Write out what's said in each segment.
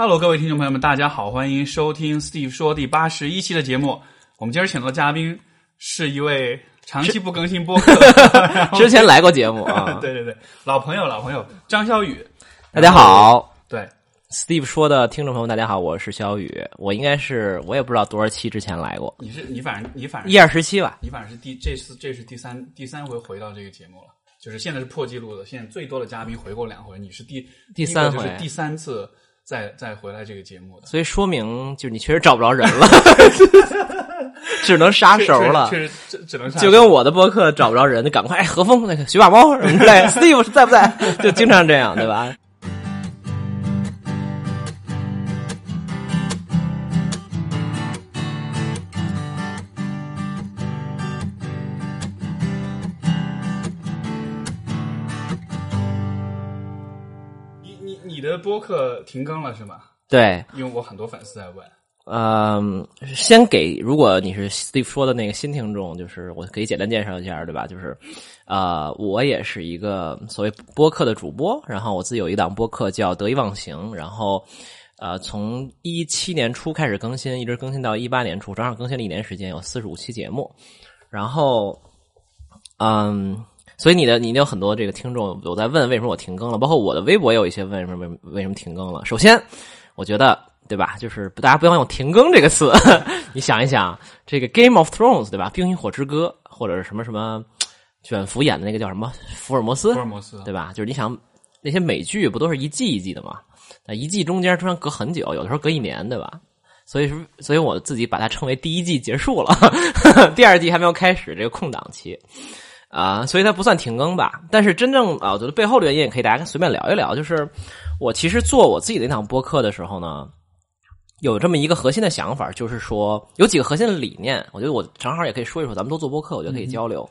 Hello，各位听众朋友们，大家好，欢迎收听 Steve 说第八十一期的节目。我们今儿请到的嘉宾是一位长期不更新播客，之前来过节目啊。对对对，老朋友老朋友张小雨，大家好。对，，Steve 说的听众朋友，大家好，我是小雨，我应该是我也不知道多少期之前来过，你是你反正你反正一二十期吧。你反正是第这次这是第三第三回回到这个节目了，就是现在是破纪录的，现在最多的嘉宾回过两回，你是第第三回。第三次再 再回来这个节目的，所以说明就是你确实找不着人了，只能杀熟了。确实只只能就跟我的播客找不着人，就赶快哎，何峰那个学把猫什么之类的，Steve 在不在？就经常这样，对吧？播客停更了是吗？对，因为我很多粉丝在问。嗯，先给，如果你是 Steve 说的那个新听众，就是我可以简单介绍一下，对吧？就是，呃，我也是一个所谓播客的主播，然后我自己有一档播客叫得意忘形，然后，呃，从一七年初开始更新，一直更新到一八年初，正好更新了一年时间，有四十五期节目，然后，嗯。所以你的你有很多这个听众有在问为什么我停更了，包括我的微博也有一些问为什么为什么停更了。首先，我觉得对吧？就是大家不要用“停更”这个词。你想一想，这个《Game of Thrones》对吧？《冰与火之歌》或者是什么什么卷福演的那个叫什么《福尔摩斯福》，尔摩斯对吧？就是你想那些美剧不都是一季一季的吗？那一季中间突然隔很久，有的时候隔一年，对吧？所以说，所以我自己把它称为第一季结束了，第二季还没有开始这个空档期。啊，所以它不算停更吧？但是真正啊，我觉得背后的原因也可以大家随便聊一聊。就是我其实做我自己的那档播客的时候呢，有这么一个核心的想法，就是说有几个核心的理念。我觉得我正好也可以说一说，咱们都做播客，我觉得可以交流。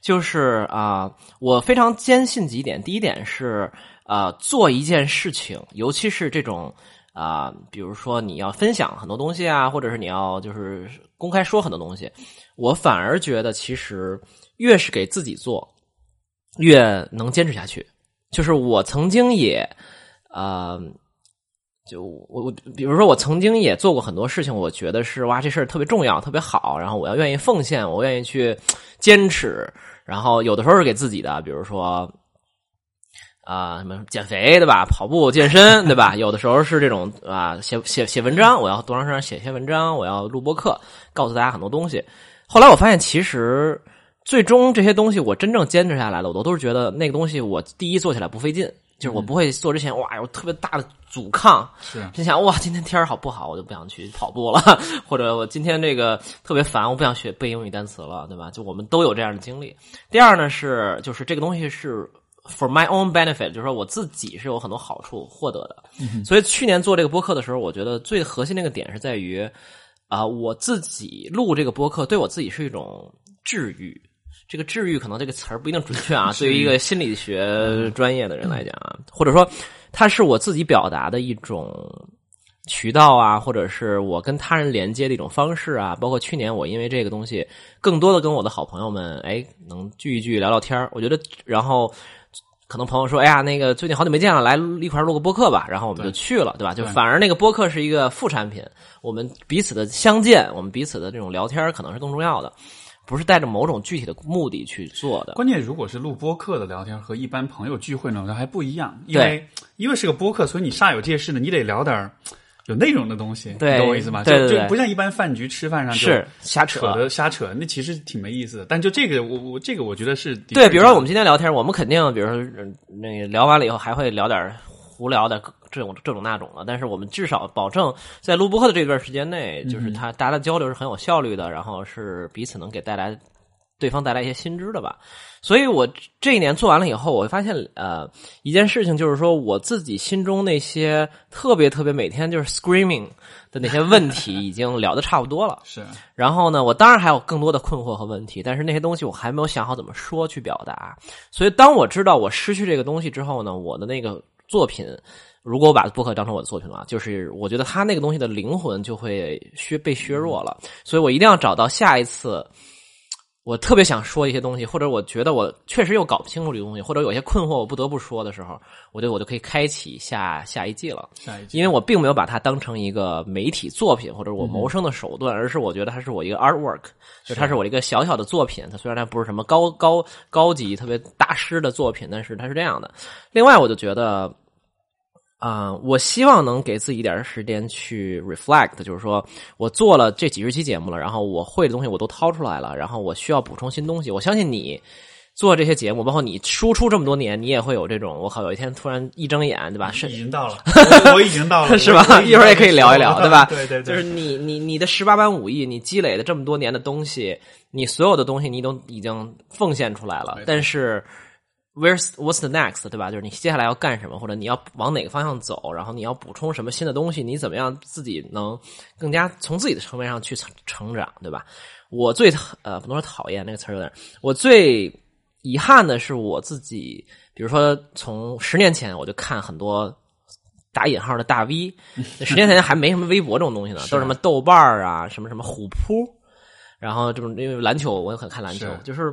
就是啊，我非常坚信几点。第一点是啊，做一件事情，尤其是这种啊，比如说你要分享很多东西啊，或者是你要就是公开说很多东西，我反而觉得其实。越是给自己做，越能坚持下去。就是我曾经也，呃，就我我，比如说我曾经也做过很多事情，我觉得是哇，这事儿特别重要，特别好，然后我要愿意奉献，我愿意去坚持。然后有的时候是给自己的，比如说啊、什么减肥对吧？跑步健身对吧？有的时候是这种啊，写写写文章，我要多长时间写些文章，我要录播课，告诉大家很多东西。后来我发现，其实。最终这些东西我真正坚持下来了，我都都是觉得那个东西我第一做起来不费劲，就是我不会做之前哇有特别大的阻抗，是心想哇今天天儿好不好，我就不想去跑步了，或者我今天这个特别烦，我不想学背英语单词了，对吧？就我们都有这样的经历。第二呢是就是这个东西是 for my own benefit，就是说我自己是有很多好处获得的。嗯、所以去年做这个播客的时候，我觉得最核心那个点是在于啊、我自己录这个播客对我自己是一种治愈。这个治愈可能这个词儿不一定准确啊，对于一个心理学专业的人来讲啊，或者说它是我自己表达的一种渠道啊，或者是我跟他人连接的一种方式啊。包括去年我因为这个东西，更多的跟我的好朋友们哎能聚一聚聊聊天我觉得，然后可能朋友说，哎呀，那个最近好久没见了，来一块录个播客吧，然后我们就去了，对吧？就反而那个播客是一个副产品，我们彼此的相见，我们彼此的这种聊天可能是更重要的。不是带着某种具体的目的去做的。关键如果是录播客的聊天和一般朋友聚会呢，还不一样，因为因为是个播客，所以你煞有介事的，你得聊点有内容的东西，对你懂我意思吗？对对对就就不像一般饭局吃饭上是瞎扯的瞎扯，那其实挺没意思的。但就这个，我我这个我觉得是对。比如说我们今天聊天，我们肯定，比如说那个聊完了以后，还会聊点胡聊的这种这种那种了，但是我们至少保证在录播课的这段时间内，就是他大家的交流是很有效率的，然后是彼此能给带来对方带来一些新知的吧。所以我这一年做完了以后，我会发现呃一件事情，就是说我自己心中那些特别特别每天就是 screaming 的那些问题，已经聊的差不多了。是，然后呢，我当然还有更多的困惑和问题，但是那些东西我还没有想好怎么说去表达。所以当我知道我失去这个东西之后呢，我的那个作品。如果我把播客当成我的作品的话，就是我觉得他那个东西的灵魂就会削被削弱了，所以我一定要找到下一次我特别想说一些东西，或者我觉得我确实又搞不清楚这个东西，或者有些困惑我不得不说的时候，我就我就可以开启下下一季了。下一季因为我并没有把它当成一个媒体作品或者我谋生的手段，而是我觉得它是我一个 artwork，就它是我一个小小的作品。它虽然它不是什么高高高级特别大师的作品，但是它是这样的。另外，我就觉得。啊、我希望能给自己一点时间去 reflect，就是说我做了这几十期节目了，然后我会的东西我都掏出来了，然后我需要补充新东西。我相信你做这些节目，包括你输出这么多年，你也会有这种，我靠，有一天突然一睁眼，对吧？是已经到了，我我已经到了，是吧一会儿也可以聊一聊对吧 对对对，就是你你你的十八般武艺，你积累的这么多年的东西，你所有的东西你都已经奉献出来了但是 where's what's the next，对吧？就是你接下来要干什么，或者你要往哪个方向走，然后你要补充什么新的东西，你怎么样自己能更加从自己的层面上去成成长，对吧？我最讨呃不能说讨厌那个词儿有点，我最遗憾的是我自己，比如说从十年前我就看很多打引号的大 V，那十年前还没什么微博这种东西呢，都是什么豆瓣儿啊，什么什么虎扑，然后这种因为篮球我也很看篮球是，就是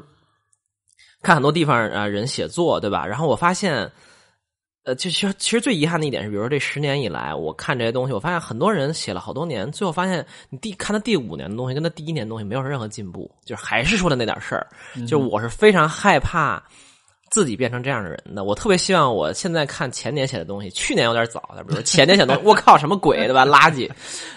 看很多地方啊、人写作，对吧？然后我发现。呃，其实其实最遗憾的一点是，比如说这十年以来，我看这些东西，我发现很多人写了好多年，最后发现你第看他第五年的东西，跟他第一年的东西没有任何进步，就是还是说的那点事儿。就是我是非常害怕自己变成这样的人的。我特别希望我现在看前年写的东西，去年有点早，比如说前年写的东西，我靠，什么鬼，对吧？垃圾。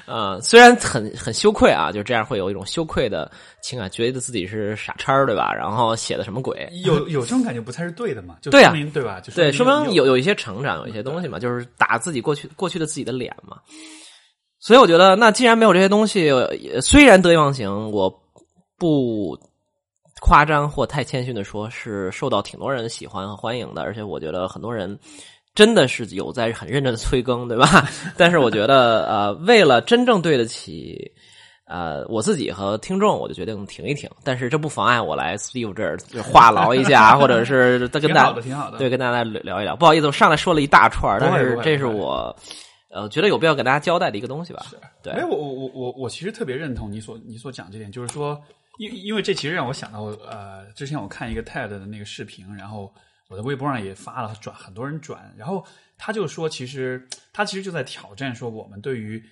呃，虽然很很羞愧啊，就这样会有一种羞愧的情感，觉得自己是傻叉儿，对吧？然后写的什么鬼？有有这种感觉不才是对的嘛？就对啊对吧？就对，说明有有有一些成长，有一些东西嘛，就是打自己过去过去的自己的脸嘛。所以我觉得，那既然没有这些东西，虽然得意忘形，我不夸张或太谦逊的说，是受到挺多人喜欢和欢迎的，而且我觉得很多人真的是有在很认真的催更，对吧？但是我觉得，呃，为了真正对得起。呃，我自己和听众，我就决定停一停，但是这不妨碍我来 Steve 这儿就话痨一下，或者是再跟大家。对，跟大家聊聊一聊。不好意思，我上来说了一大串但是这是我呃觉得有必要给大家交代的一个东西吧。对没有，我我我我我其实特别认同你所你所讲这点，就是说，因因为这其实让我想到，呃，之前我看一个 TED 的那个视频，然后我在微博上也发了，转很多人转，然后他就说，其实他其实就在挑战说，我们对于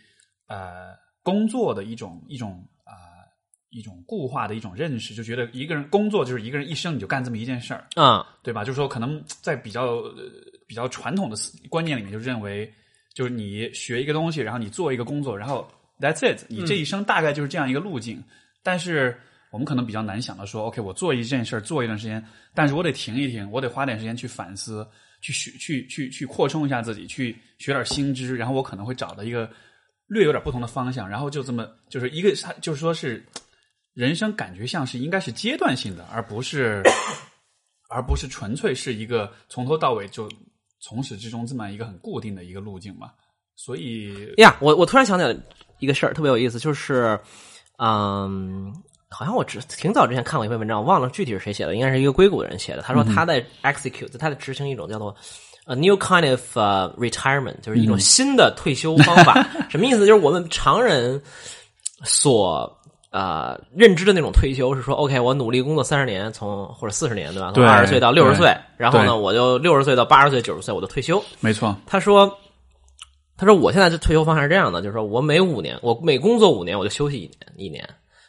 呃工作的一种一种啊、一种固化的一种认识，就觉得一个人工作就是一个人一生你就干这么一件事儿，嗯，对吧？就是说，可能在比较、呃、比较传统的思观念里面，就认为就是你学一个东西，然后你做一个工作，然后 that's it，你这一生大概就是这样一个路径。但是我们可能比较难想到说，OK，我做一件事儿做一段时间，但是我得停一停，我得花点时间去反思，去学，去去去扩充一下自己，去学点新知，然后我可能会找到一个略有点不同的方向，然后就这么就是一个，就是说是人生感觉像是应该是阶段性的，而不是而不是纯粹是一个从头到尾就从始至终这么一个很固定的一个路径嘛。所以呀，我我突然想起来一个事儿，特别有意思，就是嗯。好像我只挺早之前看过一篇文章，我忘了具体是谁写的，应该是一个硅谷的人写的。他说他在 execute，、他在执行一种叫做 a new kind of、uh, retirement，就是一种新的退休方法。什么意思？就是我们常人所呃认知的那种退休是说，OK，我努力工作三十年，从或者四十年，对吧？从对二十岁到六十岁然后呢，我就六十岁到八十岁、九十岁我就退休。没错，他说，他说我现在的退休方式是这样的，就是说我每五年，我每工作五年我就休息一年一年，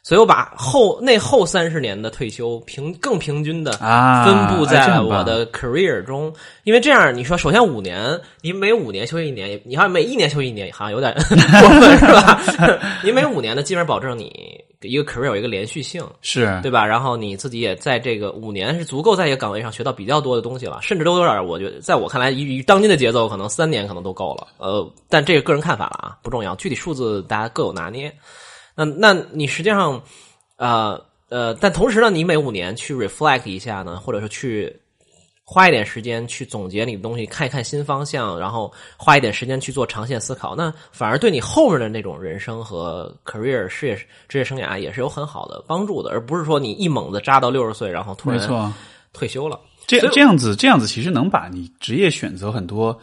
所以我把后那后三十年的退休平更平均的啊分布在我的 career 中，因为这样你说，首先五年，你每五年休息一年，你好像每一年休息一年，好像有点 过分是吧？你每五年呢，基本上保证你一个 career 有一个连续性，是对吧？然后你自己也在这个五年是足够在一个岗位上学到比较多的东西了，甚至都有点，我觉得在我看来，以以当今的节奏，可能三年可能都够了。呃，但这个个人看法了啊，不重要，具体数字大家各有拿捏。那那你实际上，呃呃，但同时呢，你每五年去 reflect 一下呢，或者说去花一点时间去总结你的东西，看一看新方向，然后花一点时间去做长线思考，那反而对你后面的那种人生和 career 事业职业生涯也是有很好的帮助的，而不是说你一猛子扎到六十岁，然后突然。退休了。这这样子，这样子其实能把你职业选择很多，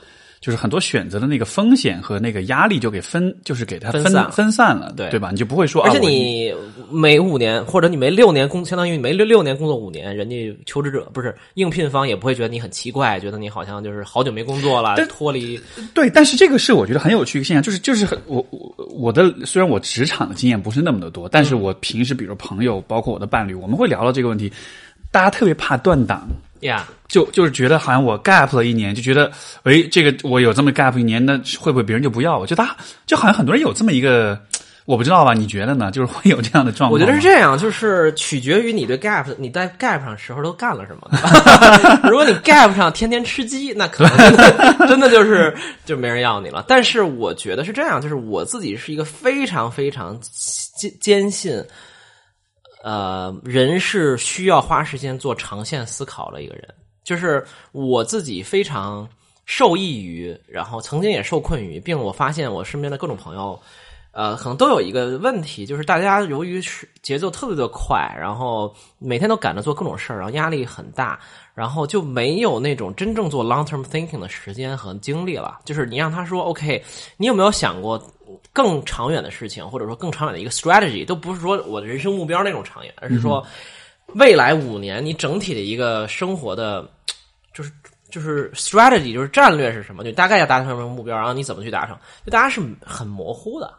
就是很多选择的那个风险和那个压力就给分，就是给它分分散了分散了，对对吧？你就不会说，而且你每五年或者你每六年工，相当于你每六六年工作五年，人家求职者不是应聘方也不会觉得你很奇怪，觉得你好像就是好久没工作了，脱离对，但是这个是我觉得很有趣的一个现象，就是就是很我我我的虽然我职场的经验不是那么的多，但是我平时比如朋友，包括我的伴侣，我们会聊到这个问题，大家特别怕断档。呀。就就是觉得好像我 gap 了一年，就觉得，诶，这个我有这么 gap 一年，那会不会别人就不要我？就大家就好像很多人有这么一个，我不知道吧？你觉得呢？就是会有这样的状况？我觉得是这样，就是取决于你对 gap，你在 gap 上时候都干了什么。如果你 gap 上天天吃鸡，那可能真的真的就是就没人要你了。但是我觉得是这样，就是我自己是一个非常非常坚坚信，呃，人是需要花时间做长线思考的一个人。就是我自己非常受益于，然后曾经也受困于，并我发现我身边的各种朋友。呃，可能都有一个问题，就是大家由于是节奏特别的快，然后每天都赶着做各种事儿，然后压力很大，然后就没有那种真正做 long term thinking 的时间和精力了。就是你让他说 OK，你有没有想过更长远的事情，或者说更长远的一个 strategy，都不是说我的人生目标那种长远，而是说未来五年你整体的一个生活的，就是。就是 strategy，就是战略是什么？就大概要达成什么目标，然后你怎么去达成？就大家是很模糊的。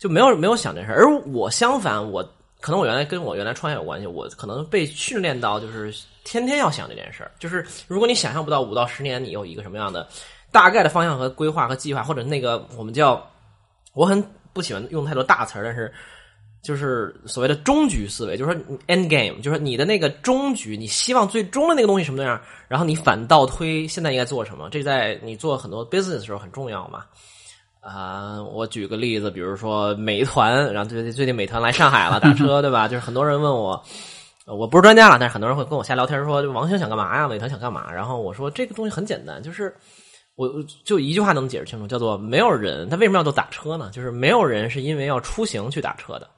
就没有没有想这事儿，而我相反，我可能我原来跟我原来创业有关系，我可能被训练到就是天天要想这件事儿。就是如果你想象不到五到十年你有一个什么样的大概的方向和规划和计划，或者那个我们叫我很不喜欢用太多大词儿，但是就是所谓的终局思维，就是说 end game，就是说你的那个终局，你希望最终的那个东西什么样，然后你反倒推现在应该做什么，这在你做很多 business 的时候很重要嘛。啊、我举个例子，比如说美团，然后最最近美团来上海了，打车，对吧？就是很多人问我，呃我不是专家了，但是很多人会跟我瞎聊天说，王兴想干嘛呀？美团想干嘛？然后我说这个东西很简单，就是我就一句话能解释清楚，叫做没有人他为什么要做打车呢？就是没有人是因为要出行去打车的，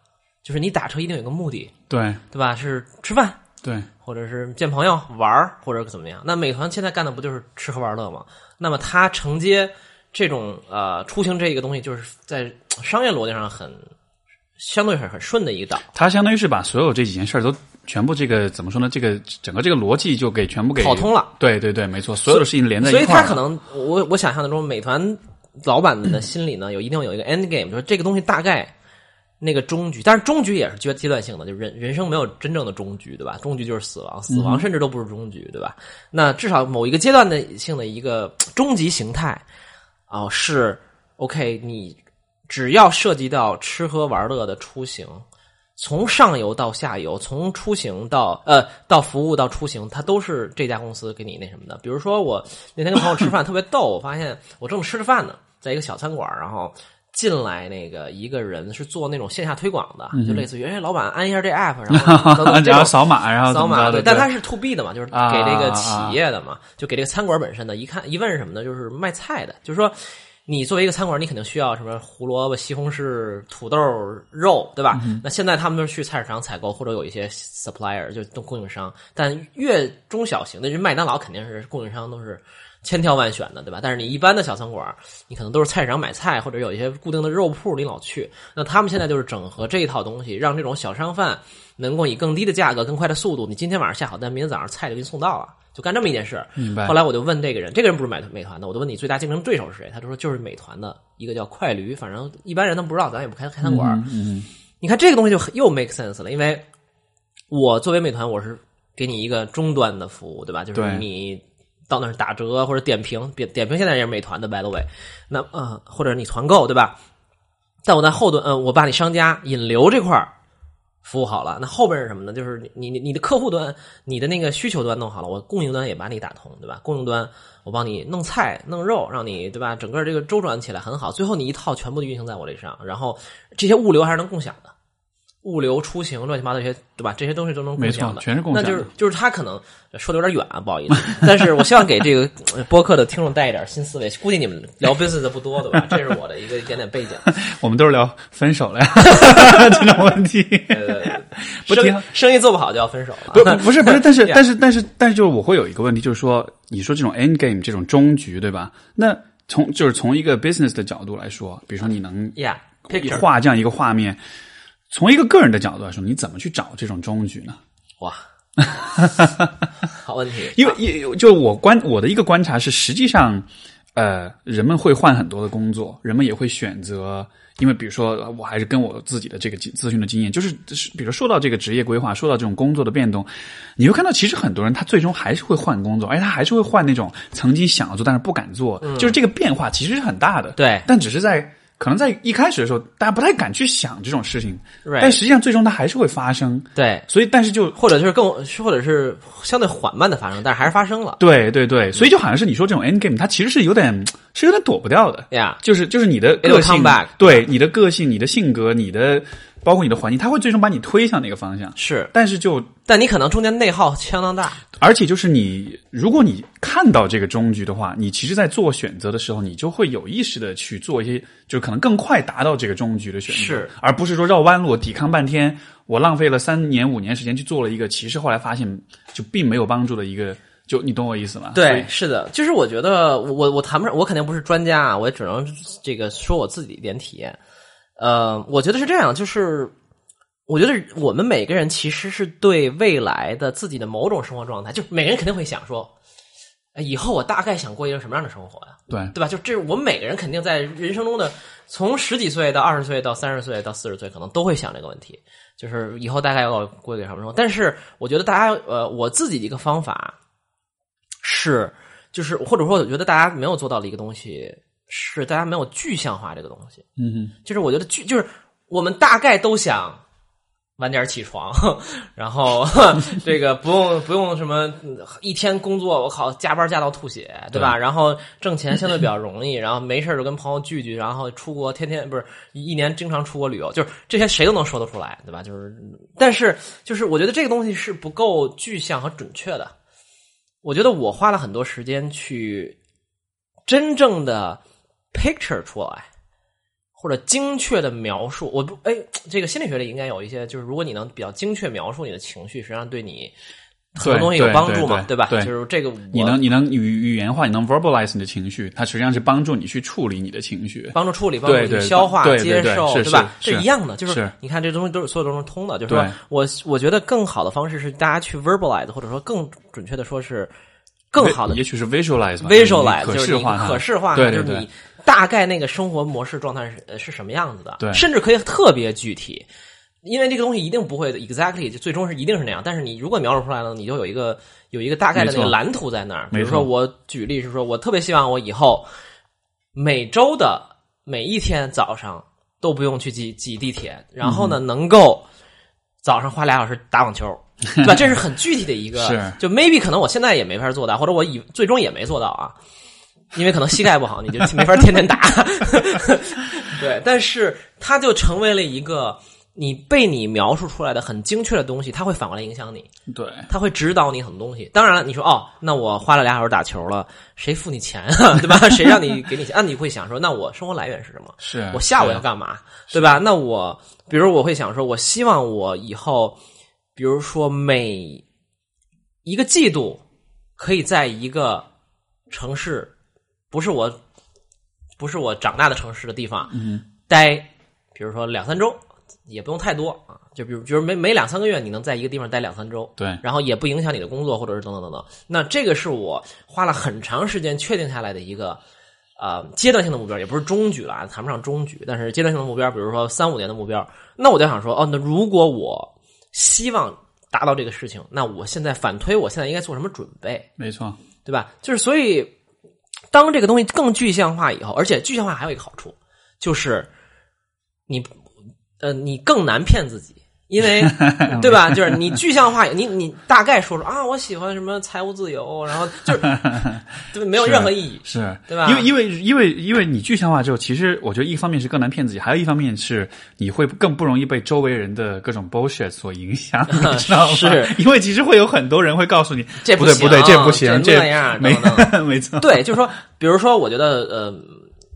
就是你打车一定有个目的，对对吧？是吃饭，对或者是见朋友玩，或者怎么样？那美团现在干的不就是吃喝玩乐吗？那么它承接这种呃出行这一个东西，就是在商业逻辑上很相对很很顺的一个道，它相当于是把所有这几件事儿都全部这个怎么说呢？这个整个这个逻辑就给全部给跑通了。对对对，没错，所有的事情连在所以一块儿了。他可能我我想象的中，美团老板的心里呢，有一定有一个 end game，就是这个东西大概那个终局，但是终局也是阶阶段性的，就是人人生没有真正的终局，对吧？终局就是死亡，死亡甚至都不是终局，对吧？那至少某一个阶段的性的一个终极形态，哦，是 OK，你只要涉及到吃喝玩乐的出行。从上游到下游，从出行到呃到服务到出行，它都是这家公司给你那什么的。比如说我那天跟朋友吃饭 特别逗，我发现我正吃着饭呢，在一个小餐馆，然后进来那个一个人是做那种线下推广的，就类似于哎老板按一下这 app，然后 扫码，然后扫码，对，但他是 to B 的嘛，就是啊给这个企业的嘛，就给这个餐馆本身的。一看一问是什么呢？就是卖菜的，就是说。你作为一个餐馆，你肯定需要什么胡萝卜、西红柿、土豆、肉，对吧？那现在他们都是去菜市场采购，或者有一些 supplier 就都供应商。但越中小型的，就麦当劳肯定是供应商都是千挑万选的，对吧？但是你一般的小餐馆，你可能都是菜市场买菜，或者有一些固定的肉铺你老去。那他们现在就是整合这一套东西，让这种小商贩能够以更低的价格、更快的速度，你今天晚上下好单，明天早上菜就给你送到了，就干这么一件事。明白后来我就问这个人，这个人不是美美团的，我就问你最大竞争对手是谁？他就说就是美团的一个叫快驴，反正一般人他不知道，咱也不开开餐馆。嗯嗯你看这个东西就又 make sense 了，因为我作为美团，我是给你一个终端的服务，对吧？就是你到那儿打折或者点评，点点评现在也是美团的，by the way。那呃，或者你团购，对吧？但我在后端，呃，我把你商家引流这块儿服务好了，那后边是什么呢？就是你你你的客户端，你的那个需求端弄好了，我供应端也把你打通，对吧？供应端我帮你弄菜弄肉，让你对吧？整个这个周转起来很好，最后你一套全部运行在我这上，然后这些物流还是能共享的。物流出行乱七八糟这些，对吧？这些东西都能共享的，没错全是共享的那就是就是他可能说的有点远啊，不好意思。但是我希望给这个呃播客的听众带一点新思维。估计你们聊 business 的不多，对吧？这是我的一个一点点背景。我们都是聊分手了呀，这种问题。呃，不挺生生意做不好就要分手了。不不是不 是，但是但是但是但是，就是我会有一个问题，就是说，你说这种 end game 这种终局，对吧？那从就是从一个 business 的角度来说，比如说你能画这样一个画面，从一个个人的角度来说，你怎么去找这种中局呢？哇，好问题。因为因就我观我的一个观察是，实际上，呃，人们会换很多的工作，人们也会选择，因为比如说，呃我还是跟我自己的这个咨询的经验，就是就是比如说到这个职业规划，说到这种工作的变动，你会看到，其实很多人他最终还是会换工作，而且他还是会换那种曾经想要做但是不敢做，就是这个变化其实是很大的，对但只是在。可能在一开始的时候，大家不太敢去想这种事情但实际上最终它还是会发生。对，所以，但是就或者就是更，或者是相对缓慢的发生，但是还是发生了。对对对，所以就好像是你说这种 end game，它其实是有点是有点躲不掉的。呀、就是就是你的个性对你的个性、你的性格、你的包括你的环境，它会最终把你推向那个方向。是，但是就但你可能中间内耗相当大。而且就是你，如果你看到这个终局的话，你其实，在做选择的时候，你就会有意识的去做一些，就可能更快达到这个终局的选择，是而不是说绕弯路、抵抗半天，我浪费了三年、五年时间去做了一个，其实后来发现就并没有帮助的一个，就你懂我意思吗？对，是的，就是我觉得我我谈不上，我肯定不是专家啊，我也只能这个说我自己一点体验。呃，我觉得是这样，就是我觉得我们每个人其实是对未来的自己的某种生活状态，就每个人肯定会想说，哎以后我大概想过一个什么样的生活呀？对对吧？就这是我们每个人肯定在人生中的从十几岁到二十岁到三十岁到四十岁，可能都会想这个问题，就是以后大概要过一个什么生活。但是我觉得大家呃，我自己的一个方法是，就是或者说我觉得大家没有做到的一个东西是，大家没有具象化这个东西。嗯就是我觉得具就是我们大概都想晚点起床，然后 这个不用不用什么一天工作，我靠加班加到吐血，对吧？然后挣钱相对比较容易，然后没事儿就跟朋友聚聚，然后出国天天不是一年经常出国旅游，就是这些谁都能说得出来，对吧？就是但是就是我觉得这个东西是不够具象和准确的。我觉得我花了很多时间去真正的 picture 出来，或者精确的描述。我不，哎，这个心理学里应该有一些，就是如果你能比较精确描述你的情绪，实际上对你很多东西有帮助嘛，吧？对吧对就是这个，你能你能语语言化，你能 verbalize 你的情绪，它实际上是帮助你去处理你的情绪。帮助处理，帮助你消化、接受，对吧？是一样的，就是是你看这东西都是所有都是通的。就是说我我觉得更好的方式是大家去 verbalize，或者说更准确的说是更好的也许是 visualize，visualize 可就是你视化，可视化就是你大概那个生活模式状态是呃是什么样子的，对。甚至可以特别具体，因为这个东西一定不会 exactly 就最终是一定是那样，但是你如果描述出来了，你就有一个有一个大概的那个蓝图在那儿。比如说，我举例是说，我特别希望我以后每周的每一天早上都不用去挤挤地铁，然后嗯。呢，能够早上花俩小时打网球。对吧？这是很具体的一个，是。就 maybe 可能我现在也没法做到，或者我以最终也没做到啊，因为可能膝盖不好，你就没法天天打。对，但是它就成为了一个你被你描述出来的很精确的东西，它会反过来影响你，对它会指导你很多东西。当然了，你说哦，那我花了俩小时打球了，谁付你钱啊？对吧？谁让你给你钱？那你会想说，那我生活来源是什么？是我下午要干嘛？对吧？那我比如我会想说，我希望我以后，比如说每一个季度可以在一个城市，不是我不是我长大的城市的地方，嗯，待，比如说两三周，也不用太多啊，就比如就是每每两三个月，你能在一个地方待两三周，对然后也不影响你的工作，或者是等等等等。那这个是我花了很长时间确定下来的一个呃阶段性的目标，也不是终局了啊，谈不上终局，但是阶段性的目标，比如说三五年的目标。那我就想说，哦，那如果我希望达到这个事情，那我现在反推，我现在应该做什么准备，没错，对吧？就是所以，当这个东西更具象化以后，而且具象化还有一个好处，就是你呃，你更难骗自己。因为，对吧？就是你具象化，你你大概说说啊，我喜欢什么财务自由，然后就是 对，没有任何意义。是对吧因为因为因为因为你具象化之后，其实我觉得一方面是更难骗自己，还有一方面是你会更不容易被周围人的各种 bullshit 所影响，你知道吗？是因为其实会有很多人会告诉你，这不行不对不对，这不行，这样没没错，对，就是说，比如说，我觉得呃，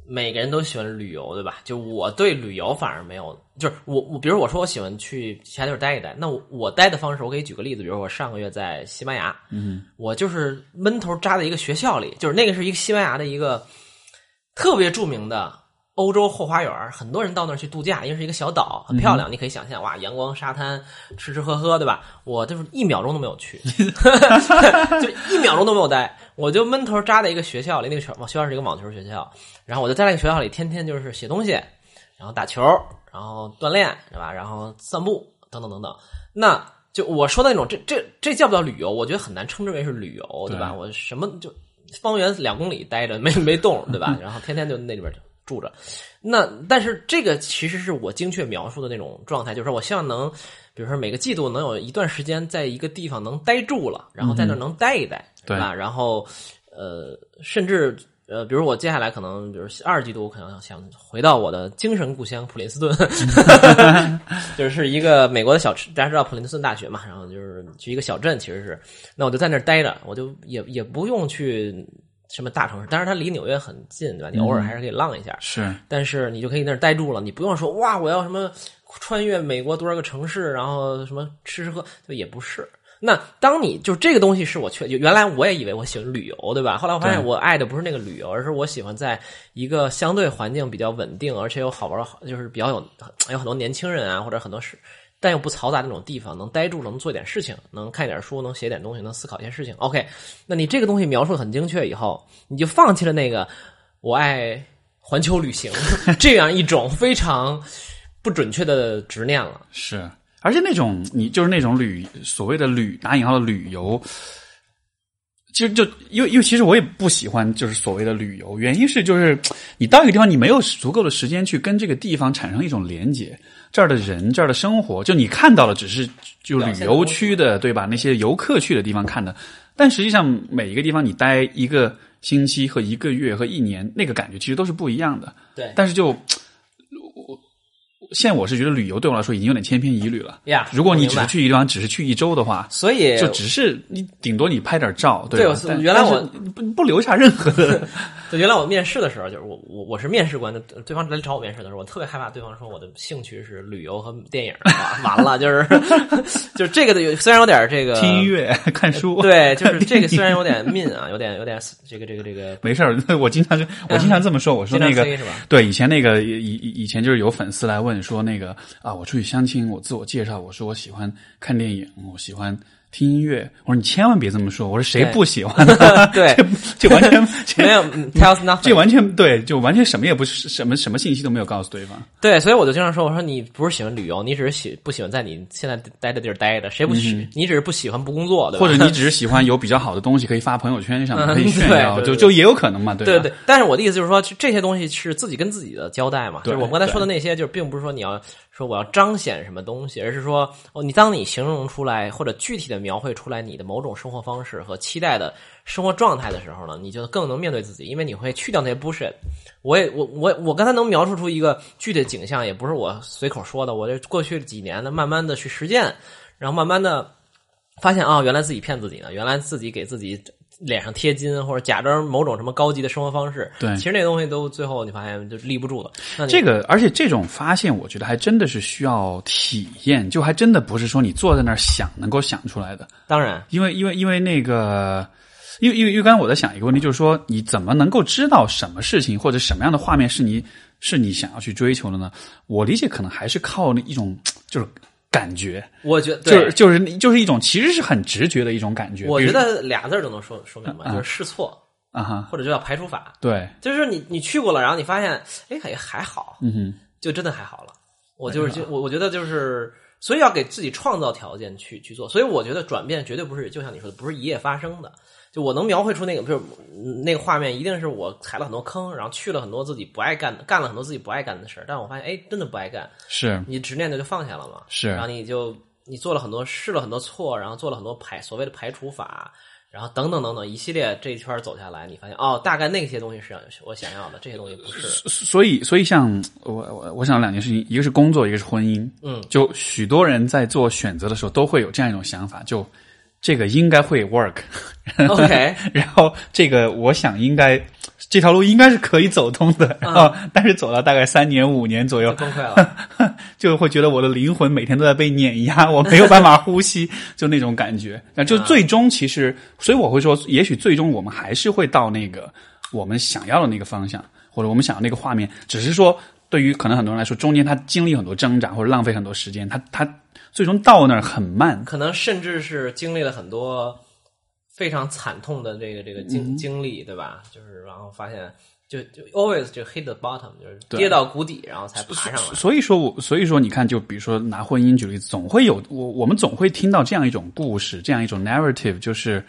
每个人都喜欢旅游，对吧？就我对旅游反而没有，就是我我，比如我说我喜欢去其他地方待一待，那我我待的方式，我可以举个例子，比如我上个月在西班牙，嗯，我就是闷头扎在一个学校里，就是那个是一个西班牙的一个特别著名的欧洲后花园，很多人到那儿去度假，因为是一个小岛，很漂亮。你可以想象，哇，阳光、沙滩，吃吃喝喝，对吧？我就是一秒钟都没有去，就一秒钟都没有待，我就闷头扎在一个学校里，那个学学校是一个网球学校，然后我就在那个学校里，天天就是写东西，然后打球，然后锻炼，对吧？然后散步，等等等等。那就我说的那种，这这这叫不叫旅游？我觉得很难称之为是旅游，对吧？我什么就方圆两公里待着没没动，对吧？然后天天就那里边住着。那但是这个其实是我精确描述的那种状态，就是说我希望能，比如说每个季度能有一段时间在一个地方能待住了，然后在那能待一待，对吧？然后呃，甚至。呃，比如我接下来可能，比如二季度，我可能想回到我的精神故乡普林斯顿，就是一个美国的小，大家知道普林斯顿大学嘛，然后就是去一个小镇，其实是，那我就在那儿待着，我就也也不用去什么大城市，但是它离纽约很近，对吧？你偶尔还是可以浪一下，是，但是你就可以那儿待住了，你不用说哇，我要什么穿越美国多少个城市，然后什么吃吃喝，就也不是。那当你就这个东西是我确，原来我也以为我喜欢旅游，对吧？后来我发现我爱的不是那个旅游，而是我喜欢在一个相对环境比较稳定，而且有好玩，就是比较有有很多年轻人啊，或者很多事，但又不嘈杂那种地方，能待住，能做点事情，能看点书，能写点东西，能思考一些事情。OK，那你这个东西描述的很精确以后，你就放弃了那个我爱环球旅行 这样一种非常不准确的执念了。是。而且那种你就是那种旅所谓的旅打引号的旅游，其实就因为因为其实我也不喜欢就是所谓的旅游，原因是就是你到一个地方你没有足够的时间去跟这个地方产生一种连接，这儿的人这儿的生活，就你看到了只是就旅游区的对吧？那些游客去的地方看的，但实际上每一个地方你待一个星期和一个月和一年，那个感觉其实都是不一样的。对，但是就我。现在我是觉得旅游对我来说已经有点千篇一律了呀。如果你只是去一个地方，只是去一周的话，所以就只是你顶多你拍点照，对吧？原来我不不留下任何的。就原来我面试的时候，就是我我我是面试官，对方来找我面试的时候，我特别害怕对方说我的兴趣是旅游和电影。完了，就是 就是这个的，虽然有点这个听音乐、看书，对，就是这个 虽然有点 mean 啊，有点有点这个这个这个。没事儿，我经常我经常这么说，我说那个对以前那个以以以前就是有粉丝来问说那个啊，我出去相亲，我自我介绍，我说我喜欢看电影，我喜欢。听音乐，我说你千万别这么说。我说谁不喜欢？对，就完全没有 tells nothing，这完全 对，就完全什么也不是，什么什么信息都没有告诉对方。对，所以我就经常说，我说你不是喜欢旅游，你只是喜不喜欢在你现在待的地儿待着？谁不喜？你只是不喜欢不工作，对吧？或者你只是喜欢有比较好的东西可以发朋友圈上 可以炫耀，就就也有可能嘛，对对对。但是我的意思就是说，这些东西是自己跟自己的交代嘛。就是我刚才说的那些，就是并不是说你要。说我要彰显什么东西，而是说哦，你当你形容出来或者具体的描绘出来你的某种生活方式和期待的生活状态的时候呢，你就更能面对自己，因为你会去掉那些 bullshit。我也我我我刚才能描述出一个具体的景象，也不是我随口说的，我这过去几年的慢慢的去实践，然后慢慢的发现啊，原来自己骗自己呢，原来自己给自己。脸上贴金或者假装某种什么高级的生活方式，对，其实那东西都最后你发现就立不住了。这个，而且这种发现，我觉得还真的是需要体验，就还真的不是说你坐在那儿想能够想出来的。当然，因为因为因为那个，因为因为因为刚才我在想一个问题，就是说你怎么能够知道什么事情或者什么样的画面是你是你想要去追求的呢？我理解可能还是靠那一种就是。感觉，我觉得就是就是就是一种其实是很直觉的一种感觉。我觉得俩字都能说说明白，就是试错啊哈，或者就叫排除法。对，就是你你去过了，然后你发现哎还还好，嗯哼，就真的还好了。我就是就我我觉得就是，所以要给自己创造条件去去做。所以我觉得转变绝对不是就像你说的，不是一夜发生的。就我能描绘出那个，就是那个画面，一定是我踩了很多坑，然后去了很多自己不爱干的，干了很多自己不爱干的事儿。但我发现，哎，真的不爱干。是你执念的就放下了嘛？是，然后你就你做了很多，试了很多错，然后做了很多排所谓的排除法，然后等等等等一系列这一圈走下来，你发现哦，大概那些东西是我想要的，这些东西不是。所以，所以像我我我想两件事情，一个是工作，一个是婚姻。嗯，就许多人在做选择的时候，都会有这样一种想法，就。这个应该会 work，OK，然后这个我想应该这条路应该是可以走通的。然后，但是走了大概三年五年左右，崩溃了，就会觉得我的灵魂每天都在被碾压，我没有办法呼吸，就那种感觉。那就最终其实，所以我会说，也许最终我们还是会到那个我们想要的那个方向。或者我们想要那个画面，只是说对于可能很多人来说，中间他经历很多挣扎或者浪费很多时间，他他最终到那儿很慢。可能甚至是经历了很多非常惨痛的这个这个经、经历，对吧？就是然后发现就就 always 就 hit the bottom，就是跌到谷底，然后才爬上来。所以说我，所以说，你看，就比如说拿婚姻举例子，总会有我我们总会听到这样一种故事，这样一种 narrative，就是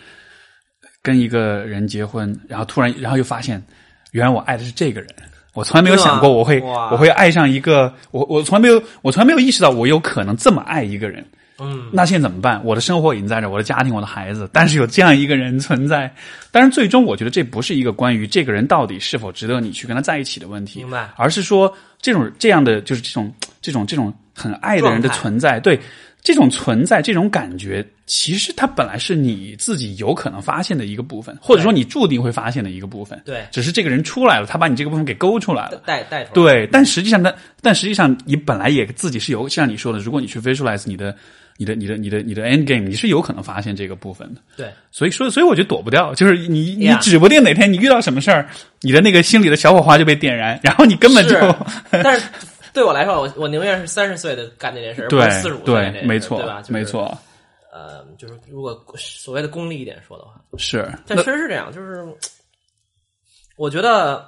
跟一个人结婚，然后突然，然后又发现，原来我爱的是这个人，我从来没有想过我会我会爱上一个，我我从来没有我从来没有意识到我有可能这么爱一个人。嗯，那现在怎么办？我的生活已经在这，我的家庭，我的孩子，但是有这样一个人存在。但是最终，我觉得这不是一个关于这个人到底是否值得你去跟他在一起的问题，明白而是说这种这样的就是这种这种这种很爱的人的存在，对这种存在这种感觉，其实它本来是你自己有可能发现的一个部分，或者说你注定会发现的一个部分。对只是这个人出来了，他把你这个部分给勾出来了。带带出来。对，但实际上他，但实际上你本来也自己是有，像你说的，如果你去 visualize 你的、你的、你的、你的、你的 end game，你是有可能发现这个部分的。对所以说，所以我觉得躲不掉，就是你你指不定哪天你遇到什么事儿，你的那个心里的小火花就被点燃，然后你根本就，但是对我来说，我我宁愿是三十岁的干这件事，不对是四十五岁干这件，事，对没错，对吧？就是没。错，呃，就是如果所谓的功利一点说的话，是。但确实是这样，就是我觉得，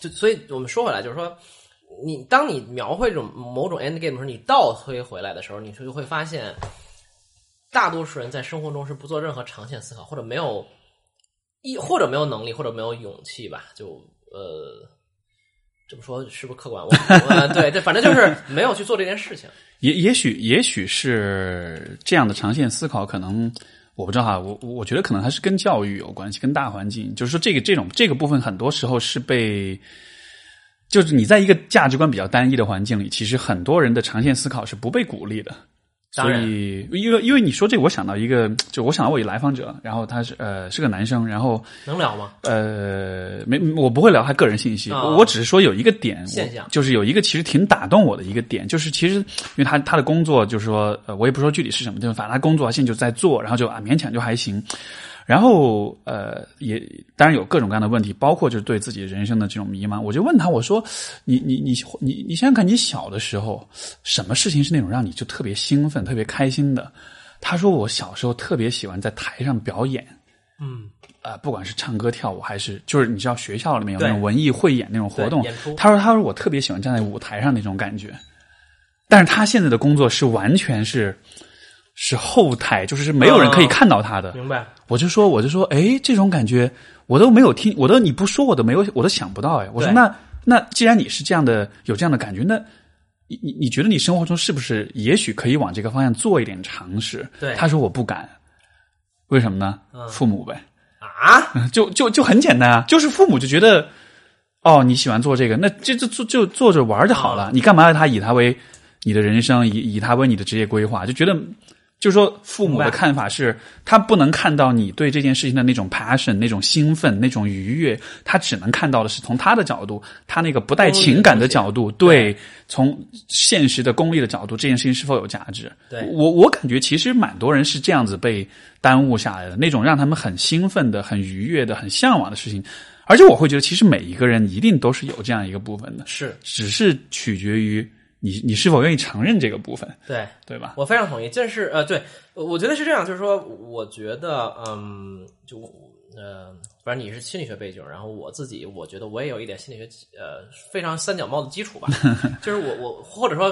就所以我们说回来，就是说，你当你描绘这种某种 end game 的时候，你倒推回来的时候，你就会发现，大多数人在生活中是不做任何长线思考，或者没有一或者没有能力，或者没有勇气吧，就呃。这么说是不是客观？我，对对，反正就是没有去做这件事情。也也许也许是这样的长线思考，可能我不知道哈，我我觉得可能还是跟教育有关系，跟大环境，就是说这个这种这个部分很多时候是被，就是你在一个价值观比较单一的环境里，其实很多人的长线思考是不被鼓励的。所以，因为因为你说这个，我想到一个，就我想到我一来访者，然后他是呃是个男生，然后能聊吗？呃，没，我不会聊他个人信息，啊。我我只是说有一个点，现象。就是有一个其实挺打动我的一个点，就是其实因为他他的工作就是说，呃，我也不说具体是什么，就是反正他工作现在就在做，然后就啊勉强就还行，然后呃也当然有各种各样的问题，包括就是对自己人生的这种迷茫，我就问他，我说你你你你你想想看，你小的时候什么事情是那种让你就特别兴奋、特别开心的？他说我小时候特别喜欢在台上表演。嗯，呃，不管是唱歌跳舞，还是就是你知道学校里面有那对。种文艺汇演那种活动他说他说我特别喜欢站在舞台上那种感觉，但是他现在的工作是完全是是后台，就是没有人可以看到他的。明白。我就说我就说，哎，这种感觉我都没有听，我都你不说我都没有，我都想不到哎。我说那那既然你是这样的有这样的感觉，那你你你觉得你生活中是不是也许可以往这个方向做一点尝试？对他说我不敢，为什么呢？嗯父母呗。啊，就就就很简单啊，就是父母就觉得，哦，你喜欢做这个，那这这就就做着玩就好了，你干嘛要他以他为你的人生，以以他为你的职业规划？就觉得，就是说父母的看法是，他不能看到你对这件事情的那种 passion、那种兴奋、那种愉悦，他只能看到的是从他的角度，他那个不带情感的角度，对，从现实的功利的角度，这件事情是否有价值？对我我感觉其实蛮多人是这样子被耽误下来的，那种让他们很兴奋的、很愉悦的、很向往的事情。而且我会觉得，其实每一个人一定都是有这样一个部分的，是只是取决于你你是否愿意承认这个部分，对。对吧？我非常同意，这是呃，对，我觉得是这样，就是说，我觉得，嗯，就呃，反正你是心理学背景，然后我自己，我觉得我也有一点心理学，呃，非常三脚猫的基础吧，就是我我或者说，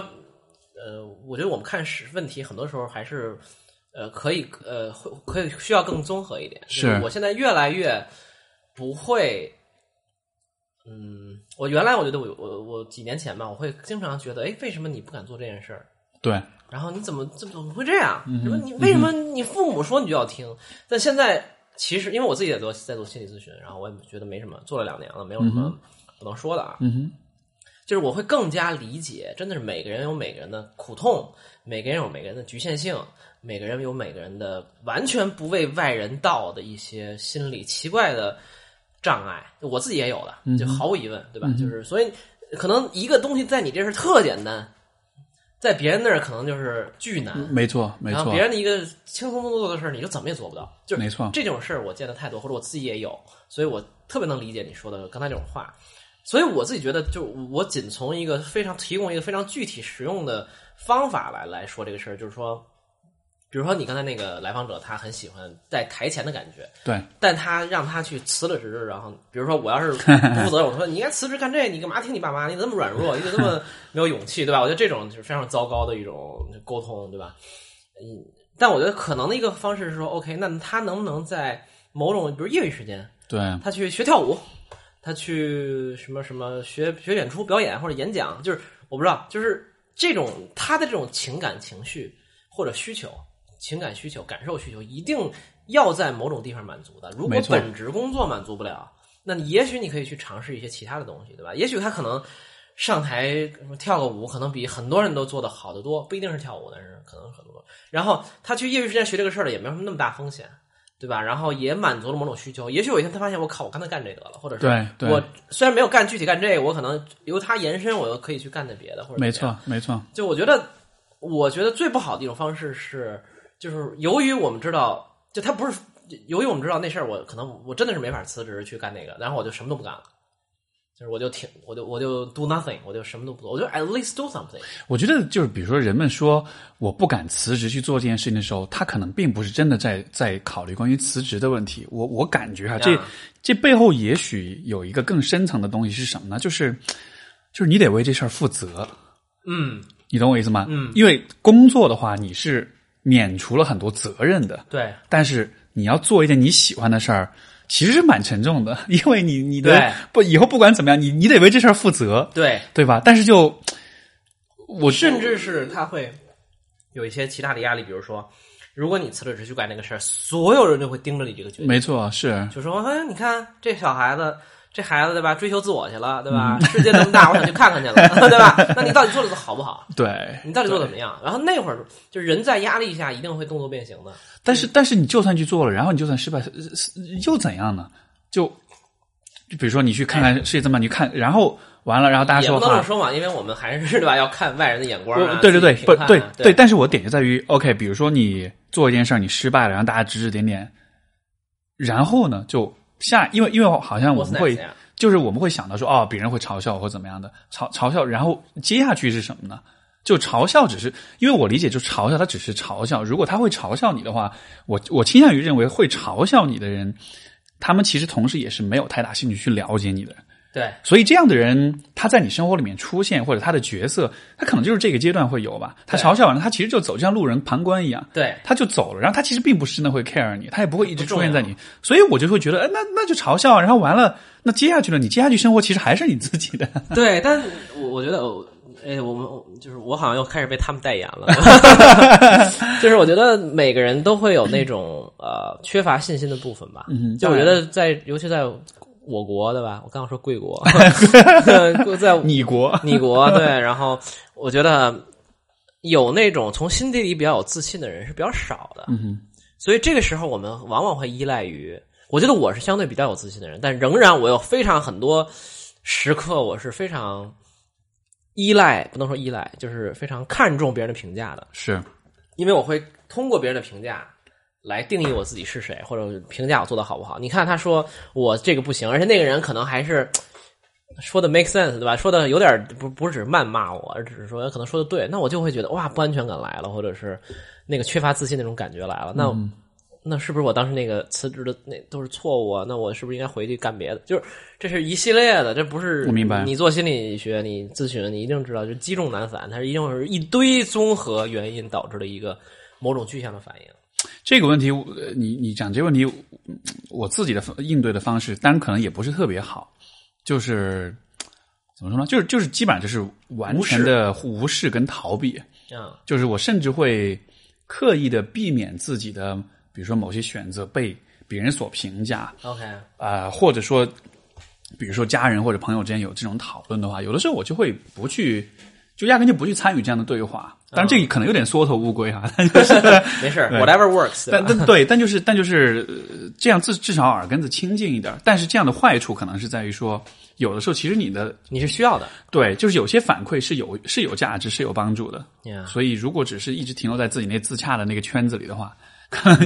呃，我觉得我们看是问题，很多时候还是，呃，可以呃，会可以需要更综合一点。是我现在越来越不会。嗯，我原来我觉得我我我几年前吧，我会经常觉得，哎，为什么你不敢做这件事儿？对，然后你怎么怎么怎么会这样？什么你为什么你父母说你就要听？但现在其实因为我自己也做在做心理咨询，然后我也觉得没什么，做了两年了，没有什么不能说的啊。嗯哼，就是我会更加理解，真的是每个人有每个人的苦痛，每个人有每个人的局限性，每个人有每个人的完全不为外人道的一些心理奇怪的障碍，我自己也有的，就毫无疑问，对吧？就是所以可能一个东西在你这是特简单，在别人那儿可能就是巨难。没错，没错然后别，人的一个轻松做的事儿，你就怎么也做不到。就是没错这种事儿我见的太多，或者我自己也有，所以我特别能理解你说的刚才这种话。所以我自己觉得，就我仅从一个非常提供一个非常具体实用的方法来来说这个事儿，就是说，比如说你刚才那个来访者，他很喜欢在台前的感觉，对，但他让他去辞了职，然后比如说我要是不负责任，我说你应该辞职干这，你干嘛听你爸妈？你怎么那么软弱？你怎么那么没有勇气，对吧？我觉得这种就是非常糟糕的一种沟通，对吧？嗯，但我觉得可能的一个方式是说，OK，那他能不能在某种比如业余时间，对，他去学跳舞，他去什么什么学学演出、表演或者演讲，就是我不知道，就是这种他的这种情感情绪或者需求、情感需求、感受需求，一定要在某种地方满足的。如果本职工作满足不了，那你也许你可以去尝试一些其他的东西，对吧？也许他可能上台跳个舞，可能比很多人都做的好得多，不一定是跳舞，但是可能很多。然后他去业余时间学这个事儿了，也没有什么那么大风险。对吧？然后也满足了某种需求。也许有一天他发现，我靠，我干脆干这得了，或者是我虽然没有干具体干这个，我可能由它延伸，我又可以去干点别的，或者没错，没错，就我觉得，我觉得最不好的一种方式是，就是由于我们知道，就他不是由于我们知道那事儿，我可能我真的是没法辞职去干那个，然后我就什么都不干了。就是我就挺，我就我就 do nothing，我就什么都不做，我就 at least do something。我觉得就是比如说人们说我不敢辞职去做这件事情的时候，他可能并不是真的在在考虑关于辞职的问题。我我感觉哈，这呀这背后也许有一个更深层的东西是什么呢？就是就是你得为这事儿负责，嗯，你懂我意思吗？嗯，因为工作的话你是免除了很多责任的，对。但是你要做一件你喜欢的事儿。其实是蛮沉重的，因为你你的对。不以后不管怎么样，你你得为这事儿负责，对，对吧？但是就我甚至是他会有一些其他的压力，比如说，如果你辞了职去干这个事儿，所有人都会盯着你这个决定，没错是。就说：“哎，你看这小孩子，这孩子对吧？追求自我去了，对吧？世界那么大，我想去看看去了，对吧？那你到底做的好不好？对，你到底做得怎么样？然后那会儿，就人在压力下一定会动作变形的。但是但是你就算去做了，然后你就算失败，呃又怎样呢？就就比如说你去看看世界这么，你看，然后完了，然后大家说不能说嘛，因为我们还是 对吧？要看外人的眼光啊。对对对，不对对，但是我点就在于，OK，比如说你做一件事儿，你失败了，然后大家指指点点，然后呢，就下，因为因为好像我们会就是我们会想到说，哦，别人会嘲笑我或怎么样的，嘲嘲笑，然后接下去是什么呢？就嘲笑只是，因为我理解，就嘲笑他只是嘲笑。如果他会嘲笑你的话，我我倾向于认为会嘲笑你的人，他们其实同时也是没有太大兴趣去了解你的人。对所以这样的人，他在你生活里面出现，或者他的角色，他可能就是这个阶段会有吧。他嘲笑完了，他其实就走，就像路人旁观一样，对他就走了。然后他其实并不是真的会 care 你，他也不会一直出现在你。所以我就会觉得，哎，那那就嘲笑，然后完了，那接下去了，你接下去生活其实还是你自己的。对，但我我觉得我。哎，我们就是我好像又开始被他们代言了，就是我觉得每个人都会有那种呃缺乏信心的部分吧。嗯就我觉得在尤其在我国对吧？我刚刚说贵国，在 你国，你国对，然后我觉得有那种从心底里比较有自信的人是比较少的，嗯，所以这个时候我们往往会依赖于，我觉得我是相对比较有自信的人，但仍然我有非常很多时刻我是非常依赖，不能说依赖，就是非常看重别人的评价的，是。因为我会通过别人的评价。来定义我自己是谁，或者评价我做的好不好？你看，他说我这个不行，而且那个人可能还是 说的 make sense，对吧？说的有点不不是只是谩骂我，而只是说可能说的对，那我就会觉得哇，不安全感来了，或者是那个缺乏自信那种感觉来了。那、那是不是我当时那个辞职的那都是错误啊？那我是不是应该回去干别的？就是这是一系列的，这不是我明白你做心理学，你咨询，你一定知道，就积重难返，它是一定是一堆综合原因导致的一个某种具象的反应。这个问题，呃你你讲这个问题，嗯我自己的应对的方式，当然可能也不是特别好，就是怎么说呢？就是就是基本上就是完全的无视跟逃避，嗯就是我甚至会刻意的避免自己的，比如说某些选择被别人所评价，，OK，啊、或者说，比如说家人或者朋友之间有这种讨论的话，有的时候我就会不去，就压根就不去参与这样的对话。当然，这个可能有点缩头乌龟哈，但就是，没事，whatever works，对但但对，但就是但就是、呃这样至至少耳根子清净一点。但是这样的坏处可能是在于说，有的时候其实你的你是需要的。对，就是有些反馈是有是有价值是有帮助的。所以如果只是一直停留在自己那自洽的那个圈子里的话，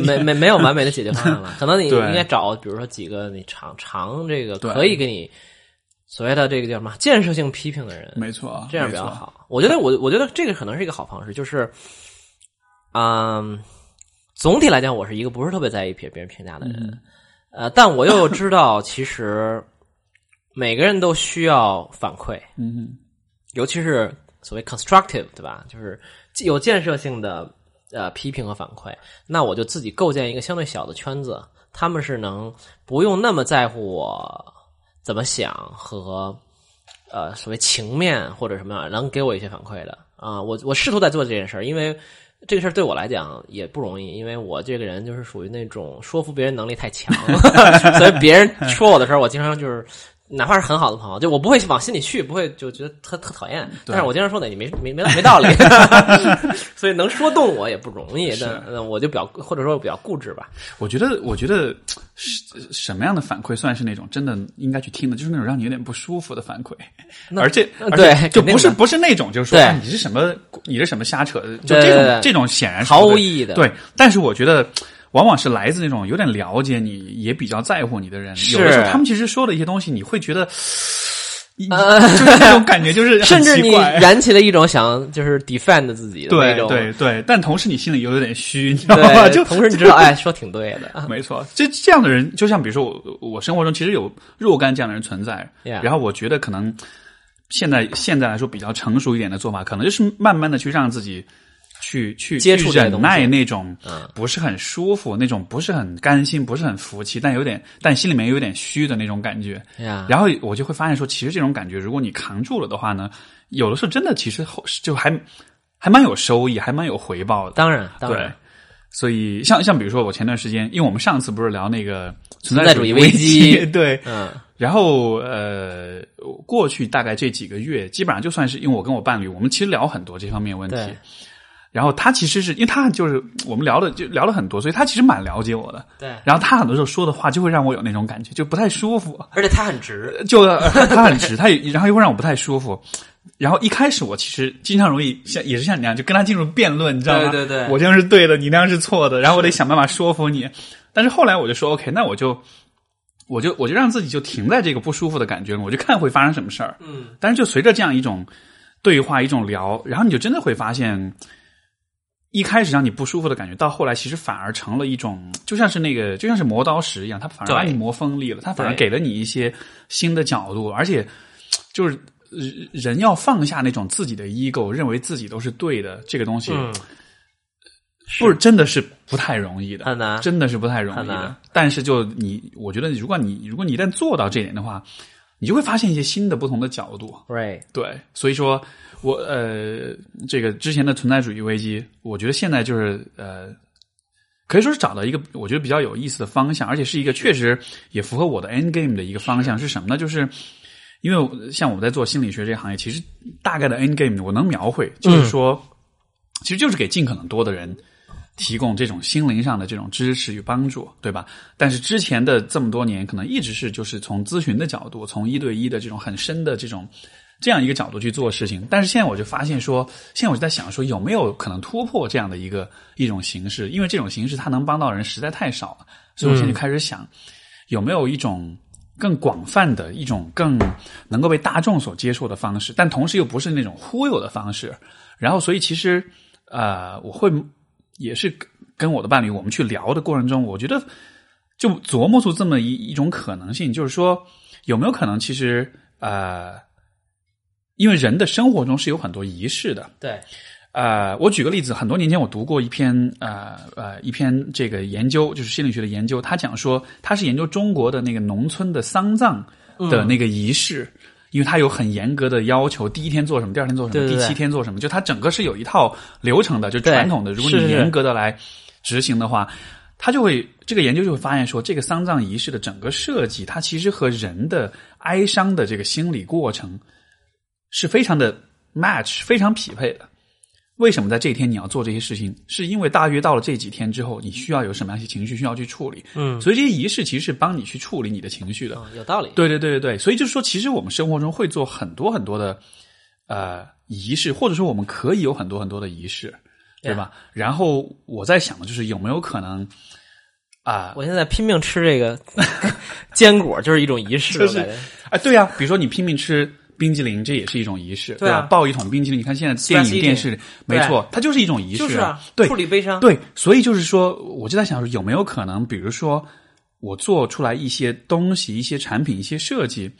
没没没有完美的解决方案了，可能你 应该找，比如说几个你常常这个对。可以给你所谓的这个叫什么建设性批评的人，没错，这样比较。好。我觉得我我觉得这个可能是一个好方式，就是，嗯，总体来讲，我是一个不是特别在意别别人评价的人，嗯呃，但我又知道，其实 每个人都需要反馈，嗯尤其是所谓 constructive，对吧？就是有建设性的呃批评和反馈。那我就自己构建一个相对小的圈子，他们是能不用那么在乎我怎么想和呃所谓情面或者什么样，能给我一些反馈的啊、我我试图在做这件事儿，因为。这个事儿对我来讲也不容易，因为我这个人就是属于那种说服别人能力太强，所以别人说我的时候，我经常就是哪怕是很好的朋友，就我不会往心里去，不会就觉得特特讨厌。但是我经常说的你没没没没道理，所以能说动我也不容易。但呃我就比较或者说比较固执吧。我觉得，我觉得是什么样的反馈算是那种真的应该去听的，就是那种让你有点不舒服的反馈，而且呃而且对就不是不是那种，就是说啊你是什么你是什么瞎扯，就这种这种显然是毫无意义的对，但是我觉得。往往是来自那种有点了解你，也比较在乎你的人。有的时候是他们其实说的一些东西，你会觉得，就是那种感觉，就是很甚至你燃起了一种想就是 defend 自己的那对种，对对，但同时你心里又有点虚，你知道吗？就同时你知道，哎，说挺对的。没错，这这样的人，就像比如说我，我生活中其实有若干这样的人存在。然后我觉得可能现在现在来说比较成熟一点的做法，可能就是慢慢的去让自己去去去接触忍耐那种嗯。不是很舒服、那种不是很甘心、不是很服气，但有点但心里面有点虚的那种感觉。呀，然后我就会发现说，其实这种感觉，如果你扛住了的话呢，有的时候真的其实后就还还蛮有收益，还蛮有回报的。当然当对。然，，所以像像比如说我前段时间，因为我们上次不是聊那个存在主义危机？对，嗯。然后呃，过去大概这几个月，基本上就算是因为我跟我伴侣，我们其实聊很多这方面问题。对。然后他其实是因为他就是我们聊的就聊了很多，所以他其实蛮了解我的。对，然后他很多时候说的话就会让我有那种感觉，就不太舒服。而且他很直，就呃他很直，他也 然后又会让我不太舒服。然后一开始我其实经常容易像也是像你那样，就跟他进入辩论，你知道吗？对对对我这样是对的，你那样是错的，然后我得想办法说服你。但是后来我就说，OK，那我就我就我就让自己就停在这个不舒服的感觉里，我就看会发生什么事儿。嗯，但是就随着这样一种对话、一种聊，然后你就真的会发现，一开始让你不舒服的感觉，到后来其实反而成了一种，就像是那个，就像是磨刀石一样，它反而把你磨锋利了，它反而给了你一些新的角度，而且就是呃人要放下那种自己的 ego，认为自己都是对的，这个东西。嗯不是，真的是不太容易的，真的是不太容易的。但是就你，我觉得如果你如果你一旦做到这点的话，你就会发现一些新的不同的角度。，right，对，所以说我呃，这个之前的存在主义危机，我觉得现在就是呃，可以说是找到一个我觉得比较有意思的方向，而且是一个确实也符合我的 end game 的一个方向是什么呢？就是因为我像我在做心理学这个行业，其实大概的 end game 我能描绘，就是说，其实就是给尽可能多的人。提供这种心灵上的这种支持与帮助，对吧？但是之前的这么多年，可能一直是就是从咨询的角度，从一对一的这种很深的这种这样一个角度去做事情。但是现在我就发现说，现在我就在想说，有没有可能突破这样的一个一种形式？因为这种形式它能帮到人实在太少了，所以我现在就开始想，有没有一种更广泛的一种更能够被大众所接受的方式，但同时又不是那种忽悠的方式。然后，所以其实呃，我会也是跟我的伴侣我们去聊的过程中，我觉得就琢磨出这么一一种可能性，就是说有没有可能，其实呃，因为人的生活中是有很多仪式的，对，呃，我举个例子，很多年前我读过一篇呃呃一篇这个研究，就是心理学的研究，他讲说他是研究中国的那个农村的丧葬的那个仪式。因为他有很严格的要求，第一天做什么，第二天做什么，对对对第七天做什么，就他整个是有一套流程的，就传统的。如果你严格的来执行的话，他就会这个研究就会发现说，这个丧葬仪式的整个设计，它其实和人的哀伤的这个心理过程是非常的 match，非常匹配的。为什么在这一天你要做这些事情？是因为大约到了这几天之后，你需要有什么样一些情绪需要去处理。嗯，所以这些仪式其实是帮你去处理你的情绪的。嗯有道理，对对对对对，所以就是说，其实我们生活中会做很多很多的呃仪式，或者说我们可以有很多很多的仪式，对吧？然后我在想的就是有没有可能，啊，我现在拼命吃这个 坚果，就是一种仪式，就是我感觉哎，对呀、比如说你拼命吃冰激凌，这也是一种仪式，对啊。吧？爆一桶冰激凌，你看现在电影、电视里，没错，它就是一种仪式、就是啊，对。处理悲伤，对，所以就是说，我就在想说，有没有可能，比如说我做出来一些东西、一些产品、一些设计，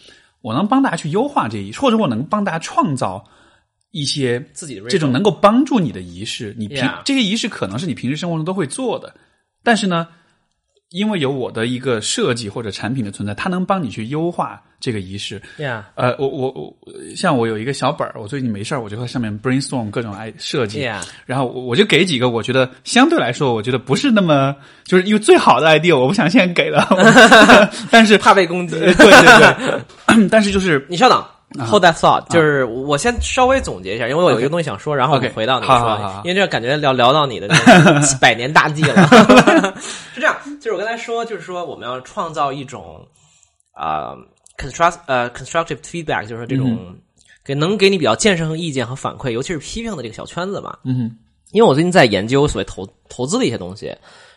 我能帮大家去优化这一，或者我能帮大家创造一些自己的这种能够帮助你的仪式。你平这些仪式可能是你平时生活中都会做的，但是呢，因为有我的一个设计或者产品的存在，它能帮你去优化这个仪式。呀呃，我我我，像我有一个小本儿，我最近没事儿，我就在上面 brainstorm 各种爱设计。，Yeah，然后我我就给几个我觉得相对来说，我觉得不是那么就是因为最好的 idea，我不想现在给了，但是怕被攻击。呃对对对，但是就是 你稍等。Hold that 啊 thought，就是我先稍微总结一下，因为我有一个东西想说，然后回到你好好好好，说因为这感觉聊聊到你的那个 百年大计了。是这样，就是我刚才说，就是说我们要创造一种啊、construct 呃 constructive feedback，就是说这种嗯给能给你比较建设性意见和反馈，尤其是批评的这个小圈子嘛。嗯哼因为我最近在研究所谓投投资的一些东西，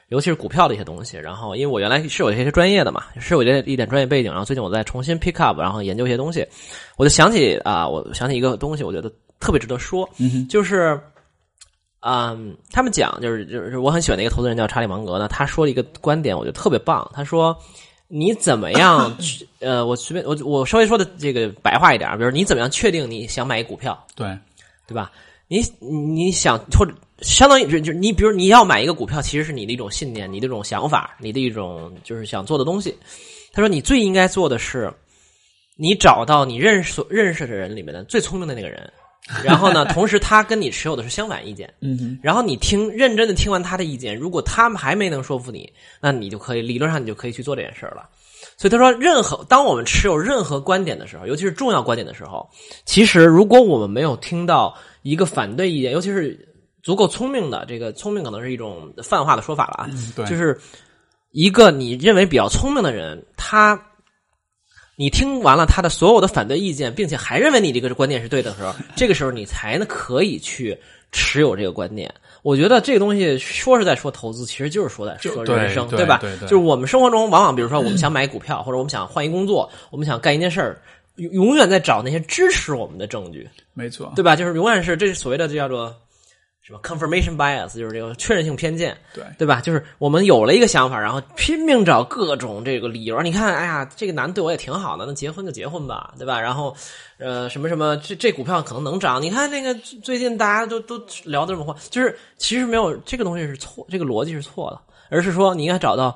尤其是股票的一些东西。然后，因为我原来是有一些专业的嘛，是有这一点专业背景。然后最近我在重新 pick up，然后研究一些东西，我就想起啊、我想起一个东西，我觉得特别值得说，嗯就是。嗯，他们讲就是就是我很喜欢的一个投资人叫查理芒格呢，他说了一个观点，我觉得特别棒。他说：“你怎么样去？呃，我随便我我稍微说的这个白话一点，比如你怎么样确定你想买一股票？对对吧？你你想或者相当于就就你比如你要买一个股票，其实是你的一种信念，你的一种想法，你的一种就是想做的东西。他说你最应该做的是，你找到你认识所认识的人里面的最聪明的那个人，然后呢，同时他跟你持有的是相反意见，嗯然后你听认真的听完他的意见，如果他们还没能说服你，那你就可以理论上你就可以去做这件事儿了。所以他说，任何当我们持有任何观点的时候，尤其是重要观点的时候，其实如果我们没有听到一个反对意见，尤其是足够聪明的，这个聪明可能是一种泛化的说法了啊，对。就是一个你认为比较聪明的人，他你听完了他的所有的反对意见，并且还认为你这个观点是对的时候，这个时候你才能可以去持有这个观点。我觉得这个东西说是在说投资，其实就是说在说人生，对吧？对对就是我们生活中往往，比如说我们想买股票，或者我们想换一工作，我们想干一件事儿，永永远在找那些支持我们的证据。没错，对吧？就是永远是这是所谓的这叫做什么 confirmation bias，就是这个确认性偏见，对对吧？就是我们有了一个想法，然后拼命找各种这个理由。你看，哎呀，这个男的对我也挺好的，那结婚就结婚吧，对吧？然后，呃，什么什么，这这股票可能能涨。你看那个最近大家都都聊的这么火，就是其实没有这个东西是错，这个逻辑是错的，而是说你应该找到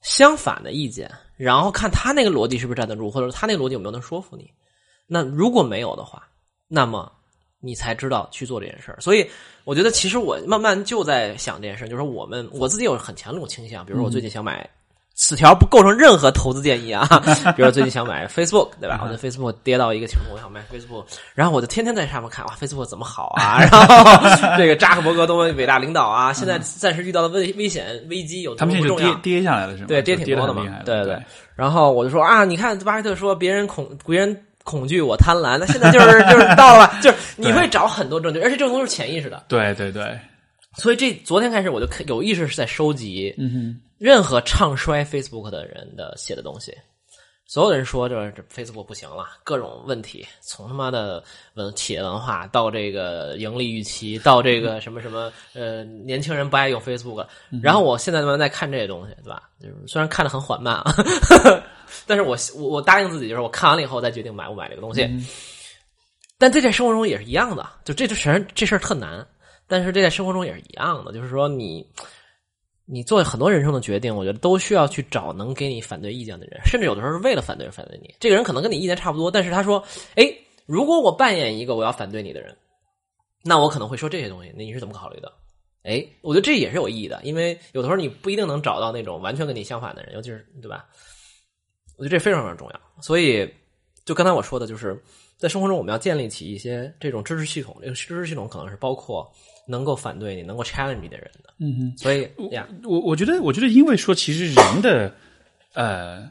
相反的意见，然后看他那个逻辑是不是站得住，或者说他那个逻辑有没有能说服你。那如果没有的话，那么你才知道去做这件事儿。所以我觉得，其实我慢慢就在想这件事儿，就是说我们我自己有很强的这种倾向，比如说我最近想买。此条不构成任何投资建议啊，比如说最近想买 Facebook，对吧？我的 Facebook 跌到一个程度，我想买 Facebook，然后我就天天在上面看哇，Facebook 怎么好啊？然后 这个扎克伯格多么伟大领导啊！现在暂时遇到的危危险危机有他们多么重要现在就跌？跌下来了是吗？对，跌挺多的嘛对对。然后我就说啊，你看巴菲特说别人恐别人恐惧，我贪婪，那现在就是 就是到了，就是你会找很多证据，而且这种都是潜意识的。对对对，所以这昨天开始我就有意识是在收集嗯哼，任何唱衰 Facebook 的人的写的东西。所有人说这这 Facebook 不行了，各种问题，从他妈的文企业文化到这个盈利预期，到这个什么什么呃年轻人不爱用 Facebook，然后我现在慢慢在看这些东西，对吧？就是虽然看的很缓慢啊，但是我我我答应自己，就是我看完了以后再决定买不买这个东西。但这在生活中也是一样的，就这这事儿这事儿特难，但是这在生活中也是一样的，就是说你你做很多人生的决定，我觉得都需要去找能给你反对意见的人，甚至有的时候是为了反对而反对你。这个人可能跟你意见差不多，但是他说：“哎，如果我扮演一个我要反对你的人，那我可能会说这些东西，那你是怎么考虑的？”哎，我觉得这也是有意义的，因为有的时候你不一定能找到那种完全跟你相反的人，尤其是对吧？我觉得这非常非常重要。所以，就刚才我说的，就是在生活中我们要建立起一些这种知识系统，这个知识系统可能是包括能够反对你、能够 challenge 你的人的。嗯哼。所以呀，我我觉得，我觉得，因为说，其实人的呃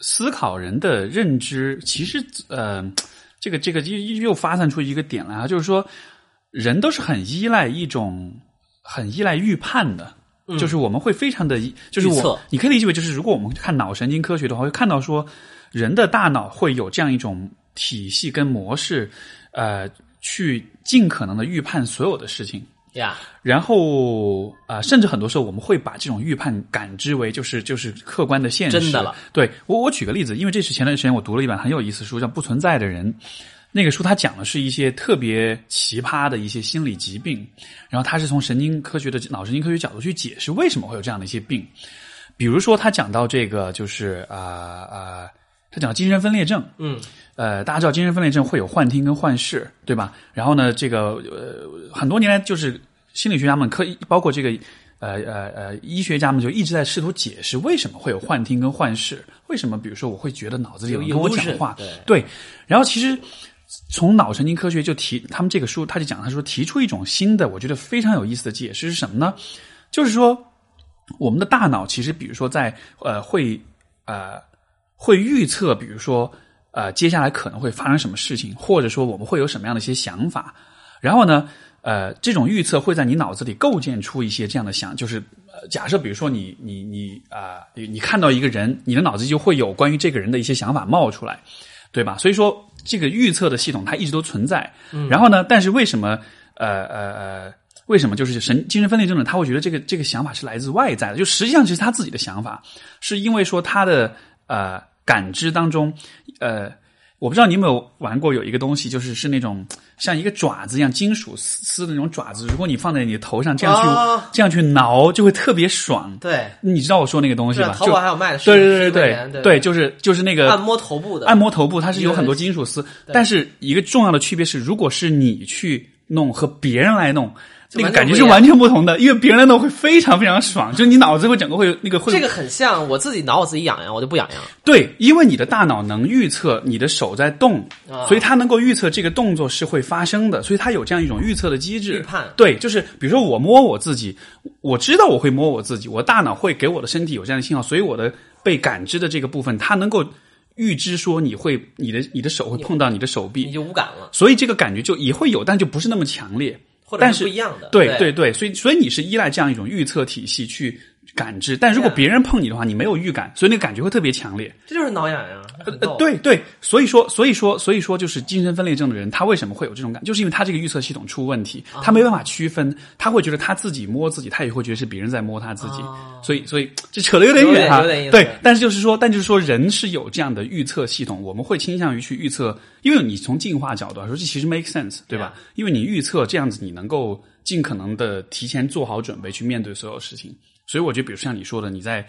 思考、人的认知，其实呃，这个这个又又发散出一个点来啊，就是说，人都是很依赖一种很依赖预判的，就是我们会非常的，就是我，你可以理解为就是如果我们看脑神经科学的话，会看到说人的大脑会有这样一种体系跟模式，呃，去尽可能的预判所有的事情。呀，然后啊、呃甚至很多时候我们会把这种预判感知为就是就是客观的现实。真的了。对我我举个例子，因为这是前段时间我读了一本很有意思书，叫《不存在的人》。那个书它讲的是一些特别奇葩的一些心理疾病，然后它是从神经科学的脑神经科学角度去解释为什么会有这样的一些病。比如说，他讲到这个就是啊啊、他讲精神分裂症，嗯，呃，大家知道精神分裂症会有幻听跟幻视，对吧？然后呢，这个呃，很多年来就是心理学家们科，包括这个呃呃呃医学家们就一直在试图解释为什么会有幻听跟幻视，为什么比如说我会觉得脑子里有人跟我讲话，对对，然后其实。从脑神经科学就提他们这个书，他就讲，他说提出一种新的，我觉得非常有意思的解释是什么呢？就是说，我们的大脑其实，比如说在呃会呃会预测，比如说呃接下来可能会发生什么事情，或者说我们会有什么样的一些想法，然后呢，呃这种预测会在你脑子里构建出一些这样的想，就是呃假设比如说你你你啊、你你看到一个人，你的脑子就会有关于这个人的一些想法冒出来，对吧？所以说这个预测的系统它一直都存在，然后呢，但是为什么呃呃呃？为什么就是神精神分裂症呢？他会觉得这个这个想法是来自外在的，就实际上其实他自己的想法，是因为说他的呃感知当中，呃，我不知道你有没有玩过有一个东西，就是是那种像一个爪子一样金属丝丝的那种爪子，如果你放在你的头上这样去、哦这样去挠，就会特别爽。对，你知道我说那个东西吧？淘宝就还有卖的，对对对10块钱对对，就是就是那个按摩头部的，按摩头部，它是有很多金属丝，但是一个重要的区别是，如果是你去弄和别人来弄，那个感觉是完全不同的，因为别人的会非常非常爽，就是你脑子会整个会那个会这个很像我自己挠我自己痒痒，我就不痒痒。对，因为你的大脑能预测你的手在动，啊所以它能够预测这个动作是会发生的，所以它有这样一种预测的机制。预判对，就是比如说我摸我自己，我知道我会摸我自己，我大脑会给我的身体有这样的信号，所以我的被感知的这个部分，它能够预知说你会你的你的手会碰到你的手臂你，就无感了，所以这个感觉就也会有，但就不是那么强烈。或者但是是不一样的。对对对对，所以所以你是依赖这样一种预测体系去感知，但如果别人碰你的话，你没有预感，所以那个感觉会特别强烈。这就是挠痒痒，呃，对对，所以说，所以说，所以说，就是精神分裂症的人，他为什么会有这种感？就是因为他这个预测系统出问题，啊他没办法区分，他会觉得他自己摸自己，他也会觉得是别人在摸他自己，所以，所以这扯得有点远哈。对，但是就是说，但就是说，人是有这样的预测系统，我们会倾向于去预测，因为你从进化角度来说，这其实 make sense，对吧因为你预测这样子，你能够尽可能的提前做好准备去面对所有事情。所以我觉得，比如像你说的，你在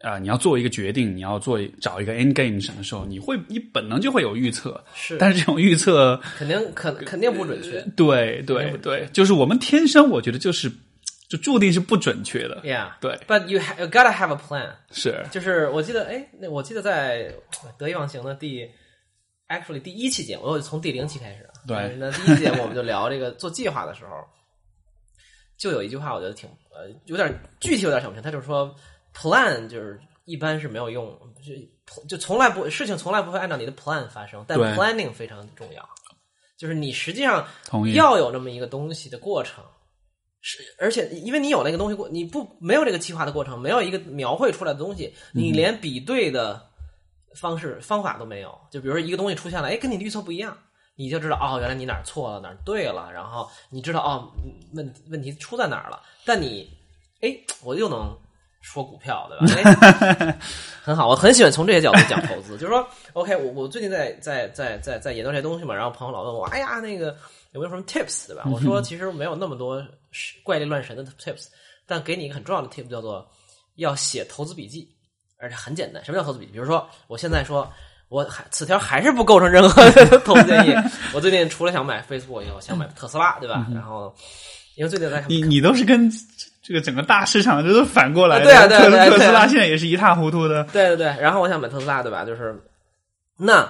啊、你要做一个决定，你要做找一个 end game 什么时候，你会你本能就会有预测，是但是这种预测，肯定肯肯定不准确。对对对，就是我们天生我觉得就是就注定是不准确的，Yeah，对，but you ha- you gotta have a plan。是就是我记得，哎，那我记得在得意忘形的第 actually 第一期节目，我从第零期开始啊。对那第一期节目我们就聊这个做计划的时候，就有一句话我觉得挺呃有点具体有点想不清，他就是说 plan 就是一般是没有用，就就从来不事情从来不会按照你的 plan 发生，但 planning 非常重要，就是你实际上要有这么一个东西的过程。是，而且因为你有那个东西过，你不没有这个计划的过程，没有一个描绘出来的东西，你连比对的方式方法都没有。就比如说一个东西出现了，哎，跟你的预测不一样，你就知道哦，原来你哪儿错了，哪儿对了，然后你知道哦，问问题出在哪儿了。但你，哎，我又能说股票，对吧？哎，很好，我很喜欢从这些角度讲投资。就是说，OK，我我最近在在在在在研究这些东西嘛，然后朋友老问我，哎呀，那个有没有什么 tips，对吧？我说其实没有那么多怪力乱神的 tips，但给你一个很重要的 tip，叫做要写投资笔记，而且很简单。什么叫投资笔记？比如说，我现在说。我还此条还是不构成任何的 投资建议。我最近除了想买 Facebook 以后，想买特斯拉，对吧？然后因为最近在看你你都是跟这个整个大市场这都反过来的，对啊对啊特对特斯拉现在也是一塌糊涂的，对对对，然后我想买特斯拉，对吧？就是那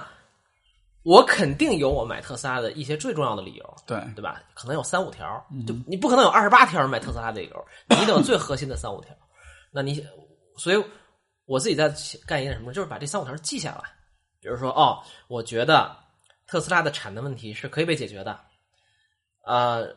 我肯定有我买特斯拉的一些最重要的理由，对对吧？可能有三五条，就你不可能有二十八条买特斯拉的理由，你得有最核心的三五条。那你所以我自己在干一件什么，就是把这三五条记下来。比如说，哦，我觉得特斯拉的产能问题是可以被解决的，呃，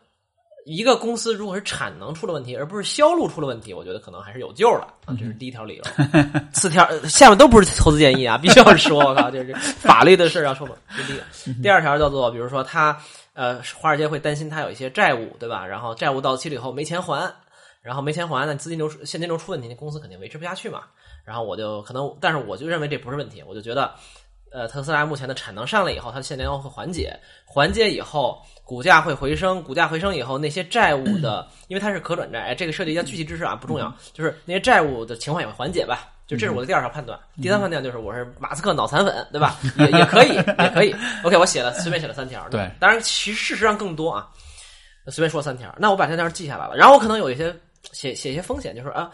一个公司如果是产能出了问题，而不是销路出了问题，我觉得可能还是有救了啊。这是第一条理由。四条呃下面都不是投资建议啊，必须要说，我靠，这是法律的事儿要说嘛。这第一个，第二条叫做，比如说他呃，华尔街会担心他有一些债务，对吧？然后债务到期了以后没钱还，然后没钱还那，资金流出现金流出问题，那公司肯定维持不下去嘛。然后我就可能，但是我就认为这不是问题，我就觉得。呃，特斯拉目前的产能上来以后，它的现金流会缓解，缓解以后，股价会回升，股价回升以后，那些债务的，因为它是可转债，哎，这个涉及一下具体知识啊，不重要，就是那些债务的情况也会缓解吧，就这是我的第二条判断。第三判断就是我是马斯克脑残粉，对吧？也也可以，也可以。OK，我写了，随便写了三条。对，当然其实事实上更多啊，随便说三条。那我把三条记下来了，然后我可能有一些写写一些风险，就是啊。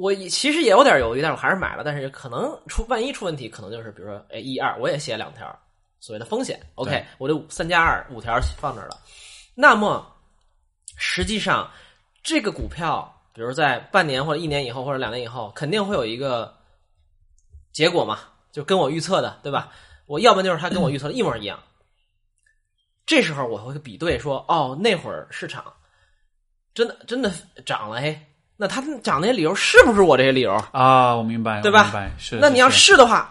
我其实也有点犹豫，但是我还是买了。但是可能出万一出问题，可能就是比如说，哎，一二，我也写两条所谓的风险。OK，我这三加二五条放这儿了。那么实际上这个股票，比如在半年或者一年以后或者两年以后，肯定会有一个结果嘛，就跟我预测的，对吧？我要不就是他跟我预测的一模一样。这时候我会比对说，哦，那会儿市场真的真的涨了，哎。那他讲那些理由是不是我这些理由啊？我明白，对吧？是。那你要是的话，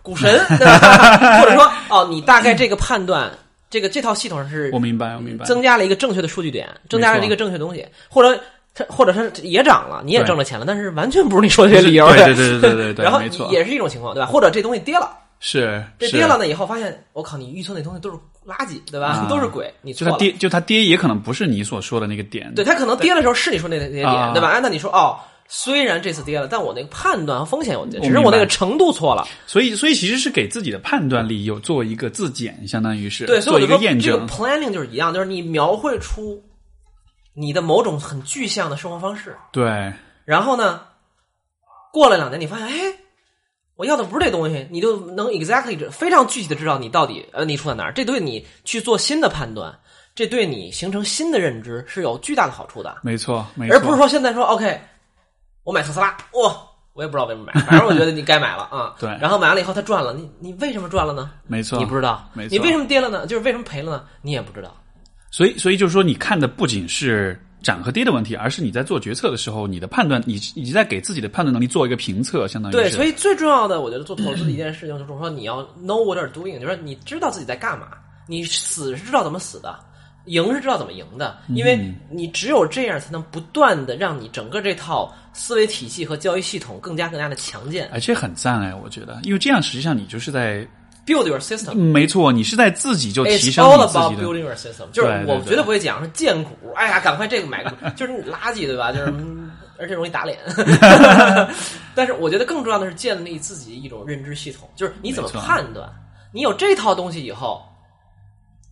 股神，对吧？或者说，哦，你大概这个判断，这个这套系统是，我明白，我明白，增加了一个正确的数据点，增加了一个正确的东西，或者它，或者是也涨了，你也挣了钱了，但是完全不是你说的这些理由，对对对对对对，然后，也是一种情况，对吧？或者这东西跌了，是这跌了呢，以后发现，我靠，你预测那东西都是垃圾，对吧？都是鬼，你错了。就他跌，就他跌也可能不是你所说的那个点，对，他可能跌的时候是你说那那些点，对吧？哎，那你说哦。虽然这次跌了，但我那个判断和风险有，只是我那个程度错了。所以，所以其实是给自己的判断力有做一个自检，相当于是对做一个验证。这个 planning 就是一样，就是你描绘出你的某种很具象的生活方式。对。然后呢，过了两年，你发现，哎，我要的不是这东西，你就能 exactly 非常具体的知道你到底呃你出在哪儿。这对你去做新的判断，这对你形成新的认知是有巨大的好处的。没错，没错。而不是说现在说 OK。我买特斯拉，哇！我也不知道为什么买，反正我觉得你该买了啊。对。然后买完了以后，它赚了，你你为什么赚了呢？没错，你不知道。没错。你为什么跌了呢？就是为什么赔了呢？你也不知道。所以，所以就是说，你看的不仅是涨和跌的问题，而是你在做决策的时候，你的判断，你你在给自己的判断能力做一个评测，相当于对。所以最重要的，我觉得做投资的一件事情，就是说你要 know what you're doing，就是你知道自己在干嘛，你死是知道怎么死的。赢是知道怎么赢的，因为你只有这样才能不断的让你整个这套思维体系和交易系统更加更加的强健。而且很赞哎，我觉得，因为这样实际上你就是在 build your system。没错，你是在自己就提升你自己的 building your system。就是我绝对不会讲是建股，哎呀，赶快这个买个，就是垃圾对吧？就是而且容易打脸。但是我觉得更重要的是建立自己一种认知系统，就是你怎么判断，你有这套东西以后。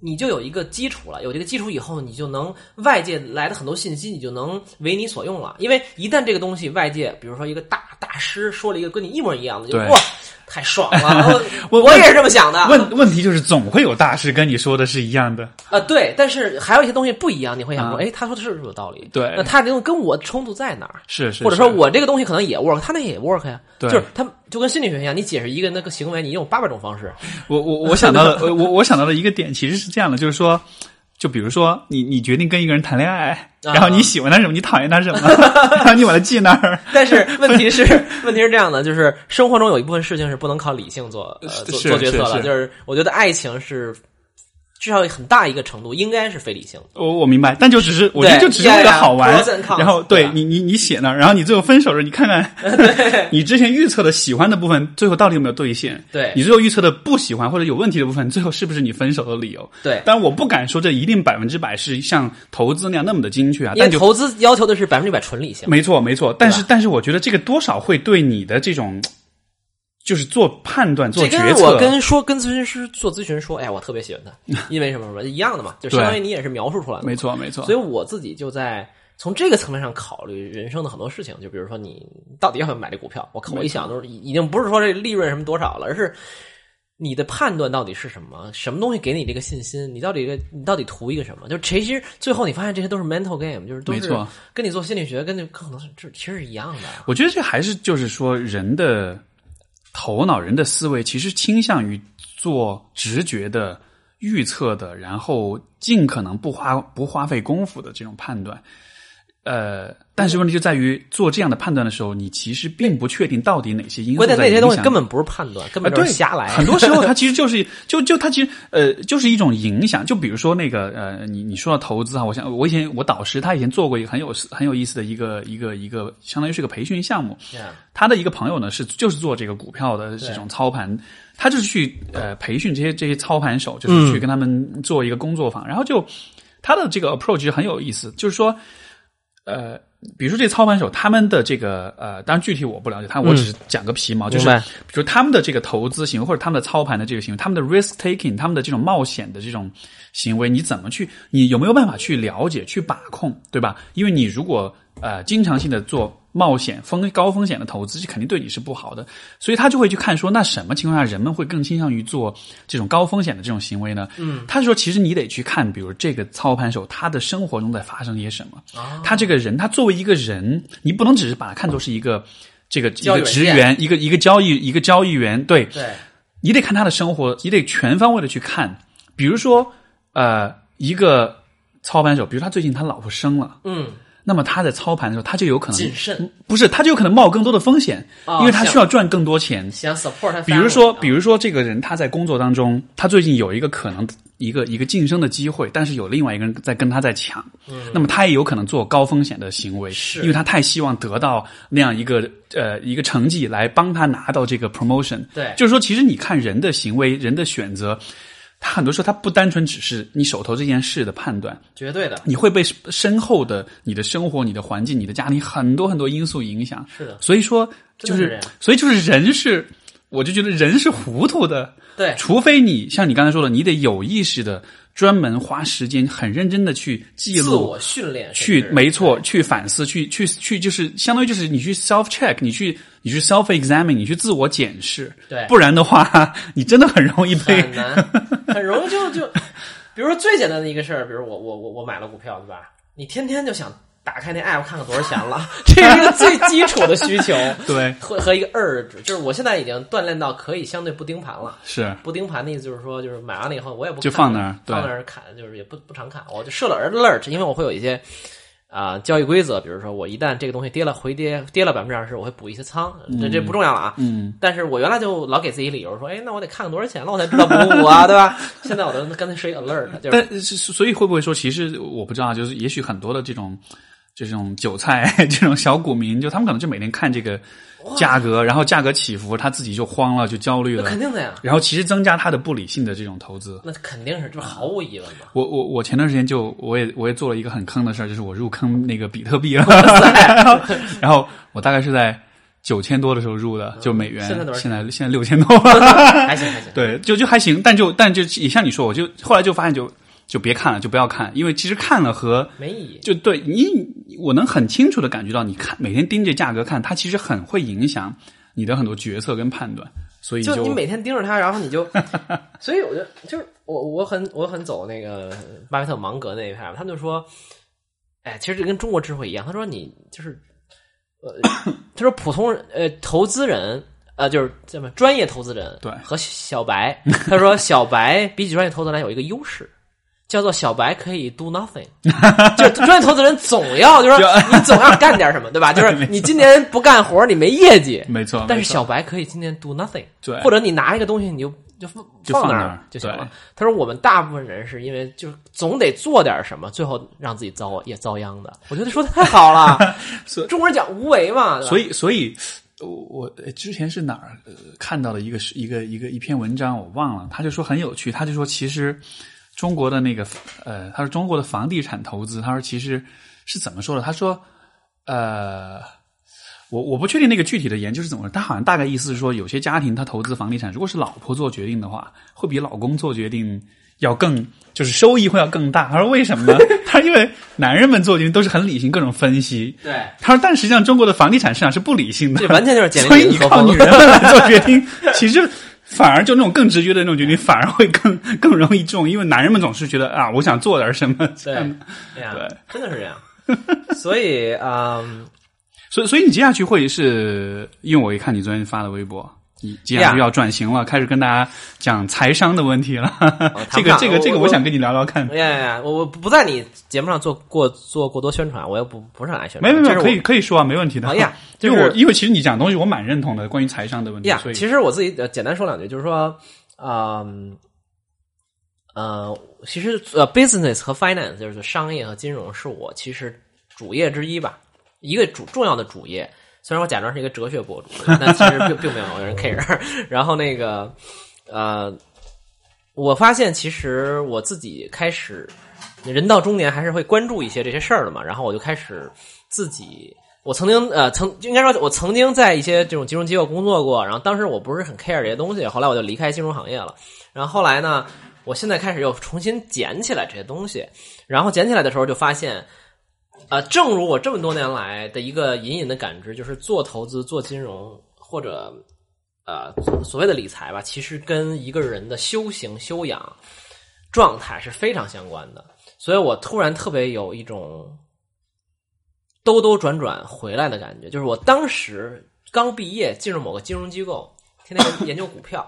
你就有一个基础了，有这个基础以后，你就能外界来的很多信息，你就能为你所用了。因为一旦这个东西外界，比如说一个大大师说了一个跟你一模一样的，就哇，太爽了！我我也是这么想的。问问题就是，总会有大师跟你说的是一样的啊。对，但是还有一些东西不一样，你会想说，哎，他说的是不是有道理？对，那他这种跟我冲突在哪儿？是是，或者说我这个东西可能也 work，他那也 work 呀。对，就是他。就跟心理学一样，你解释一个那个行为，你用八百种方式。我我我想到了，我我想到了一个点，其实是这样的，就是说，就比如说，你你决定跟一个人谈恋爱，然后你喜欢他什么，你讨厌他什么，然后你把他记那儿。但是问题是，问题是这样的，就是生活中有一部分事情是不能靠理性做做做决策的，就是我觉得爱情是。至少很大一个程度应该是非理性。我我明白，但就只是我觉得就只是为了好玩。然后对你你你写那，然后你最后分手时，你看看 你之前预测的喜欢的部分，最后到底有没有兑现？对你最后预测的不喜欢或者有问题的部分，最后是不是你分手的理由？对，但我不敢说这一定百分之百是像投资那样那么的精确啊。但投资要求的是百分之百纯理性。没错没错，但是但是我觉得这个多少会对你的这种。就是做判断、做决策。跟我跟说跟咨询师做咨询说，哎呀，我特别喜欢他，因为什么什么一样的嘛，就相当于你也是描述出来的。没错，没错。所以我自己就在从这个层面上考虑人生的很多事情，就比如说你到底要不要买这股票？我靠，我一想都是已经不是说这利润什么多少了，而是你的判断到底是什么？什么东西给你这个信心？你到底你到底图一个什么？就其实最后你发现这些都是 mental game，就是都是跟你做心理学跟那可能是这其实是一样的。我觉得这还是就是说人的。头脑人的思维其实倾向于做直觉的预测的，然后尽可能不花不花费功夫的这种判断。呃，但是问题就在于做这样的判断的时候，你其实并不确定到底哪些因素关键在那些东西根本不是判断，根本就对是瞎来。很多时候，它其实就是就就它其实呃就是一种影响。就比如说那个呃，你你说到投资啊，我想我以前我导师他以前做过一个很有很有意思的一个一个一个，相当于是个培训项目。他的一个朋友呢是就是做这个股票的这种操盘，他就是去呃培训这些这些操盘手，就是去跟他们做一个工作坊，然后就他的这个 approach 就很有意思，就是说呃。比如说，这操盘手他们的这个呃，当然具体我不了解他，我只是讲个皮毛，就是比如他们的这个投资行为或者他们的操盘的这个行为，他们的 risk taking，他们的这种冒险的这种行为，你怎么去？你有没有办法去了解、去把控，对吧？因为你如果呃经常性的做冒险、风高风险的投资，这肯定对你是不好的。所以他就会去看说，那什么情况下人们会更倾向于做这种高风险的这种行为呢？嗯，他说其实你得去看，比如这个操盘手他的生活中在发生些什么，他这个人，他作为一个人，你不能只是把他看作是一个。这个一个职员，一个一个交易一个交易员，对，对，你得看他的生活，你得全方位的去看。比如说，呃，一个操盘手，比如他最近他老婆生了，嗯，那么他在操盘的时候，他就有可能谨慎，不是，他就有可能冒更多的风险，哦因为他需要赚更多钱。想 support 他。比如说，比如说这个人他在工作当中，他最近有一个可能一个一个晋升的机会，但是有另外一个人在跟他在抢，那么他也有可能做高风险的行为，因为他太希望得到那样一个呃一个成绩来帮他拿到这个 promotion。对就是说，其实你看人的行为、人的选择，他很多时候他不单纯只是你手头这件事的判断，绝对的，你会被身后的你的生活、你的环境、你的家庭很多很多因素影响。是的所以说就是是，所以就是人是，我就觉得人是糊涂的。对除非你像你刚才说的，你得有意识的专门花时间，很认真的去记录自我。训练，去没错，去反思，去去去，就是相当于就是你去 self check，你去你去 self examine，你去自我检视。对不然的话，你真的很容易被很难，很容易就就，比如说最简单的一个事儿，比如我我我我买了股票，对吧？你天天就想打开那 app 看看多少钱了，这是一个最基础的需求，对。和和一个 urge，就是我现在已经锻炼到可以相对不盯盘了。是。不盯盘的意思就是说，就是买完了以后我也不就放那儿对。放那儿看，就是也不不常看，我就设了 alert，因为我会有一些啊、交易规则，比如说我一旦这个东西跌了回跌跌了百分之二十，我会补一些仓，这这不重要了啊。嗯，但是我原来就老给自己理由说，哎，那我得看看多少钱了，我才知道补不补啊，对吧？现在我都干脆设一 alert，就是但是所以会不会说，其实我不知道，就是也许很多的这种这种韭菜 这种小股民，就他们可能就每天看这个价格，然后价格起伏，他自己就慌了，就焦虑了。那肯，定的呀，然后其实增加他的不理性的这种投资。那肯定是，就是毫无疑问嘛。我我我前段时间就我也我也做了一个很坑的事儿，就是我入坑那个比特币了，然后我大概是在九千多的时候入的，就美元，现在多少？现在现在六千多，还行还行，对，就就还行，但就但就也像你说，我就后来就发现就就别看了，就不要看，因为其实看了和没意义。就对你，我能很清楚的感觉到，你看每天盯着价格看，它其实很会影响你的很多决策跟判断，所以就你每天盯着它，然后你就，所以我就就是我我很我很走那个巴菲特芒格那一派，他们就说，哎，其实这跟中国智慧一样，他说你就是，呃，他说普通人呃投资人。呃，就是这么专业投资人对和小白，他说小白比起专业投资人有一个优势，叫做小白可以 do nothing，就是专业投资人总要就是说你总要干点什么，对吧？就是你今年不干活，你没业绩，没错，但是小白可以今年 do nothing，对或者你拿一个东西你就就放那儿就放那儿就行了。他说我们大部分人是因为就是总得做点什么，最后让自己遭也遭殃的。我觉得说的太好了，中国人讲无为嘛，所以，所以，我我呃之前是哪儿、呃、看到的一个是一个一个一篇文章，我忘了。他就说很有趣，他就说其实中国的那个呃，他说中国的房地产投资，他说其实是怎么说的？他说呃。我我不确定那个具体的研究是怎么他好像大概意思是说，有些家庭他投资房地产，如果是老婆做决定的话，会比老公做决定要更，就是收益会要更大。他说为什么呢？他说因为男人们做决定都是很理性，各种分析，对，他说，但实际上中国的房地产市场是不理性的，这完全就是简 所以你靠女人们来做决定，其实反而就那种更直觉的那种决定，反而会更 更容易中，因为男人们总是觉得啊，我想做点什么，这对样，对真的是这样。所以，啊，所以所以你接下去会是因为我一看你昨天发的微博，你接下来 Yeah 就要转型了，开始跟大家讲财商的问题了。哦 这个这个这个，我我想跟你聊聊看。呀呀呀！我我不在你节目上做过做过多宣传，我又不不是很爱宣没没没，可以可以说啊，没问题的。哎呀 因为就是我因为其实你讲的东西我蛮认同的，关于财商的问题，呀其实我自己呃简单说两句，就是说，嗯呃，其实呃，business 和 finance 就是商业和金融是我其实主业之一吧，一个主重要的主业。虽然我假装是一个哲学博主，但其实并并没有人 care。然后那个呃，我发现其实我自己开始人到中年还是会关注一些这些事儿的嘛，然后我就开始自己。我曾经呃曾应该说，我曾经在一些这种金融机构工作过，然后当时我不是很 care 这些东西，后来我就离开金融行业了。然后后来呢，我现在开始又重新捡起来这些东西，然后捡起来的时候就发现，呃，正如我这么多年来的一个隐隐的感知，就是做投资、做金融或者呃所谓的理财吧，其实跟一个人的修行、修养状态是非常相关的。所以我突然特别有一种兜兜转转回来的感觉，就是我当时刚毕业进入某个金融机构，天天研究股票。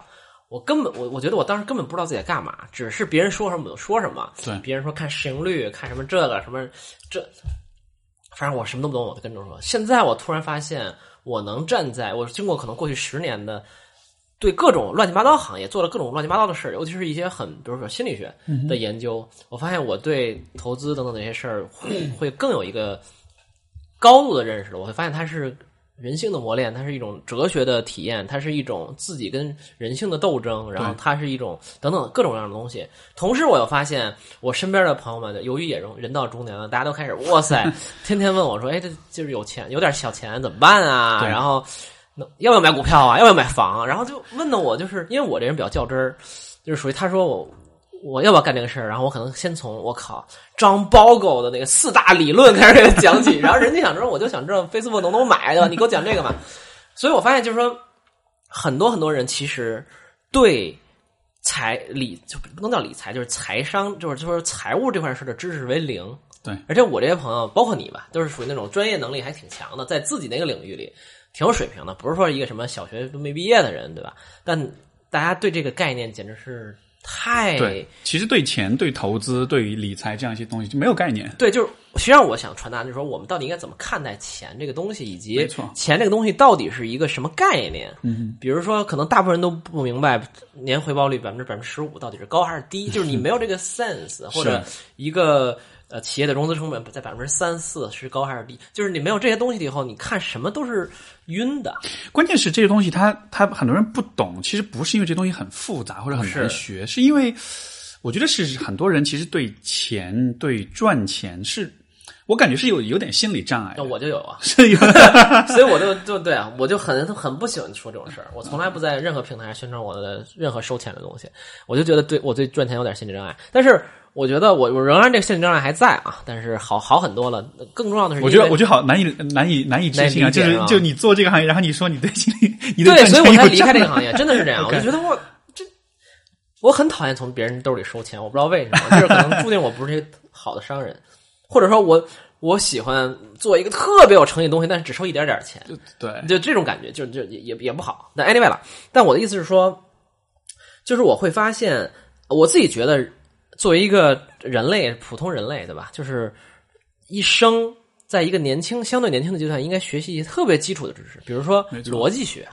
我根本我我觉得我当时根本不知道自己在干嘛，只是别人说什么我就说什么。对别人说看市盈率，看什么这个什么这，反正我什么都不懂，我就跟着说。现在我突然发现，我能站在我经过可能过去十年的对各种乱七八糟行业做了各种乱七八糟的事儿，尤其是一些很比如说心理学的研究，我发现我对投资等等那些事儿会 会更有一个高度的认识了。我会发现它是人性的磨练，它是一种哲学的体验，它是一种自己跟人性的斗争，然后它是一种等等各种各样的东西。同时，我又发现我身边的朋友们，由于也人人到中年了，大家都开始哇塞，天天问我说：“哎，这就是有钱，有点小钱怎么办啊？”然后那要不要买股票啊？要不要买房啊？然后就问的我，就是因为我这人比较较真儿，就是属于他说我我要不要干这个事儿，然后我可能先从我靠张包狗的那个四大理论开始给他讲起，然后人家想知道，我就想知道 Facebook 能不能买，对吧？你给我讲这个嘛。所以我发现就是说，很多很多人其实对财理就不能叫理财，就是财商，就是就是财务这块事的知识为零。对，而且我这些朋友，包括你吧，都是属于那种专业能力还挺强的，在自己那个领域里挺有水平的，不是说一个什么小学都没毕业的人，对吧？但大家对这个概念简直是太对，其实对钱、对投资、对于理财这样一些东西就没有概念。对，就是实际上我想传达就是说，我们到底应该怎么看待钱这个东西，以及钱这个东西到底是一个什么概念？嗯，比如说，可能大部分人都不明白年回报率百分之百分之十五到底是高还是低，就是你没有这个 sense，或者一个呃企业的融资成本在百分之三四是高还是低，就是你没有这些东西以后，你看什么都是晕的。关键是这些东西他，他很多人不懂，其实不是因为这东西很复杂或者很难学，是因为我觉得是很多人其实对钱、对赚钱是，我感觉是有有点心理障碍那。我就有啊，是有 所以我就就对啊，我就很很不喜欢说这种事儿。我从来不在任何平台上宣传我的任何收钱的东西，我就觉得对我对赚钱有点心理障碍。但是我觉得我我仍然这个心理障碍还在啊，但是好好很多了。更重要的是，我觉得我觉得好难以难以难以置信啊！就是就你做这个行业，然后你说你对心理 你对所以我才离开这个行业，真的是这样。我就觉得我这我很讨厌从别人兜里收钱，我不知道为什么，就是可能注定我不是一个好的商人，或者说我我喜欢做一个特别有诚意的东西，但是只收一点点钱。对就这种感觉，就就也也也不好。那 anyway 了，但我的意思是说，就是我会发现，我自己觉得，作为一个人类，普通人类，对吧？就是一生在一个年轻、相对年轻的阶段，应该学习一些特别基础的知识，比如说逻辑学，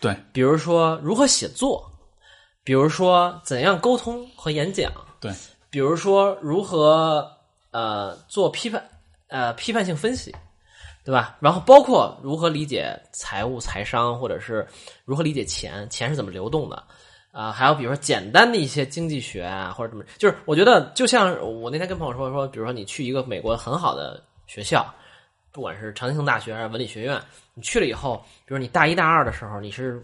对比如说如何写作，比如说怎样沟通和演讲，对比如说如何呃做批判呃批判性分析，对吧？然后包括如何理解财务、财商，或者是如何理解钱，钱是怎么流动的。啊、还有比如说简单的一些经济学啊，或者怎么，就是我觉得就像我那天跟朋友说说，比如说你去一个美国很好的学校，不管是常青藤大学还是文理学院，你去了以后，比如你大一大二的时候，你是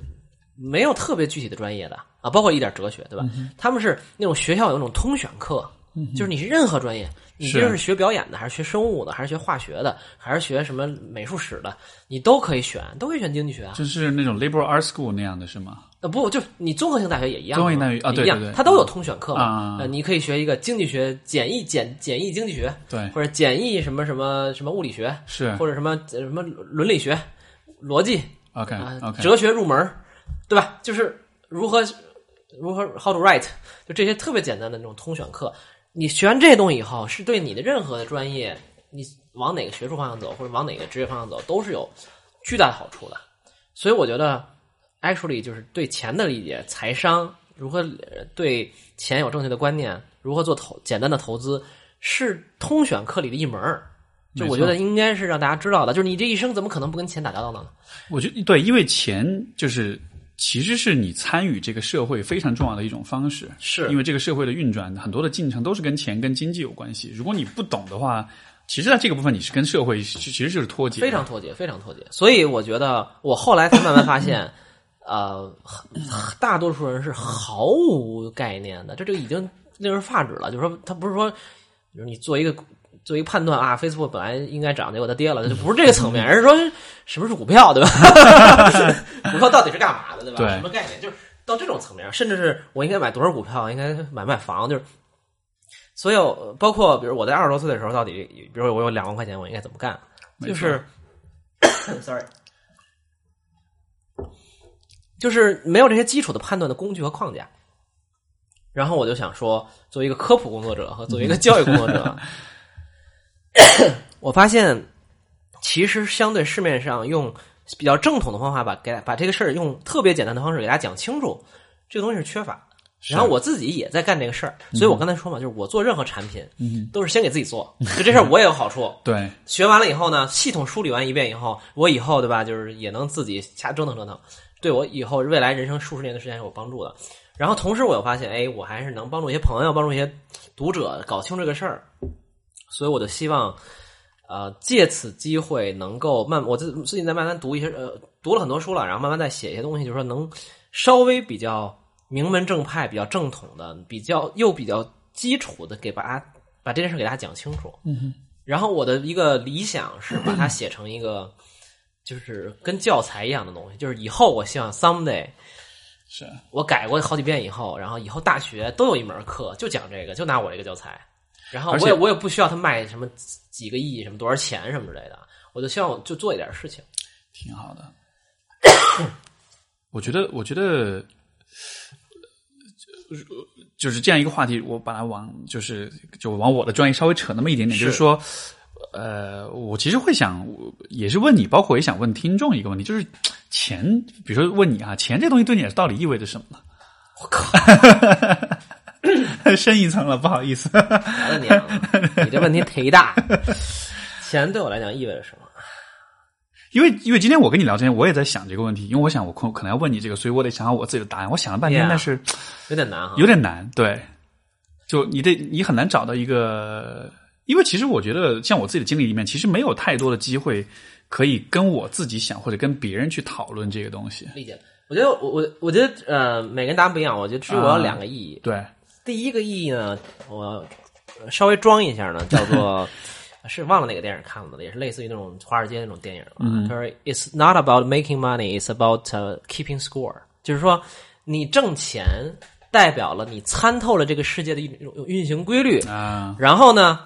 没有特别具体的专业的啊，包括一点哲学，对吧？他们是那种学校有那种通选课，就是你是任何专业，你是这是学表演的，还是学生物的，还是学化学的，还是学什么美术史的，你都可以选，都可以选经济学啊。就是那种 liberal art school 那样的是吗？呃，不，就你综合性大学也一样，综合性大学啊也一样对对对它都有通选课嘛。啊呃，你可以学一个经济学简易简简易经济学，对或者简易什么什么什么物理学，是或者什么呃什么伦理学、逻辑 OK 啊、OK 哲学入门，对吧？就是如何如何 how to write，就这些特别简单的那种通选课。你学完这些东西以后，是对你的任何的专业，你往哪个学术方向走，或者往哪个职业方向走，都是有巨大的好处的。所以我觉得，actually 就是对钱的理解，财商如何呃对钱有正确的观念，如何做投简单的投资，是通选课里的一门儿就我觉得应该是让大家知道的，就是你这一生怎么可能不跟钱打交道呢？我觉得对，因为钱就是其实是你参与这个社会非常重要的一种方式，是因为这个社会的运转很多的进程都是跟钱跟经济有关系。如果你不懂的话，其实在这个部分你是跟社会其实就是脱节，非常脱节，非常脱节。所以我觉得，我后来才慢慢发现，呃，大多数人是毫无概念的，这这个已经令人发指了。就是说，他不是说，就是你做一个做一个判断啊，Facebook 本来应该涨，结果它跌了，就不是这个层面，而是说什么是股票，对吧？股票到底是干嘛的，对吧？对什么概念？就是到这种层面，甚至是我应该买多少股票，应该买不买房，就是。所有包括，比如我在二十多岁的时候，到底，比如我有两万块钱，我应该怎么干？就是，sorry，就是没有这些基础的判断的工具和框架。然后我就想说，作为一个科普工作者和作为一个教育工作者，我发现其实相对市面上用比较正统的方法把给把这个事儿用特别简单的方式给大家讲清楚，这个东西是缺乏的。然后我自己也在干这个事儿，所以我刚才说嘛，就是我做任何产品，嗯，都是先给自己做，就这事儿我也有好处。对，学完了以后呢，系统梳理完一遍以后，我以后对吧，就是也能自己瞎折腾折腾，对我以后未来人生数十年的时间是有帮助的。然后同时我又发现，哎，我还是能帮助一些朋友，帮助一些读者搞清这个事儿，所以我就希望，呃，借此机会能够慢，我自最近在慢慢读一些，呃，读了很多书了，然后慢慢再写一些东西，就是说能稍微比较名门正派、比较正统的、比较又比较基础的，给把它把这件事给大家讲清楚。嗯，然后我的一个理想是把它写成一个，就是跟教材一样的东西，就是以后我希望 someday 是我改过好几遍以后，然后以后大学都有一门课就讲这个，就拿我这个教材，然后我也我也不需要他卖什么几个亿、什么多少钱什么之类的，我就希望我就做一点事情。挺好的。我觉得，我觉得，就是就是这样一个话题，我把它往就是就往我的专业稍微扯那么一点点，是就是说，呃，我其实会想，我也是问你，包括也想问听众一个问题，就是钱，比如说问你啊，钱这东西对你到底意味着什么呢？我靠，深一层了，不好意思。我的娘！你这问题忒大。钱对我来讲意味着什么？因为因为今天我跟你聊天，我也在想这个问题，因为我想我可可能要问你这个，所以我得想好我自己的答案。我想了半天 Yeah 但是有点难哈。有点难，对，就你得你很难找到一个，因为其实我觉得像我自己的经历里面，其实没有太多的机会可以跟我自己想或者跟别人去讨论这个东西。理解。我觉得我我我觉得呃，每个人答案不一样。我觉得其实我有两个意义。对，第一个意义呢，我稍微装一下呢，叫做 是忘了哪个电影看了的，也是类似于那种华尔街那种电影了。嗯他说：“It's not about making money, it's about、uh, keeping score。”就是说，你挣钱代表了你参透了这个世界的一种运行规律，啊，然后呢，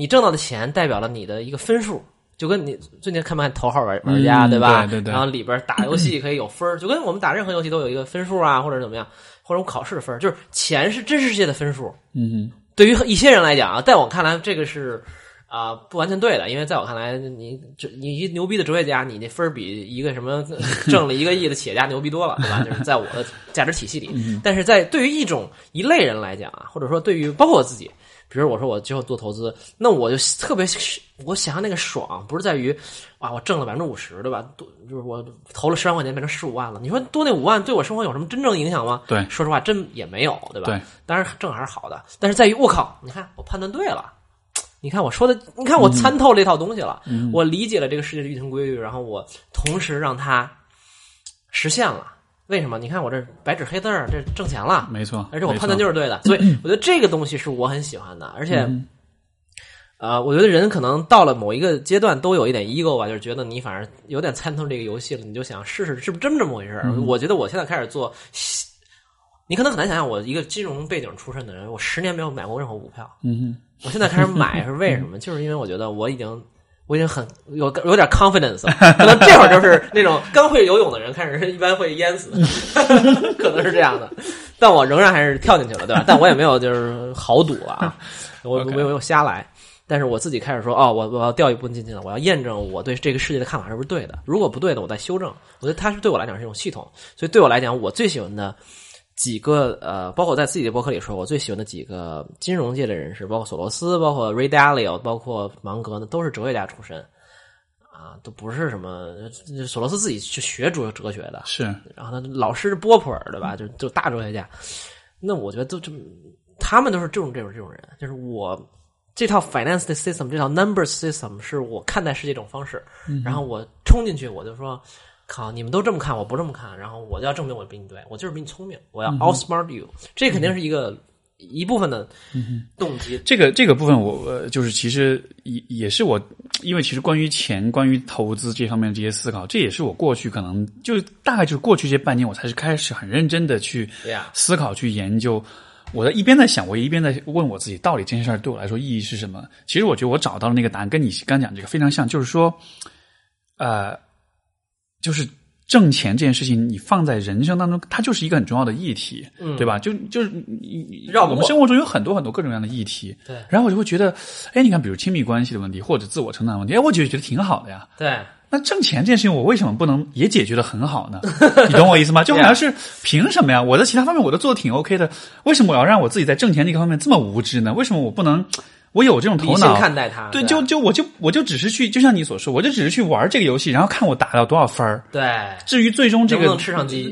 你挣到的钱代表了你的一个分数。就跟你最近看不看头号玩玩家、嗯对吧？对对对然后里边打游戏可以有分儿，就跟我们打任何游戏都有一个分数啊，或者怎么样，或者我考试的分儿，就是钱是真实世界的分数。嗯对于一些人来讲啊，在我看来，这个是啊、不完全对的，因为在我看来，你这你一牛逼的哲学家，你那分儿比一个什么 挣了一个亿的企业家牛逼多了，对吧？就是在我的价值体系里。嗯但是在对于一种一类人来讲啊，或者说对于包括我自己，比如我说我之后做投资，那我就特别我想象那个爽，不是在于啊我挣了百分之五十，对吧？多就是我投了十万块钱变成十五万了，你说多那五万对我生活有什么真正影响吗？对说实话真也没有，对吧？对，当然挣还是好的，但是在于我靠，你看我判断对了。你看我说的，你看我参透这套东西了，嗯我理解了这个世界的运行规律，然后我同时让它实现了。为什么？你看我这白纸黑字儿，这挣钱了，没错，而且我判断就是对的，所以我觉得这个东西是我很喜欢的，而且。呃，我觉得人可能到了某一个阶段都有一点 ego 吧，就是觉得你反正有点参透这个游戏了，你就想试试是不是真这么回事儿。我觉得我现在开始做，你可能很难想象，我一个金融背景出身的人，我十年没有买过任何股票，嗯我现在开始买是为什么？就是因为我觉得我已经我已经很有有点 confidence 了，可能这会儿就是那种刚会游泳的人开始一般会淹死，可能是这样的。但我仍然还是跳进去了，对吧？但我也没有就是豪赌了啊，我没有没有瞎来。但是我自己开始说，哦，我我要掉一步进去了，我要验证我对这个世界的看法是不是对的。如果不对的，我再修正。我觉得它是对我来讲是一种系统，所以对我来讲，我最喜欢的几个呃，包括在自己的博客里说，我最喜欢的几个金融界的人士，包括索罗斯，包括 Ray Dalio，包括芒格呢，都是哲学家出身啊，都不是什么索罗斯自己去学哲哲学的，是然后他老师是波普尔，对吧？就就大哲学家。那我觉得都这么，他们都是这种这种这种人，就是我这套 finance 的 system，这套 number system 是我看待世界这种方式。然后我冲进去，我就说。靠！你们都这么看，我不这么看。然后我就要证明我比你对，我就是比你聪明，我要 outsmart you。这肯定是一个一部分的动机。这个这个部分我，呃就是其实也也是我，因为其实关于钱、关于投资这方面的这些思考，这也是我过去可能就大概就是过去这半年，我才是开始很认真的去思考、去研究。我在一边在想，我一边在问我自己，到底这件事儿对我来说意义是什么？其实我觉得我找到了那个答案，跟你刚讲这个非常像，就是说，呃，就是挣钱这件事情，你放在人生当中，它就是一个很重要的议题，嗯对吧？就就是你你绕过我们生活中有很多很多各种各样的议题，对然后我就会觉得，哎，你看，比如亲密关系的问题，或者自我成长的问题，哎，我就觉得挺好的呀。对，那挣钱这件事情，我为什么不能也解决的很好呢？你懂我意思吗？就好像是凭什么呀？我在其他方面我都做的挺 OK 的，为什么我要让我自己在挣钱那个方面这么无知呢？为什么我不能？我有这种头脑看待它。对，就就我就我就只是去，就像你所说，我就只是去玩这个游戏，然后看我打到多少分儿。对，至于最终这个能不能吃上鸡？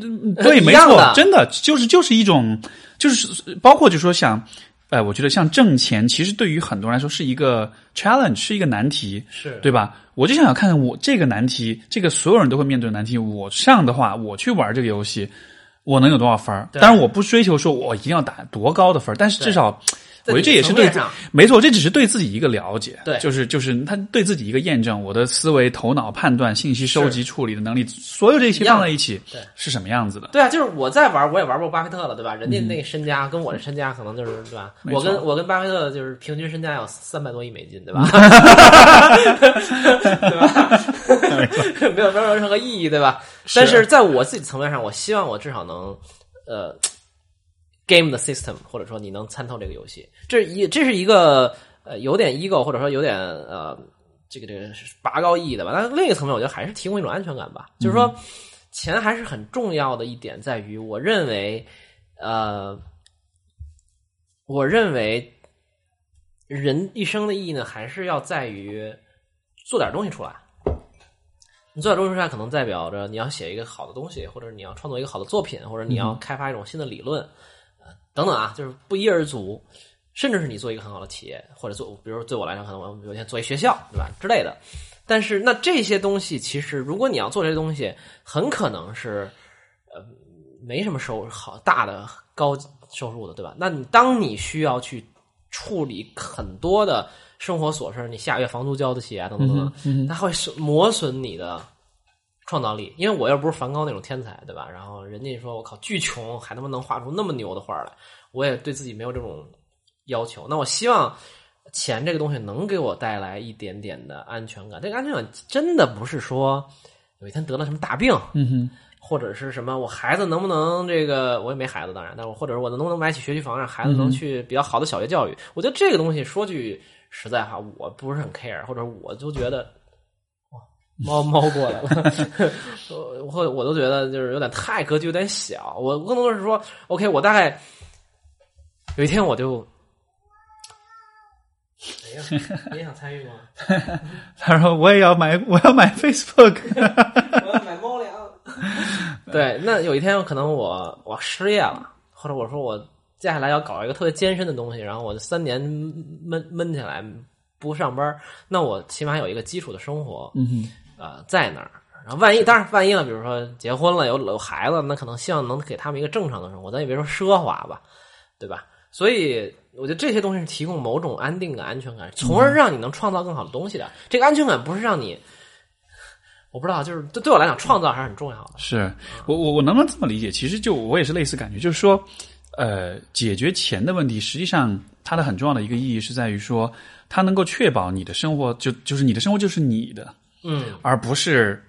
对，没错，真的就是就是一种，就是包括就说像，呃，我觉得像挣钱，其实对于很多人来说是一个 challenge，是一个难题，是对吧？我就想想看看我这个难题，这个所有人都会面对的难题，我上的话，我去玩这个游戏，我能有多少分儿？对当然，我不追求说我一定要打多高的分儿，但是至少。我觉得这也是对没错，这只是对自己一个了解，对就是就是他对自己一个验证，我的思维、头脑、判断、信息收集、处理的能力，所有这些放在一起，对是什么样子的？对啊，就是我在玩，我也玩过巴菲特了，对吧？人家那个身家跟我的身家可能就是对吧？我跟我跟巴菲特就是平均身家有三百多亿美金，对吧？对吧？没 有没有任何意义，对吧？但是在我自己层面上，我希望我至少能呃 game the system，或者说你能参透这个游戏，这是一这是一个呃有点 ego，或者说有点呃这个这个是拔高意义的吧。但是另一个层面，我觉得还是提供一种安全感吧，就是说钱还是很重要的一点在于，我认为呃，我认为人一生的意义呢，还是要在于做点东西出来。你做点东西出来，可能代表着你要写一个好的东西，或者你要创作一个好的作品，或者你要开发一种新的理论，呃，等等啊，就是不一而足。甚至是你做一个很好的企业，或者做，比如说对我来讲，可能我有一天做一学校，对吧之类的。但是那这些东西，其实如果你要做这些东西，很可能是呃没什么收入好大的高收入的，对吧？那你当你需要去处理很多的生活琐事，你下月房租交得起啊，等等等等，它会损磨损你的创造力。因为我又不是梵高那种天才，对吧？然后人家说我靠巨穷，还他妈能画出那么牛的画来，我也对自己没有这种要求。那我希望钱这个东西能给我带来一点点的安全感。这个安全感真的不是说有一天得了什么大病，嗯哼，或者是什么，我孩子能不能这个，我也没孩子，当然，但是我或者是我能不能买起学区房，让孩子能去比较好的小学教育？我觉得这个东西说句实在话，我不是很 care，或者我就觉得，哇，猫 猫过来了，我我我都觉得就是有点太格局有点小，我更多的是说，OK，我大概有一天我就。哎呀，你也想参与吗？他说我也要买，我要买 Facebook。我要买猫粮。对，那有一天可能我我失业了，或者我说我接下来要搞一个特别艰深的东西，然后我就三年闷闷起来不上班，那我起码有一个基础的生活，嗯哼，呃，在哪儿。然后万一，当然万一了，比如说结婚了，有有孩子，那可能希望能给他们一个正常的生活，咱也别说奢华吧，对吧？所以我觉得这些东西是提供某种安定感、安全感，从而让你能创造更好的东西的。这个安全感不是让你，我不知道，就是对对我来讲，创造还是很重要的。是我我我能不能这么理解？其实就我也是类似感觉，就是说，呃，解决钱的问题，实际上它的很重要的一个意义是在于说，它能够确保你的生活就就是你的生活就是你的，嗯，而不是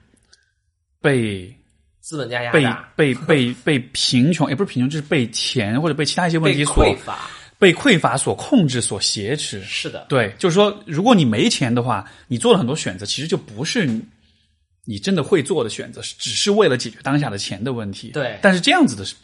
被资本家压被榨，被被被贫穷，也不是贫穷，就是被钱或者被其他一些问题所匮乏，被匮乏所控制、所挟持。是的，对，就是说，如果你没钱的话，你做了很多选择，其实就不是你你真的会做的选择，只是为了解决当下的钱的问题。对但是这样子的是。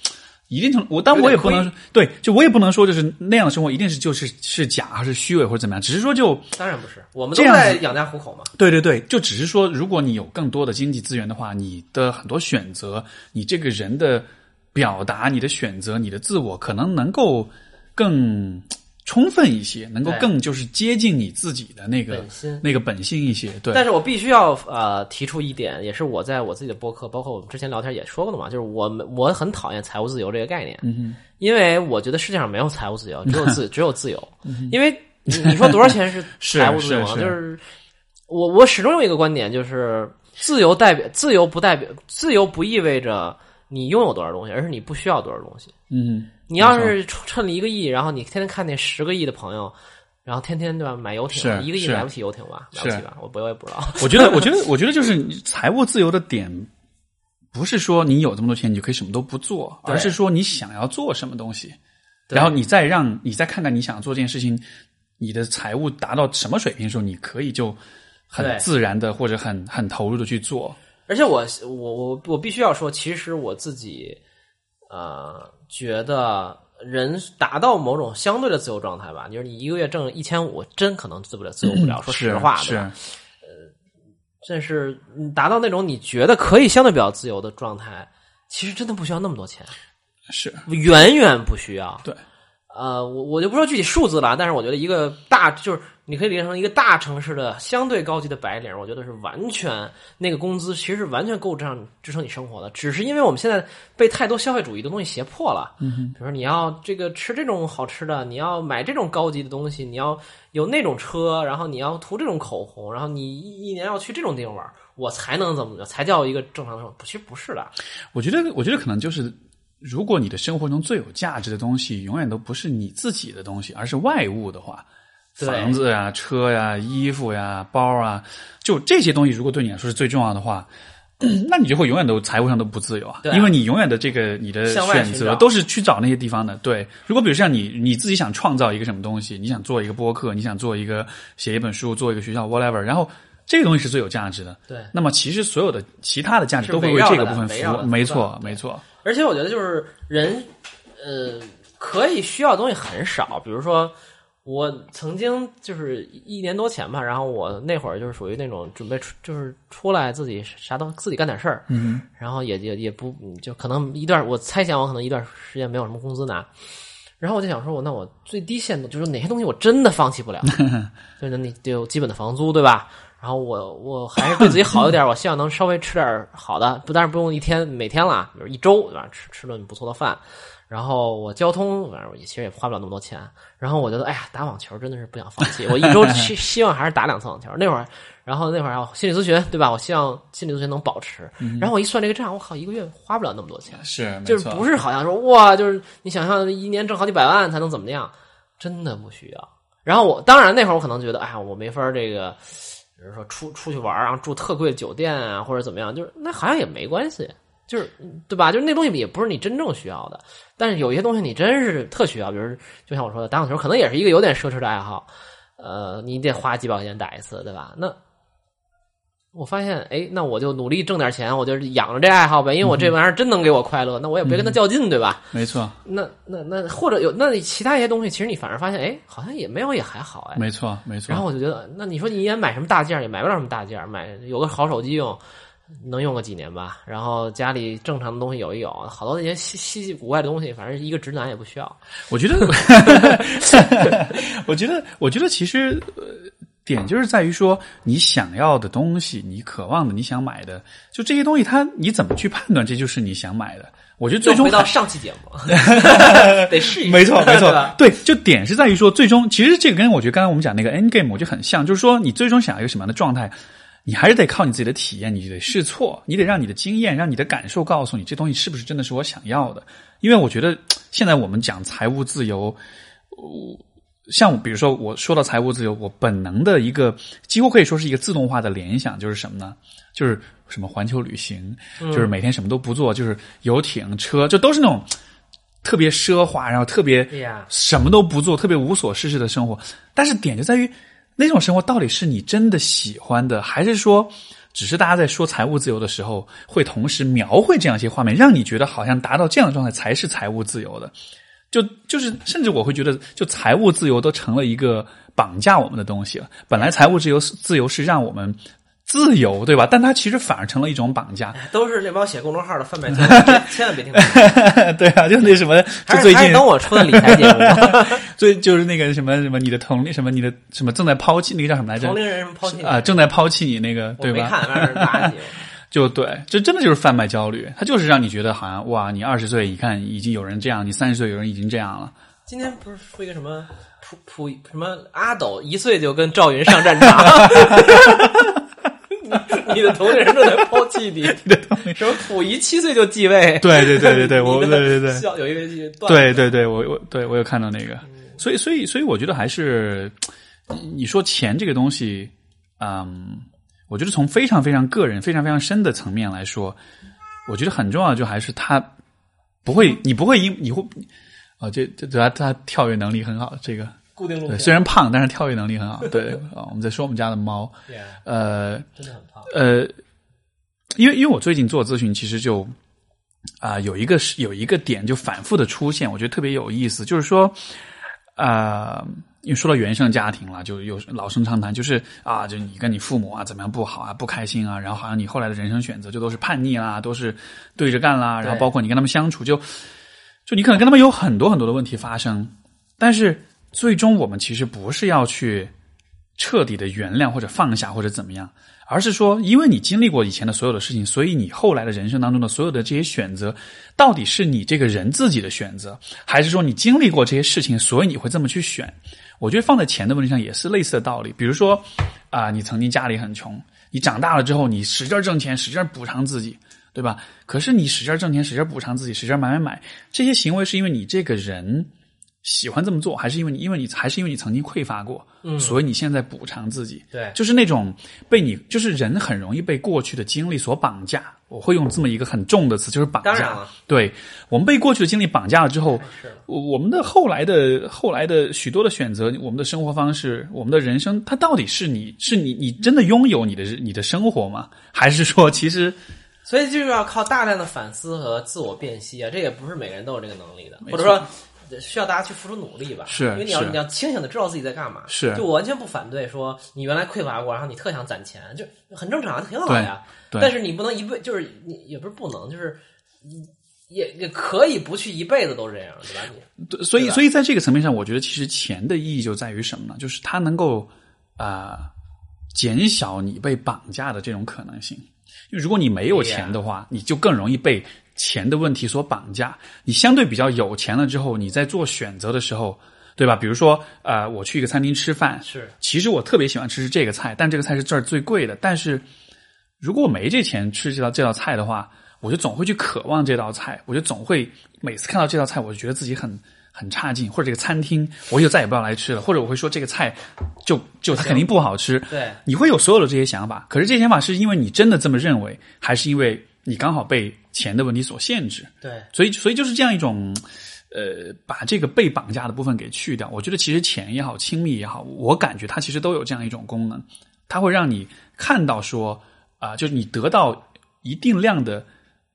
一定程我，但我也不能对，就我也不能说就是那样的生活一定是就是是假还是虚伪或者怎么样，只是说就当然不是，我们都在养家糊口嘛。对对对，就只是说，如果你有更多的经济资源的话，你的很多选择，你这个人的表达、你的选择、你的自我，可能能够更充分一些，能够更就是接近你自己的那个那个本性一些。对，但是我必须要呃提出一点，也是我在我自己的播客，包括我们之前聊天也说过的嘛，就是我们我很讨厌财务自由这个概念，嗯因为我觉得世界上没有财务自由，只有自 只有自由。因为你你说多少钱是是 财务自由啊？是是就是我我始终有一个观点，就是自由代表自由不代表自由不意味着你拥有多少东西，而是你不需要多少东西。嗯你要是趁了一个亿，然后你天天看那十个亿的朋友，然后天天对吧买游艇，一个亿买不起游艇吧？买不起吧？我不我也不知道。我觉得，我觉得，我觉得就是财务自由的点，不是说你有这么多钱你就可以什么都不做，而是说你想要做什么东西，然后你再让你再看看你想做这件事情，你的财务达到什么水平的时候，你可以就很自然的或者很很投入的去做。而且我我我我必须要说，其实我自己呃觉得人达到某种相对的自由状态吧，就是你一个月挣一千五，真可能自不了自由不了。说实话，是对吧？但是你达到那种你觉得可以相对比较自由的状态，其实真的不需要那么多钱，是远远不需要。对，呃，我我就不说具体数字了，但是我觉得一个大就是你可以理解成一个大城市的相对高级的白领，我觉得是完全那个工资其实是完全够这样支撑你生活的，只是因为我们现在被太多消费主义的东西胁迫了。嗯，比如说你要这个吃这种好吃的，你要买这种高级的东西，你要有那种车，然后你要涂这种口红，然后你一一年要去这种地方玩，我才能怎么着，才叫一个正常的生活。其实不是的，我觉得，我觉得可能就是，如果你的生活中最有价值的东西，永远都不是你自己的东西，而是外物的话，对房子呀、车呀、衣服呀、包啊，就这些东西，如果对你来说是最重要的话，那你就会永远都财务上都不自由啊，因为你永远的这个你的选择都是去找那些地方的。对，如果比如像你你自己想创造一个什么东西，你想做一个播客，你想做一个写一本书，做一个学校 whatever，然后这个东西是最有价值的。对。那么其实所有的其他的价值都会为这个部分服务，没错，没错。而且我觉得就是人，呃，可以需要的东西很少。比如说，我曾经就是一年多前吧，然后我那会儿就是属于那种准备出就是出来自己啥都自己干点事儿，嗯然后也也也不就可能一段我猜想我可能一段时间没有什么工资拿，然后我就想说我那我最低限度就是哪些东西我真的放弃不了，就是你得有基本的房租对吧？然后我我还是对自己好一点，我希望能稍微吃点好的，不但是不用一天每天啦，比如一周对吧？吃吃顿不错的饭，然后我交通反正也其实也花不了那么多钱。然后我觉得哎呀，打网球真的是不想放弃，我一周 希希望还是打两次网球。那会儿，然后那会儿啊心理咨询对吧？我希望心理咨询能保持。然后我一算这个账，我靠，一个月花不了那么多钱。是，就是不是好像说哇，就是你想象的一年挣好几百万才能怎么样，真的不需要。然后我当然那会儿我可能觉得，哎呀，我没法儿这个，比如说出出去玩儿啊，住特贵的酒店啊，或者怎么样，就是那好像也没关系，就是对吧？就是那东西也不是你真正需要的，但是有一些东西你真是特需要，比如就像我说的，打网球可能也是一个有点奢侈的爱好，呃，你得花几百块钱打一次，对吧？那我发现，哎，那我就努力挣点钱，我就养着这爱好呗，因为我这玩意儿真能给我快乐，那我也别跟他较劲，对吧？没错，那那那或者有那其他一些东西，其实你反而发现，哎，好像也没有也还好，哎。没错，没错。然后我就觉得，那你说你一年买什么大件儿也买不了什么大件儿，买有个好手机用，能用个几年吧。然后家里正常的东西有一有，好多那些稀稀奇古怪的东西，反正一个直男也不需要。我觉得，我觉得，我觉得其实。呃点就是在于说，你想要的东西，你渴望的，你想买的，就这些东西，它你怎么去判断这就是你想买的？我觉得最终回到上期节目，得试一试。没错，没错吧，对，就点是在于说，最终其实这个跟我觉得刚才我们讲那个 end game 我觉得很像，就是说你最终想要一个什么样的状态，你还是得靠你自己的体验，你得试错，你得让你的经验，让你的感受告诉你这东西是不是真的是我想要的。因为我觉得现在我们讲财务自由，呃像我比如说我说到财务自由，我本能的一个几乎可以说是一个自动化的联想，就是什么呢？就是什么环球旅行，就是每天什么都不做，就是游艇、车，就都是那种特别奢华，然后特别，什么都不做，特别无所事事的生活。但是点就在于，那种生活到底是你真的喜欢的，还是说，只是大家在说财务自由的时候，会同时描绘这样一些画面，让你觉得好像达到这样的状态才是财务自由的？就就是，甚至我会觉得，就财务自由都成了一个绑架我们的东西了。本来财务自由是自由是让我们自由，对吧？但它其实反而成了一种绑架。都是这帮写公众号的贩卖 交易，别千万别听。对啊，就那什么，就最近等我出的理财节目，最就是那个什么什么，你的同龄什么你的什么正在抛弃那个叫什么来着同？龄人什么抛弃你啊，正在抛弃你那个，对吧？我没看，反正是垃圾。就对，这真的就是贩卖焦虑，它就是让你觉得好像哇，你二十岁，一看已经有人这样，你三十岁有人已经这样了。今天不是出一个什么普普什么阿斗一岁就跟赵云上战场，你 你的同龄人正在抛弃你，什么溥仪七岁就继位，对对对对 对，我对对对笑有一个段。子对对对，我我对我有看到那个，所以所以所以我觉得还是你说钱这个东西，嗯，我觉得从非常非常个人、非常非常深的层面来说，我觉得很重要的就还是他不会，你不会因你会啊，这这他他跳跃能力很好，这个，固定路线，虽然胖，但是跳跃能力很好。对啊，我们在说我们家的猫呃真的很胖。呃，因为因为我最近做咨询，其实就啊、有一个是有一个点就反复的出现，我觉得特别有意思，就是说啊。因为说到原生家庭了，就有老生常谈，就是啊，就你跟你父母啊怎么样不好啊，不开心啊，然后好像你后来的人生选择就都是叛逆啦，都是对着干啦，然后包括你跟他们相处，就就你可能跟他们有很多很多的问题发生，但是最终我们其实不是要去彻底的原谅或者放下或者怎么样，而是说，因为你经历过以前的所有的事情，所以你后来的人生当中的所有的这些选择，到底是你这个人自己的选择，还是说你经历过这些事情，所以你会这么去选？我觉得放在钱的问题上也是类似的道理。比如说啊、你曾经家里很穷，你长大了之后，你使劲挣钱，使劲补偿自己，对吧？可是你使劲挣钱，使劲补偿自己，使劲买买买，这些行为是因为你这个人喜欢这么做，还是因为你因为你还是因为你曾经匮乏过，嗯所以你现在补偿自己？对就是那种被你，就是人很容易被过去的经历所绑架。我会用这么一个很重的词，就是绑架。当然了对我们被过去的经历绑架了之后，是我我们的后来的后来的许多的选择，我们的生活方式，我们的人生，它到底是你是你你真的拥有你的你的生活吗？还是说其实所以就是要靠大量的反思和自我辨析啊，这也不是每个人都有这个能力的，或者说需要大家去付出努力吧。是因为你要你要清醒的知道自己在干嘛。是就我完全不反对说你原来匮乏过，然后你特想攒钱，就很正常，挺好的呀。对对但是你不能一辈就是你也不是不能，就是也也可以不去一辈子都这样，对吧？你对所以所以在这个层面上，我觉得其实钱的意义就在于什么呢？就是它能够啊、减小你被绑架的这种可能性。因为如果你没有钱的话，你就更容易被钱的问题所绑架。你相对比较有钱了之后，你在做选择的时候，对吧？比如说，呃，我去一个餐厅吃饭，是其实我特别喜欢吃这个菜，但这个菜是这儿最贵的。但是如果我没这钱吃这道这道菜的话，我就总会去渴望这道菜，我就总会每次看到这道菜，我就觉得自己很很差劲，或者这个餐厅我就再也不要来吃了，或者我会说这个菜就就它肯定不好吃。对你会有所有的这些想法，可是这些想法是因为你真的这么认为，还是因为你刚好被钱的问题所限制？对所以，所以就是这样一种，呃，把这个被绑架的部分给去掉。我觉得其实钱也好，亲密也好，我感觉它其实都有这样一种功能，它会让你看到说，啊、就是你得到一定量的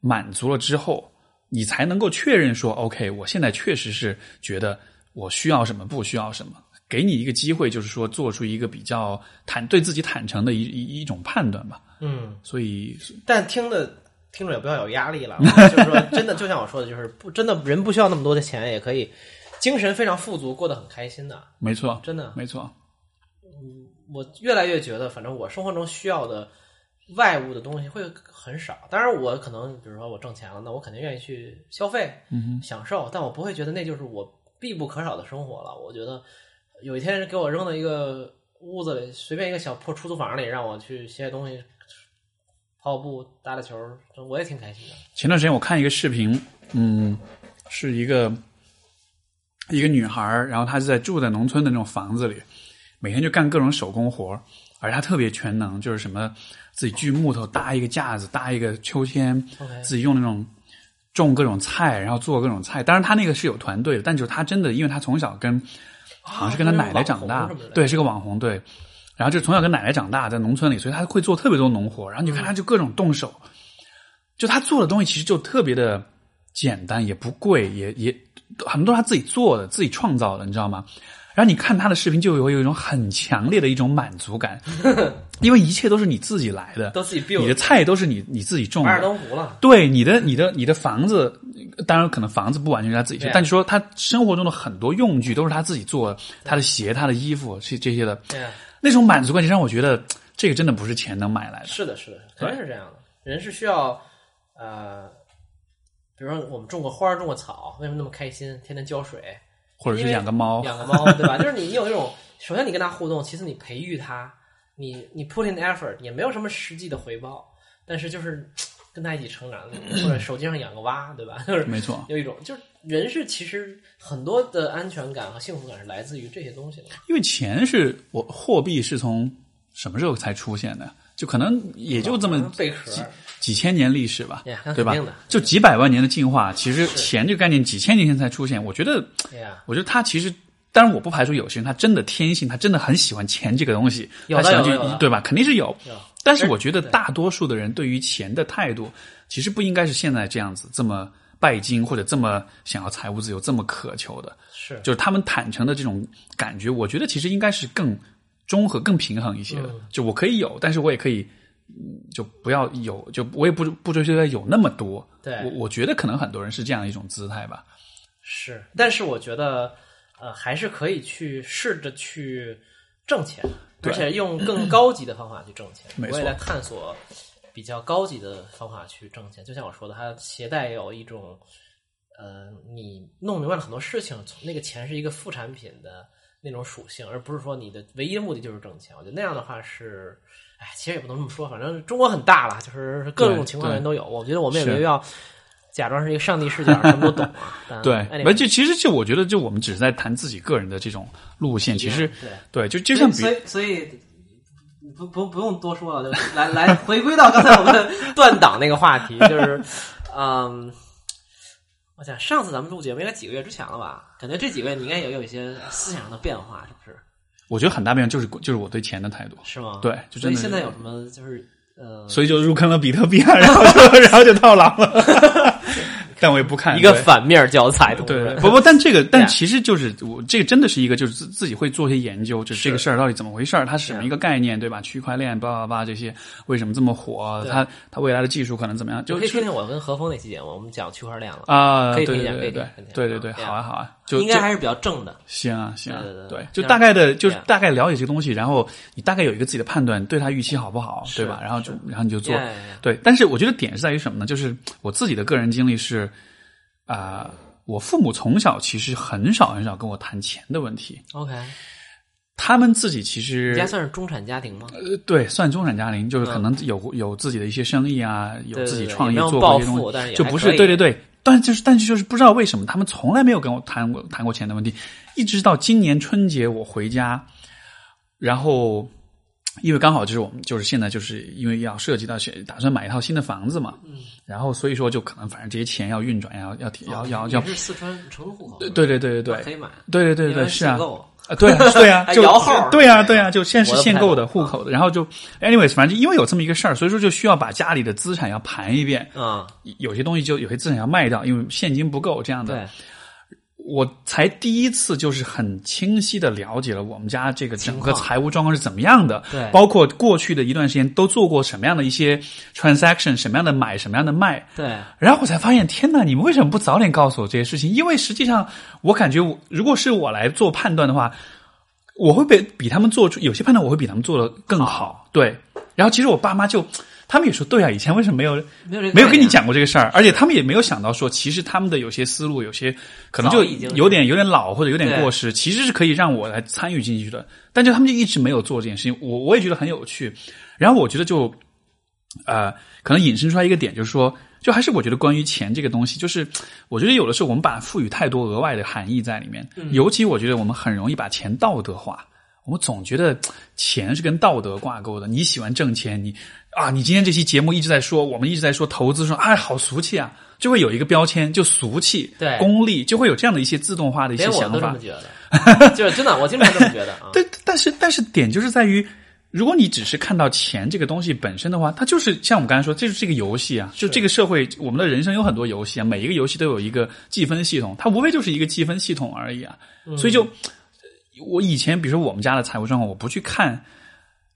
满足了之后，你才能够确认说，OK，我现在确实是觉得我需要什么，不需要什么。给你一个机会，就是说做出一个比较坦对自己坦诚的一一一种判断吧。嗯，所以，但听的听众也不要有压力了，就是说真的，就像我说的，就是不真的人不需要那么多的钱，也可以精神非常富足，过得很开心的，没错，真的。没错，嗯我越来越觉得，反正我生活中需要的外物的东西会很少。当然，我可能比如说我挣钱了，那我肯定愿意去消费、嗯享受，但我不会觉得那就是我必不可少的生活了。我觉得有一天给我扔到一个屋子里，随便一个小破出租房里，让我去写写东西、跑跑步、打打球，我也挺开心的。前段时间我看一个视频，嗯，是一个一个女孩儿，然后她是在住在农村的那种房子里，每天就干各种手工活儿而她特别全能，就是什么自己锯木头、搭一个架子、搭一个秋千自己用那种种各种菜，然后做各种菜。当然，她那个是有团队的，但就是她真的，因为她从小跟好像是跟她奶奶长大，对，是个网红，对。然后就从小跟奶奶长大，在农村里，所以他会做特别多农活。然后你看他就各种动手，就他做的东西其实就特别的简单，也不贵，也也很多他自己做的、自己创造的，你知道吗？然后你看他的视频，就有有一种很强烈的一种满足感，因为一切都是你自己来的，都自己你的菜都是你你自己种的尔的，登湖了。对你的你的你的房子，当然可能房子不完全是他自己但是说他生活中的很多用具都是他自己做的，他的鞋、他的衣服这这些的，那种满足感就让我觉得这个真的不是钱能买来的。是的，是的，肯定是这样的。人是需要呃，比如说我们种个花儿、种个草，为什么那么开心？天天浇水，或者是养个猫，养个猫，对吧？就是你你有一种，首先你跟它互动，其次你培育它，你你 put in effort，也没有什么实际的回报，但是就是跟他一起成长，或者手机上养个蛙，对吧？就是没错，有一种，就是人是其实很多的安全感和幸福感是来自于这些东西的。因为钱是我货币是从什么时候才出现的？就可能也就这么贝壳几几千年历史吧对吧？就几百万年的进化，其实钱这个概念几千年前才出现。我觉得，我觉得他其实，当然我不排除有些人他真的天性，他真的很喜欢钱这个东西，他喜欢有的有的去对吧？肯定是有。有但是我觉得大多数的人对于钱的态度，其实不应该是现在这样子这么拜金或者这么想要财务自由、这么渴求的。是就是他们坦诚的这种感觉，我觉得其实应该是更综合、更平衡一些的。嗯就我可以有，但是我也可以，嗯就不要有，就我也不不追求它有那么多。对我我觉得可能很多人是这样一种姿态吧。是，但是我觉得呃，还是可以去试着去挣钱，对而且用更高级的方法去挣钱。我也在探索比较高级的方法去挣钱。就像我说的，它携带有一种呃，你弄明白了很多事情，从那个钱是一个副产品的那种属性，而不是说你的唯一的目的就是挣钱。我觉得那样的话是。哎，其实也不能这么说，反正中国很大了，就是各种情况的人都有。我觉得我们也是没必要假装是一个上帝视角，什么都懂啊。对而且其实就我觉得，就我们只是在谈自己个人的这种路线，其实对，对，就就像比所以所以不不不用多说了，就来来回归到刚才我们断档那个话题，就是 嗯，我想上次咱们录节目应该几个月之前了吧？感觉这几个月你应该也有一些思想上的变化，是不是？我觉得很大变化就是就是我对钱的态度，是吗？对就真的所以现在有什么就是呃，所以就入坑了比特币啊，然后就然后就套牢了。但我也不看一个反面教材，对，不不，但这个，但 其实就是我这个真的是一个，就是自自己会做一些研究，就是这个事儿到底怎么回事儿，它是什么一个概念，对吧？区块链，叭叭叭，这些为什么这么火？它它未来的技术可能怎么样？就就可以是听听我跟何峰那期节目，我们讲区块链了，啊，可以对听一下可以对对对对对对，对好啊好啊，就就应该还是比较正的。行啊行啊对对，对对，就大概的，就是大概了解这个东西，然后你大概有一个自己的判断，对他预期好不好，对吧？然后就然后你就做对。但是我觉得点是在于什么呢？就是我自己的个人经历是啊，我父母从小其实很少很少跟我谈钱的问题，OK，他们自己其实你家算是中产家庭吗？呃，对，算中产家庭，就是可能有、有自己的一些生意啊，有自己创业做过一些东西，但就不是对对对，但就是但是就是不知道为什么他们从来没有跟我谈过谈过钱的问题，一直到今年春节我回家，然后因为刚好就是我们就是现在就是因为要涉及到选打算买一套新的房子嘛，嗯，然后所以说就可能反正这些钱要运转，要要要要要哦你，是四川成都户口，对对对对对可以买，对对对对，是啊，啊，对啊，对啊，就摇号对啊，对啊，就现在是限购的户口的，然后就，anyways，反正就因为有这么一个事儿，所以说就需要把家里的资产要盘一遍，啊，有些东西就有些资产要卖掉，因为现金不够这样的。对，我才第一次就是很清晰的了解了我们家这个整个财务状况是怎么样的，对包括过去的一段时间都做过什么样的一些 transaction，什么样的买，什么样的卖，对，然后我才发现，天哪！你们为什么不早点告诉我这些事情？因为实际上，我感觉我如果是我来做判断的话，我会被比他们做出有些判断，我会比他们做的更好。对，然后其实我爸妈就他们也说，对啊，以前为什么没有没有这个没有跟你讲过这个事儿？而且他们也没有想到说，其实他们的有些思路，有些可能就已经有点有点老或者有点过时，其实是可以让我来参与进去的。但就他们就一直没有做这件事情，我我也觉得很有趣。然后我觉得就呃，可能引申出来一个点，就是说，就还是我觉得关于钱这个东西，就是我觉得有的时候我们把它赋予太多额外的含义在里面，尤其我觉得我们很容易把钱道德化。我们总觉得钱是跟道德挂钩的。你喜欢挣钱，你啊，你今天这期节目一直在说，我们一直在说投资，说哎，好俗气啊，就会有一个标签，就俗气，对功利，就会有这样的一些自动化的一些想法都这么。觉得，就是真的，我经常这么觉得啊。对，但是但是点就是在于，如果你只是看到钱这个东西本身的话，它就是像我们刚才说，这就是这个游戏啊，就这个社会，我们的人生有很多游戏啊，每一个游戏都有一个计分系统，它无非就是一个计分系统而已啊，所以就我以前比如说我们家的财务状况，我不去看。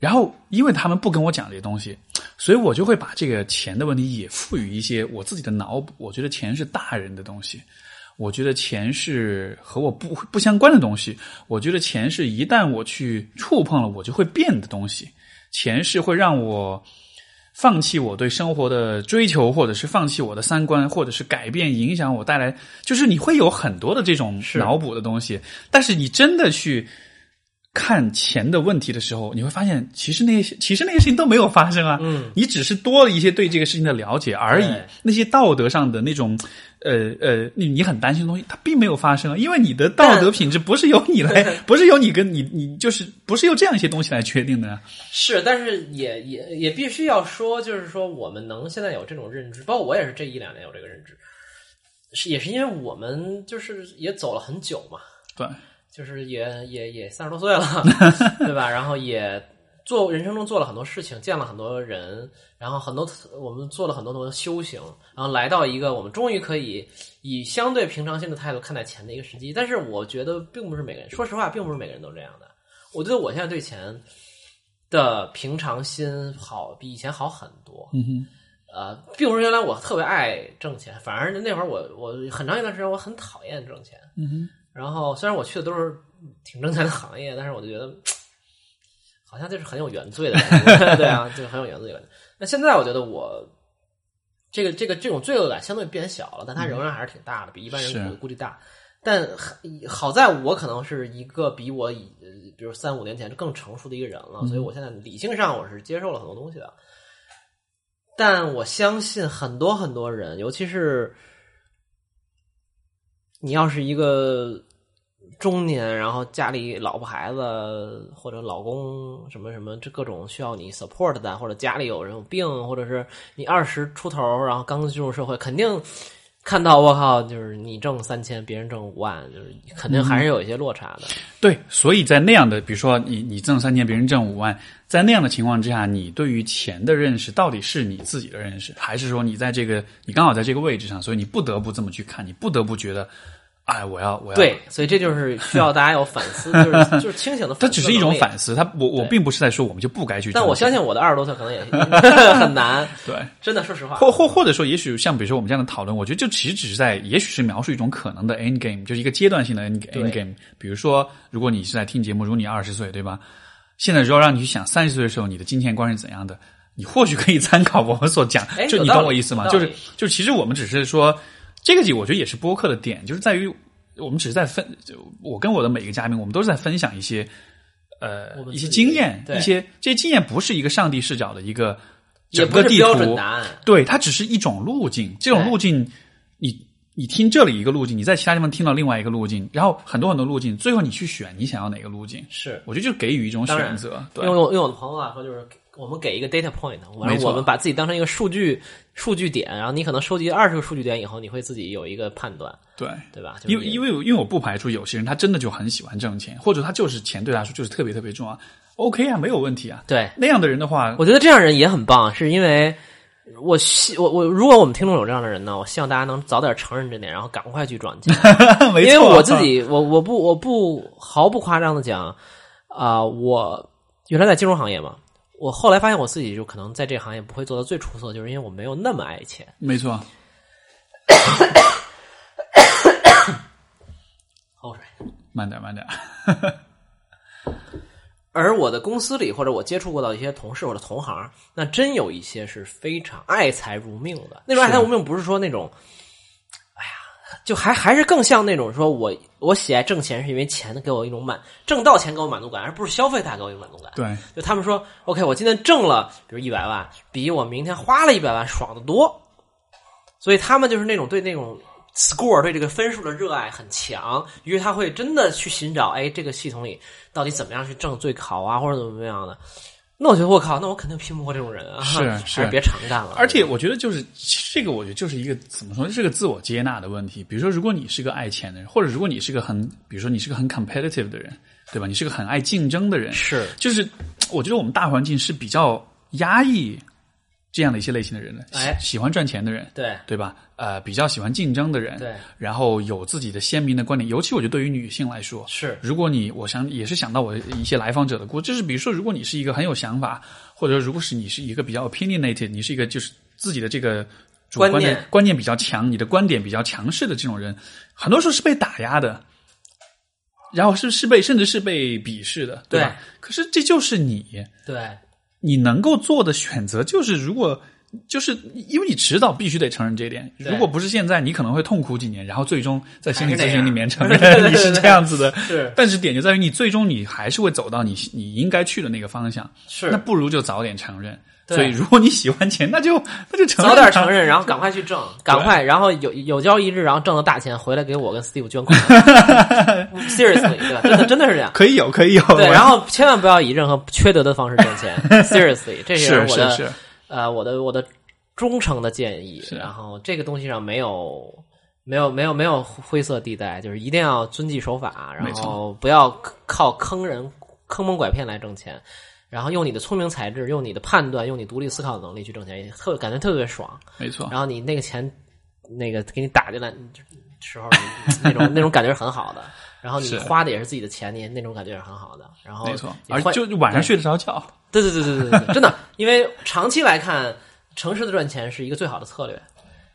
然后，因为他们不跟我讲这些东西，所以我就会把这个钱的问题也赋予一些我自己的脑补。我觉得钱是大人的东西，我觉得钱是和我不不相关的东西。我觉得钱是一旦我去触碰了，我就会变的东西。钱是会让我放弃我对生活的追求，或者是放弃我的三观，或者是改变影响我带来，就是你会有很多的这种脑补的东西。但是你真的去。看钱的问题的时候，你会发现，其实那些其实那些事情都没有发生啊。嗯，你只是多了一些对这个事情的了解而已。那些道德上的那种，呃呃，你你很担心的东西，它并没有发生啊，因为你的道德品质不是由你来，不是由你跟你你就是不是由这样一些东西来确定的啊。是，但是也也也必须要说，就是说我们能现在有这种认知，包括我也是这一两年有这个认知，是也是因为我们就是也走了很久嘛，对，就是也也也三十多岁了，对吧？然后也做人生中做了很多事情，见了很多人，然后很多我们做了很多很多修行，然后来到一个我们终于可以以相对平常心的态度看待钱的一个时机。但是我觉得并不是每个人，说实话，并不是每个人都这样的。我觉得我现在对钱的平常心好，比以前好很多。嗯哼，呃，并不是原来我特别爱挣钱，反而那会儿我我很长一段时间我很讨厌挣钱。嗯哼，然后虽然我去的都是挺挣钱的行业，但是我就觉得好像就是很有原罪的感觉，对啊，就是很有原罪的感觉。那现在我觉得我这个这个这种罪恶感相对变小了，但它仍然还是挺大的，比一般人估计大。但好在我可能是一个比我以呃比如三五年前更成熟的一个人了，所以我现在理性上我是接受了很多东西的。但我相信很多很多人，尤其是你要是一个中年，然后家里老婆孩子或者老公什么什么，这各种需要你 support 的，或者家里有人有病，或者是你二十出头，然后刚进入社会，肯定看到我靠，就是你挣三千，别人挣五万，就是肯定还是有一些落差的。对，所以在那样的，比如说你你挣三千，别人挣五万，在那样的情况之下，你对于钱的认识到底是你自己的认识，还是说你在这个你刚好在这个位置上，所以你不得不这么去看，你不得不觉得，哎，我要我要对，所以这就是需要大家有反思，就是就是清醒的它反思。只是一种。反思，它我我并不是在说我们就不该去，但我相信我的二十多岁可能也 很难，对。真的，说实话。或或或者说，也许像比如说我们这样的讨论，我觉得就其实只是在，也许是描述一种可能的 end game，就是一个阶段性的 end end game。比如说，如果你是在听节目，如果你二十岁，对吧？现在如果让你去想三十岁的时候你的金钱观是怎样的，你或许可以参考我们所讲哎，就你懂我意思吗？就是就其实我们只是说，这个我觉得也是播客的点，就是在于我们只是在分，就我跟我的每一个嘉宾，我们都是在分享一些呃一些经验，对一些这些经验不是一个上帝视角的一个整个地是标准图，答案。对，它只是一种路径。这种路径，你你听这里一个路径，你在其他地方听到另外一个路径，然后很多很多路径，最后你去选你想要哪个路径。是，我觉得就给予一种选择。对因为我因为我的朋友啊说，就是我们给一个 data point，完没错了我们把自己当成一个数据数据点，然后你可能收集二十个数据点以后，你会自己有一个判断，对，对吧？因为因为因为我不排除有些人他真的就很喜欢挣钱，或者他就是钱对他来说就是特别特别重要。OK 啊，没有问题啊。对，那样的人的话，我觉得这样人也很棒，是因为我希我我如果我们听众有这样的人呢，我希望大家能早点承认这点，然后赶快去转钱。没错，因为我自己，我我不我不毫不夸张的讲，啊、我原来在金融行业嘛，我后来发现我自己就可能在这行业不会做到最出色，就是因为我没有那么爱钱。没错，喝口水。慢点慢点。而我的公司里，或者我接触过的一些同事或者同行，那真有一些是非常爱财如命的。那种爱财如命，不是说那种，就还还是更像那种说我我喜爱挣钱，是因为钱给我一种满，挣到钱给我满足感，而不是消费它给我一种满足感。对，就他们说，OK，我今天挣了，比如一百万，比我明天花了一百万爽得多。所以他们就是那种对那种 score 对这个分数的热爱很强，于是他会真的去寻找，哎，这个系统里到底怎么样去挣最考啊，或者怎么怎么样的。那我觉得我靠，那我肯定拼不过这种人啊！是还是别常干了。而且我觉得就是这个，我觉得就是一个怎么说，是个自我接纳的问题。比如说，如果你是个爱钱的人，或者如果你是个很，比如说你是个很 competitive 的人，对吧？你是个很爱竞争的人，是就是我觉得我们大环境是比较压抑这样的一些类型的人呢，哎。喜喜欢赚钱的人，对。对吧？呃，比较喜欢竞争的人，对，然后有自己的鲜明的观点，尤其我觉得对于女性来说，是。如果你，我想也是想到我一些来访者的故事，就是比如说，如果你是一个很有想法，或者如果是你是一个比较 opinionated，你是一个就是自己的这个主观观念。比较强，你的观点比较强势的这种人，很多时候是被打压的，然后是是被甚至是被鄙视的，对吧？可是这就是你，对你能够做的选择就是，如果就是因为你迟早必须得承认这一点，如果不是现在，你可能会痛苦几年，然后最终在心理咨询里面承认 你是这样子的。是。但是点就在于你最终你还是会走到你你应该去的那个方向，是。那不如就早点承认。对所以如果你喜欢钱，那就那就承认早点承认，然后赶快去挣，赶快，然后有有朝一日，然后挣了大钱回来给我跟 Steve 捐款。Seriously，对吧？真的真的是这样。可以有可以有。对，然后千万不要以任何缺德的方式挣钱。Seriously，这是我的呃我的我的忠诚的建议。然后这个东西上没有没有没有没有灰色地带，就是一定要遵纪守法，然后不要靠坑人坑蒙拐骗来挣钱。然后用你的聪明才智，用你的判断，用你独立思考的能力去挣钱，也特感觉特别爽。没错，然后你那个钱，那个给你打进来时候，那种那种感觉是很好的。然后你花的也是自己的钱，你那种感觉是很好的。然后没错，而就晚上睡得着觉。对对对对对对对，真的，因为长期来看，诚实的赚钱是一个最好的策略。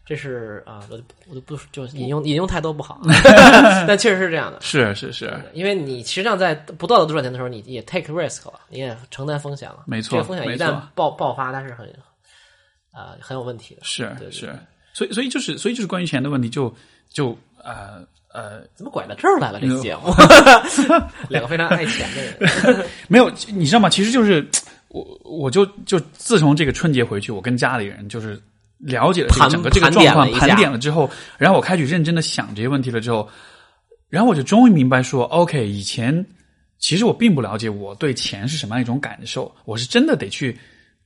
这是啊，我就我就不就引用引用太多不好，但确实是这样的。是是是，因为你实际上在不道德的赚钱的时候，你也 take risk 了，你也承担风险了。没错这个风险一旦爆爆发，它是很啊、很有问题的。是对对是，所以所以就是所以就是关于钱的问题，就就呃呃怎么拐到这儿来了？这个节目，两个非常爱钱的人，没有，你知道吗？其实就是我，我就就自从这个春节回去，我跟家里人就是了解了这个整个这个状况，盘点了之后，然后我开始认真的想这些问题了之后，然后我就终于明白说，OK，以前其实我并不了解我对钱是什么样一种感受，我是真的得去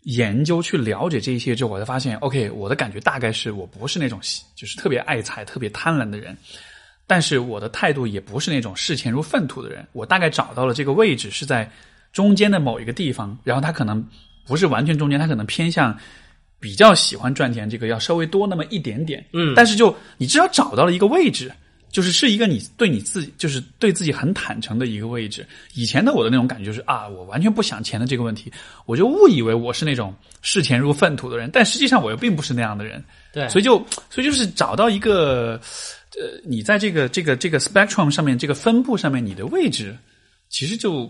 研究、去了解这一些之后，我才发现，OK，我的感觉大概是我不是那种就是特别爱财、特别贪婪的人。但是我的态度也不是那种视钱如粪土的人，我大概找到了这个位置是在中间的某一个地方，然后他可能不是完全中间，他可能偏向比较喜欢赚钱这个要稍微多那么一点点，嗯但是就你至少找到了一个位置，就是是一个你对你自己就是对自己很坦诚的一个位置。以前的我的那种感觉就是啊，我完全不想钱的这个问题，我就误以为我是那种视钱如粪土的人，但实际上我又并不是那样的人。对，所以就所以就是找到一个呃，你在这个这个这个 spectrum 上面这个分布上面你的位置，其实就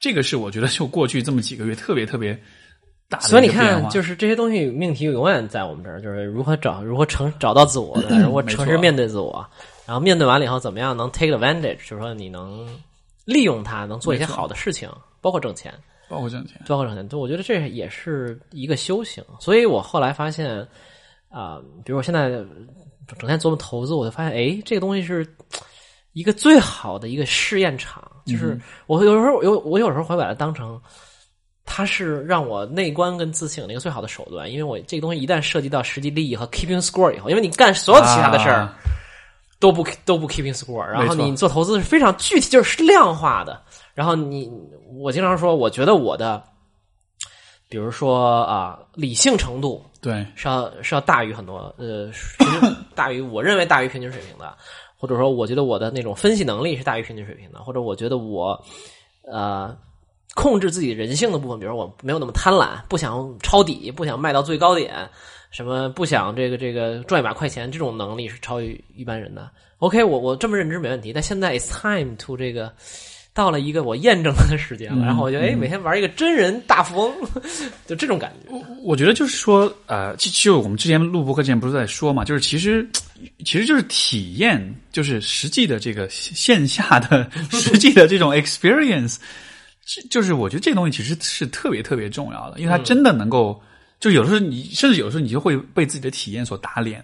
这个是我觉得就过去这么几个月特别特别大的所以你看，就是这些东西命题永远在我们这儿，就是如何找如何成找到自我，如何诚实面对自我，然后面对完了以后怎么样能 take advantage，就是说你能利用它，能做一些好的事情，包括挣钱。包括挣钱，包括挣钱，对，我觉得这也是一个修行。所以我后来发现，啊、比如我现在整天琢磨投资，我就发现，哎，这个东西是一个最好的一个试验场。就是我有时候有我有时候会把它当成，它是让我内观跟自省的一个最好的手段。因为我这个东西一旦涉及到实际利益和 keeping score 以后，因为你干所有的其他的事儿。啊都不都不 keeping score，然后你做投资是非常具体，就是量化的。然后你，我经常说，我觉得我的，比如说啊、理性程度对是要是要大于很多，呃，大于我认为大于平均水平的，或者说我觉得我的那种分析能力是大于平均水平的，或者我觉得我呃控制自己人性的部分，比如我没有那么贪婪，不想抄底，不想卖到最高点，什么不想这个这个赚一把快钱，这种能力是超于一般人的。OK，我我这么认知没问题，但现在 it's time to 这个。到了一个我验证它的时间了，然后我就哎，每天玩一个真人大富翁，就这种感觉。我觉得就是说，呃，就就我们之前录播课之前不是在说嘛，就是其实其实就是体验，就是实际的这个线下的 实际的这种 experience，这就是我觉得这东西其实是特别特别重要的，因为它真的能够就有的时候你甚至有的时候你就会被自己的体验所打脸。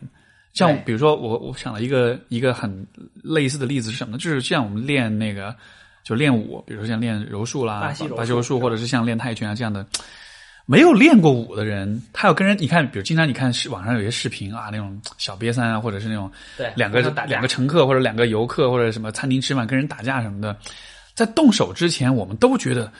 像比如说我我想了一个一个很类似的例子是什么呢？就是像我们练那个就练武，比如说像练柔术啦、巴西柔术或者是像练泰拳啊这样的。没有练过武的人，他要跟人，你看，比如经常你看是网上有些视频啊，那种小瘪三啊，或者是那种对两个打两个乘客或者两个游客或者什么餐厅吃饭跟人打架什么的，在动手之前，我们都觉得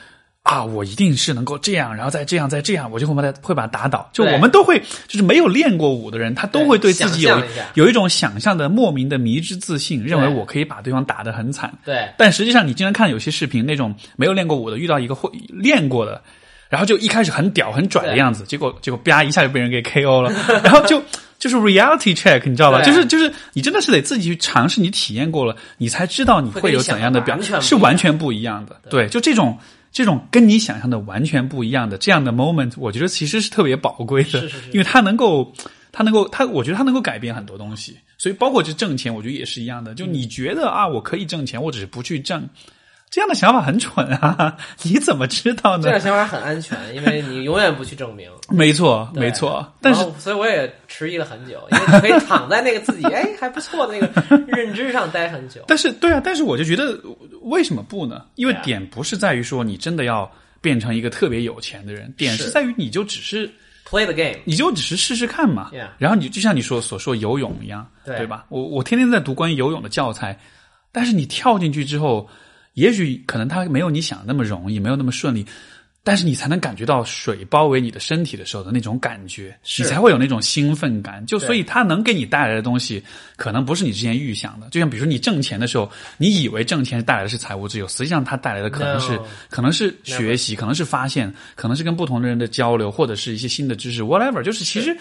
啊，我一定是能够这样，然后再这样，再这样，我就会把他会把他打倒。就我们都会，就是没有练过武的人，他都会对自己有一有一种想象的莫名的迷之自信，认为我可以把对方打得很惨。对。但实际上，你经常看有些视频，那种没有练过武的，遇到一个会练过的，然后就一开始很屌很拽的样子，结果结果啪一下就被人给 KO 了，然后就就是 reality check，你知道吧？就是就是你真的是得自己去尝试，你体验过了，你才知道你会有怎样的表会跟你想的完全不一样是完全不一样的。对，就这种。这种跟你想象的完全不一样的这样的 moment，我觉得其实是特别宝贵的，是是是因为它能够，它能够，它，我觉得它能够改变很多东西。所以包括这挣钱，我觉得也是一样的。就你觉得啊，我可以挣钱，我只是不去挣，这样的想法很蠢啊！你怎么知道呢这？样想法很安全，因为你永远不去证明。没错，没错。但是所以我也迟疑了很久，因为你可以躺在那个自己哎还不错的那个认知上待很久。但是对啊，但是我就觉得为什么不呢？因为点不是在于说你真的要变成一个特别有钱的人，点是是在于你就只是 Play the game，你就只是试试看嘛。然后你就像你说所说游泳一样，对吧？我我天天在读关于游泳的教材，但是你跳进去之后，也许可能它没有你想的那么容易，没有那么顺利。但是你才能感觉到水包围你的身体的时候的那种感觉，你才会有那种兴奋感。就所以它能给你带来的东西，可能不是你之前预想的。就像比如说你挣钱的时候，你以为挣钱带来的是财务自由，实际上它带来的可能是可能是学习，可能是发现，可能是跟不同的人的交流，或者是一些新的知识，whatever。就是其实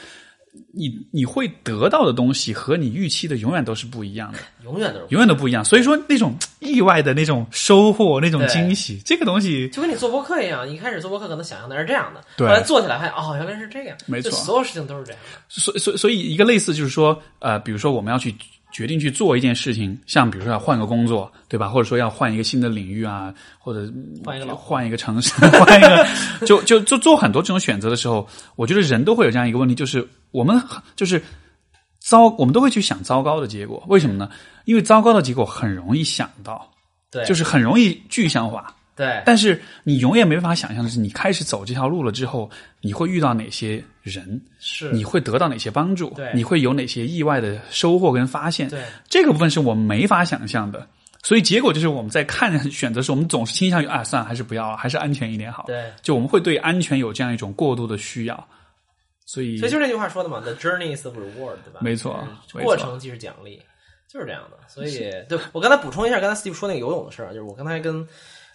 你你会得到的东西和你预期的永远都是不一样的，永远都是永远都不一样。所以说那种意外的那种收获，那种惊喜，这个东西就跟你做播客一样，一开始做播客可能想象的是这样的，后来做起来发现哦，原来是这样，没错所有事情都是这样的。所所所以一个类似就是说，呃，比如说我们要去决定去做一件事情，像比如说要换个工作，对吧？或者说要换一个新的领域啊，或者嗯换一个换一个城市，换一个，就就就做很多这种选择的时候，我觉得人都会有这样一个问题，就是我们就是糟，我们都会去想糟糕的结果，为什么呢？因为糟糕的结果很容易想到，对，就是很容易具象化。对，但是你永远没办法想象的是，你开始走这条路了之后，你会遇到哪些人，是你会得到哪些帮助对，你会有哪些意外的收获跟发现。对这个部分是我们没法想象的。所以结果就是我们在看选择时，我们总是倾向于啊，算了，还是不要了，还是安全一点好。对，就我们会对安全有这样一种过度的需要。所以，所以就是那句话说的嘛，“The journey is the reward”，对吧？没错过程即是奖励，就是这样的。所以，对我刚才补充一下，刚才 Steve 说那个游泳的事儿，就是我刚才跟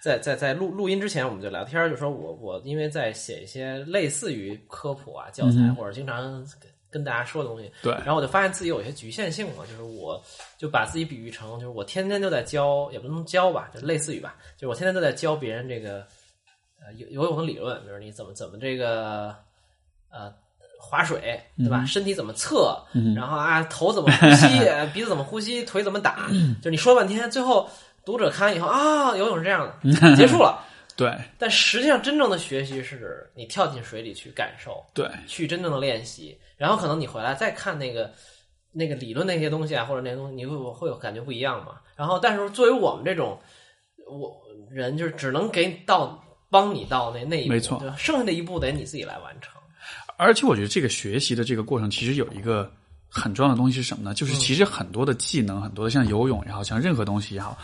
在在在录录音之前，我们就聊天儿，就说我我因为在写一些类似于科普啊教材、或者经常跟跟大家说的东西，对。然后我就发现自己有一些局限性嘛，就是我就把自己比喻成，就是我天天都在教，也不能教吧，就类似于吧，就是我天天都在教别人这个呃游游泳的理论，比如你怎么怎么这个呃划水，对吧？身体怎么侧，然后啊头怎么呼吸，呃鼻子怎么呼吸，腿怎么打，就你说了半天，最后读者看完以后啊，游泳是这样的，结束了。对但实际上，真正的学习是你跳进水里去感受，对去真正的练习，然后可能你回来再看那个那个理论那些东西啊，或者那些东西，你会会有感觉不一样嘛。然后，但是作为我们这种我人，就是只能给到帮你到那那一步，没错对剩下的一步得你自己来完成。而且我觉得这个学习的这个过程，其实有一个很重要的东西是什么呢？就是其实很多的技能，很多的像游泳也好像任何东西也好，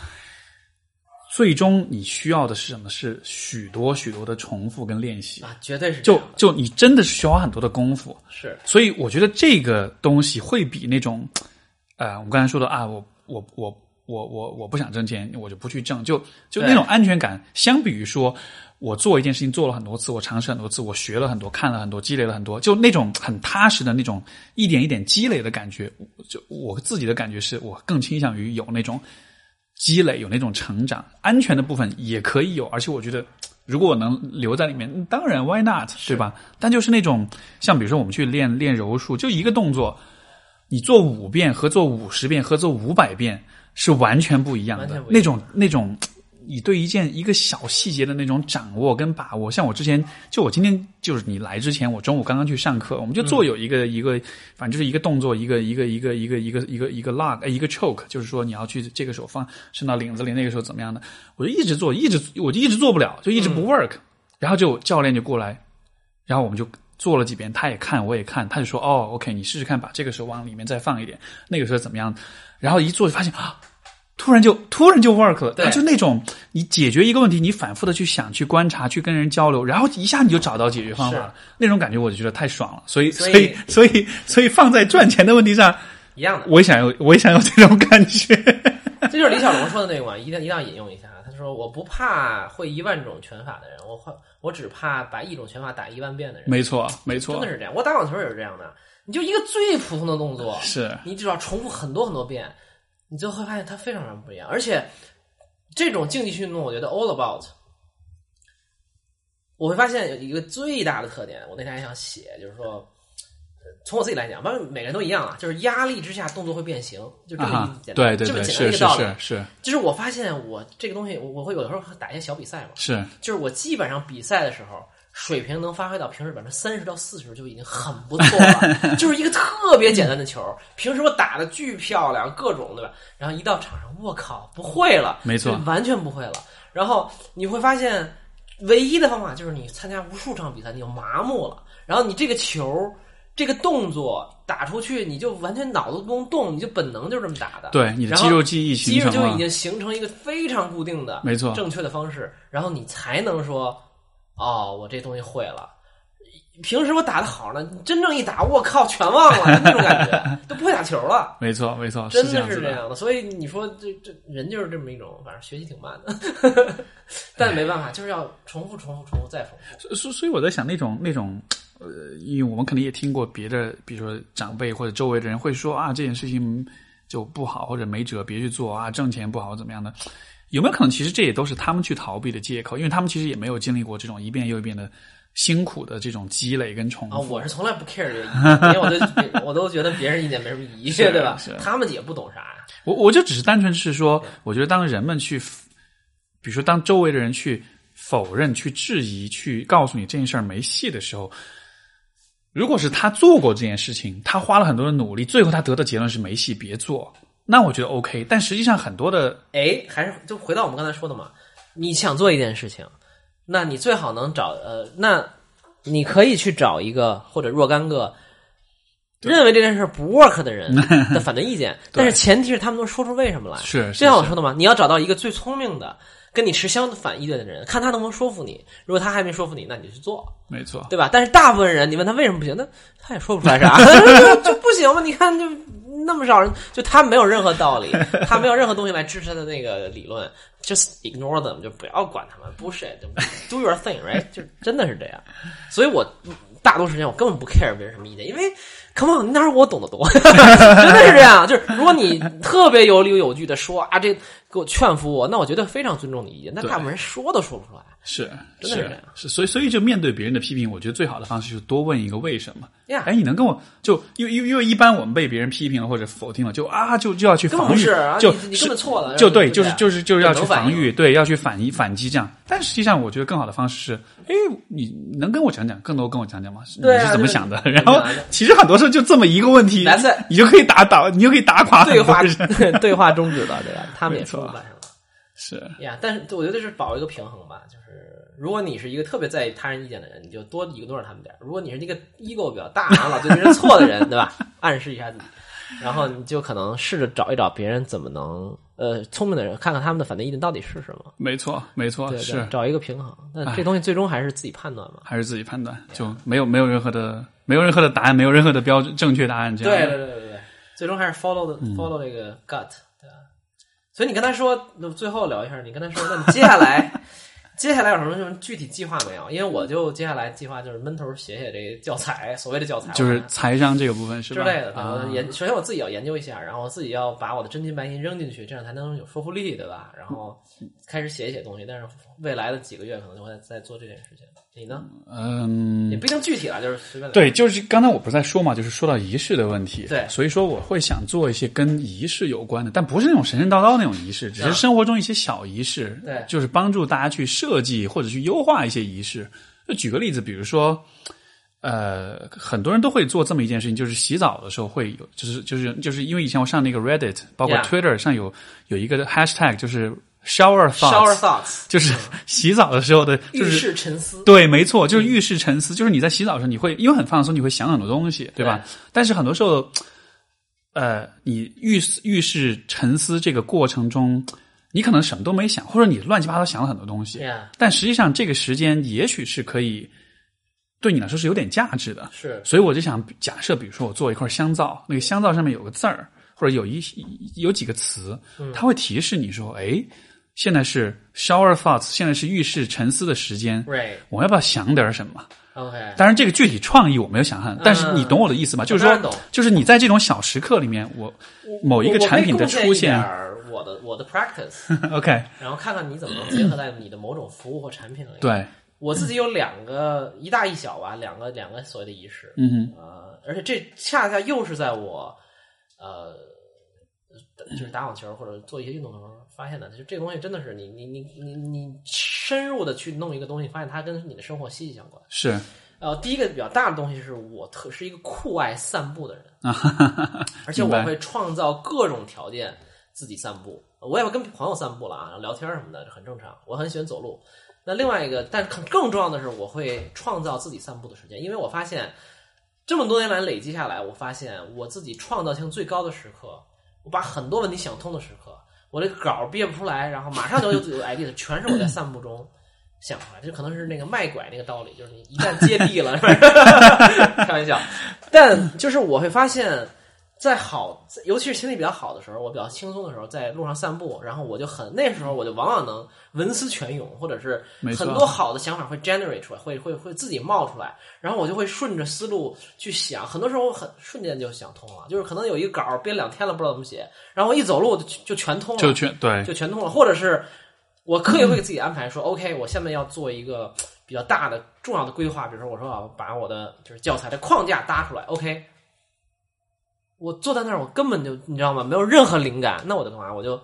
最终你需要的是什么？是许多许多的重复跟练习。啊，绝对是就就你真的是需要很多的功夫，是。所以我觉得这个东西会比那种，呃，我们刚才说的啊，我我我我我我不想挣钱，我就不去挣，就就那种安全感，相比于说我做一件事情做了很多次，我尝试很多次，我学了很多，看了很多，积累了很多，就那种很踏实的那种一点一点积累的感觉，就我自己的感觉是我更倾向于有那种积累，有那种成长，安全的部分也可以有，而且我觉得。如果我能留在里面，嗯当然 why not，对吧？但就是那种像比如说我们去练练柔术，就一个动作，你做五遍和做五十遍和做五百遍是完全不一样的那种那种你对一件一个小细节的那种掌握跟把握，像我之前就我今天就是你来之前，我中午刚刚去上课，我们就做有一个、一个，反正就是一个动作，一个一个一个一个一个一个一个 log，呃一个 choke，就是说你要去这个手放伸到领子里，那个时候怎么样的，我就一直做，一直我就一直做不了，就一直不 work，、然后就教练就过来，然后我们就。做了几遍，他也看，我也看，他就说：“哦，OK，你试试看，把这个手往里面再放一点，那个时候怎么样？”然后一做就发现啊，突然就突然就 work 了，对就那种你解决一个问题，你反复的去想、去观察、去跟人交流，然后一下你就找到解决方法了，那种感觉我就觉得太爽了。所以，所以所以，所以，放在赚钱的问题上，一样的。我也想有，我也想有这种感觉。这就是李小龙说的那个嘛，一定一定要引用一下。他说：“我不怕会一万种拳法的人，我会我只怕把一种拳法打一万遍的人。”没错，没错，真的是这样。我打网球也是这样的，你就一个最普通的动作，是你只要重复很多很多遍，你就会发现它非常非常不一样。而且这种竞技运动，我觉得 all about，我会发现有一个最大的特点，我那天还想写，就是说，呃从我自己来讲，反正每个人都一样啊，就是压力之下动作会变形，就这么简，单，这么对对对，是是简单一个道理。是是就是我发现我这个东西，我我会有的时候打一些小比赛嘛，是，就是我基本上比赛的时候，水平能发挥到平时百分之三十到四十就已经很不错了。就是一个特别简单的球，平时我打的巨漂亮，各种对吧？然后一到场上，我靠，不会了，没错完全不会了。然后你会发现，唯一的方法就是你参加无数场比赛，你就麻木了。然后你这个球，这个动作打出去，你就完全脑子不用动，你就本能就这么打的。对你的肌肉记忆形成了，肌肉就已经形成一个非常固定的、没错正确的方式，然后你才能说，哦，我这东西会了。平时我打的好呢，真正一打，我靠，全忘了，那种感觉，都不会打球了。没错没错，真的。是这样的，所以你说这这人就是这么一种，反正学习挺慢的，但没办法，就是要重复、重复、重复再重复。所所以我在想那种那种呃，因为我们肯定也听过别的，比如说长辈或者周围的人会说啊，这件事情就不好或者没辙，别去做啊，挣钱不好怎么样的。有没有可能，其实这也都是他们去逃避的借口？因为他们其实也没有经历过这种一遍又一遍的辛苦的这种积累跟重啊，我是从来不 care 这个意见，因为我都我都觉得别人意见没什么意义，对吧？他们也不懂啥呀。我我就只是单纯是说，我觉得当人们去，比如说当周围的人去否认、去质疑、去告诉你这件事儿没戏的时候，如果是他做过这件事情，他花了很多的努力，最后他得的结论是没戏，别做，那我觉得 OK。但实际上很多的哎，还是就回到我们刚才说的嘛，你想做一件事情，那你最好能找呃，那你可以去找一个或者若干个认为这件事不 work 的人 的反对意见，但是前提是他们能说出为什么来。是就像我说的嘛，你要找到一个最聪明的。跟你持相反意见的人，看他能不能说服你。如果他还没说服你，那你就去做，没错，对吧？但是大部分人，你问他为什么不行，那他也说不出来啥，就不行嘛。你看，就那么少人，就他没有任何道理，他没有任何东西来支持他的那个理论，just ignore them，就不要管他们，bullshit，do your thing，right？就真的是这样。所以我大多时间我根本不 care 别人什么意见，因为 come on，你哪有我懂得多？真的是这样。就是如果你特别有理有据的说啊，这给我劝服我，那我觉得非常尊重你意见。但大部分人说都说不出来。是真的是这样是，所以所以就面对别人的批评，我觉得最好的方式就是多问一个为什么。呀哎，你能跟我就因为因为因为一般我们被别人批评了或者否定了，就啊就就要去防御，是啊就你你根本错了就对，就是就是就是要去防御，对，要去反击反击这样。但实际上，我觉得更好的方式是，哎，你能跟我讲讲，更多跟我讲讲吗？对啊你是怎么想的？然后其实很多时候就这么一个问题你就可以打倒，你就可以打垮对话。对话终止了，对吧？他们也说了。是呀但是我觉得是保一个平衡吧，就是如果你是一个特别在意他人意见的人，你就多 ignore 他们点儿；如果你是那个 ego 比较大，然后老觉得别人错的人，对吧？暗示一下自己，然后你就可能试着找一找别人怎么能呃聪明的人，看看他们的反对意见到底是什么，没错，没错，对对，是找一个平衡。那这东西最终还是自己判断嘛。还是自己判断，就没有没有任何的没有任何的答案，没有任何的标准正确答案这样对。对对对对，最终还是 follow 的、嗯 follow 这个 gut？所以你跟他说，那最后聊一下，你跟他说，那你接下来 接下来有什么什么具体计划没有？因为我就接下来计划就是闷头写写这个教材，所谓的教材，就是财商这个部分是吧？之类的。啊我研，首先我自己要研究一下，然后自己要把我的真金白银扔进去，这样才能有说服力，对吧？然后开始写一写东西，但是未来的几个月可能就会在做这件事情。你呢？嗯，也不一定具体了，就是随便。对，就是刚才我不是在说嘛，就是说到仪式的问题，对所以说我会想做一些跟仪式有关的，但不是那种神神叨叨那种仪式，只是生活中一些小仪式，对就是帮助大家去设计或者去优化一些仪式。就举个例子，比如说，呃，很多人都会做这么一件事情，就是洗澡的时候会有，就是就是就是因为以前我上那个 Reddit，包括 Twitter 上有有一个 hashtag，就是 shower thoughts，shower thoughts，就是洗澡的时候的，就浴是室沉思。对，没错，就是浴室沉思，就是你在洗澡的时候，你会因为很放松，你会想很多东西，对吧？但是很多时候，呃，你浴室浴室沉思这个过程中，你可能什么都没想，或者你乱七八糟想了很多东西，Yeah，但实际上这个时间也许是可以对你来说是有点价值的。是。所以我就想假设，比如说我做一块香皂，那个香皂上面有个字儿，或者有一有几个词，它会提示你说，哎，现在是 shower thoughts，现在是浴室沉思的时间，right。我要不要想点什么？OK，当然，这个具体创意我没有想看，但是你懂我的意思吧？就是说就是你在这种小时刻里面，我某一个产品的出现我的我的 practice，，OK，然后看看你怎么能结合在你的某种服务或产品里。，对，我自己有两个一大一小吧，两个两个所谓的仪式。嗯哼，呃，而且这恰恰又是在我呃，就是打网球或者做一些运动的时候发现的。就这个东西真的是你你你你你深入的去弄一个东西，发现它跟你的生活息息相关。是呃，第一个比较大的东西是我特是一个酷爱散步的人，而且 我会创造各种条件自己散步。我也会跟朋友散步了啊，聊天什么的很正常。我很喜欢走路。那另外一个，但更更重要的是，我会创造自己散步的时间，因为我发现这么多年来累积下来，我发现我自己创造性最高的时刻，我把很多问题想通的时刻，我这稿憋不出来，然后马上就有 有 idea，全是我在散步中想出来。这可能是那个卖拐那个道理，就是你一旦接地了，开玩笑。但就是我会发现，在好，尤其是心情比较好的时候，我比较轻松的时候，在路上散步，然后我就很那时候我就往往能文思泉涌，或者是很多好的想法会 generate 出来，会会会自己冒出来，然后我就会顺着思路去想，很多时候很瞬间就想通了，就是可能有一个稿儿编两天了，不知道怎么写，然后我一走路就就全通了，就全对，就全通了，或者是我刻意会给自己安排说、o k 我下面要做一个比较大的、重要的规划，比如说我说啊把我的就是教材的框架搭出来，OK，我坐在那儿，我根本就你知道吗？没有任何灵感，那我就干嘛？我就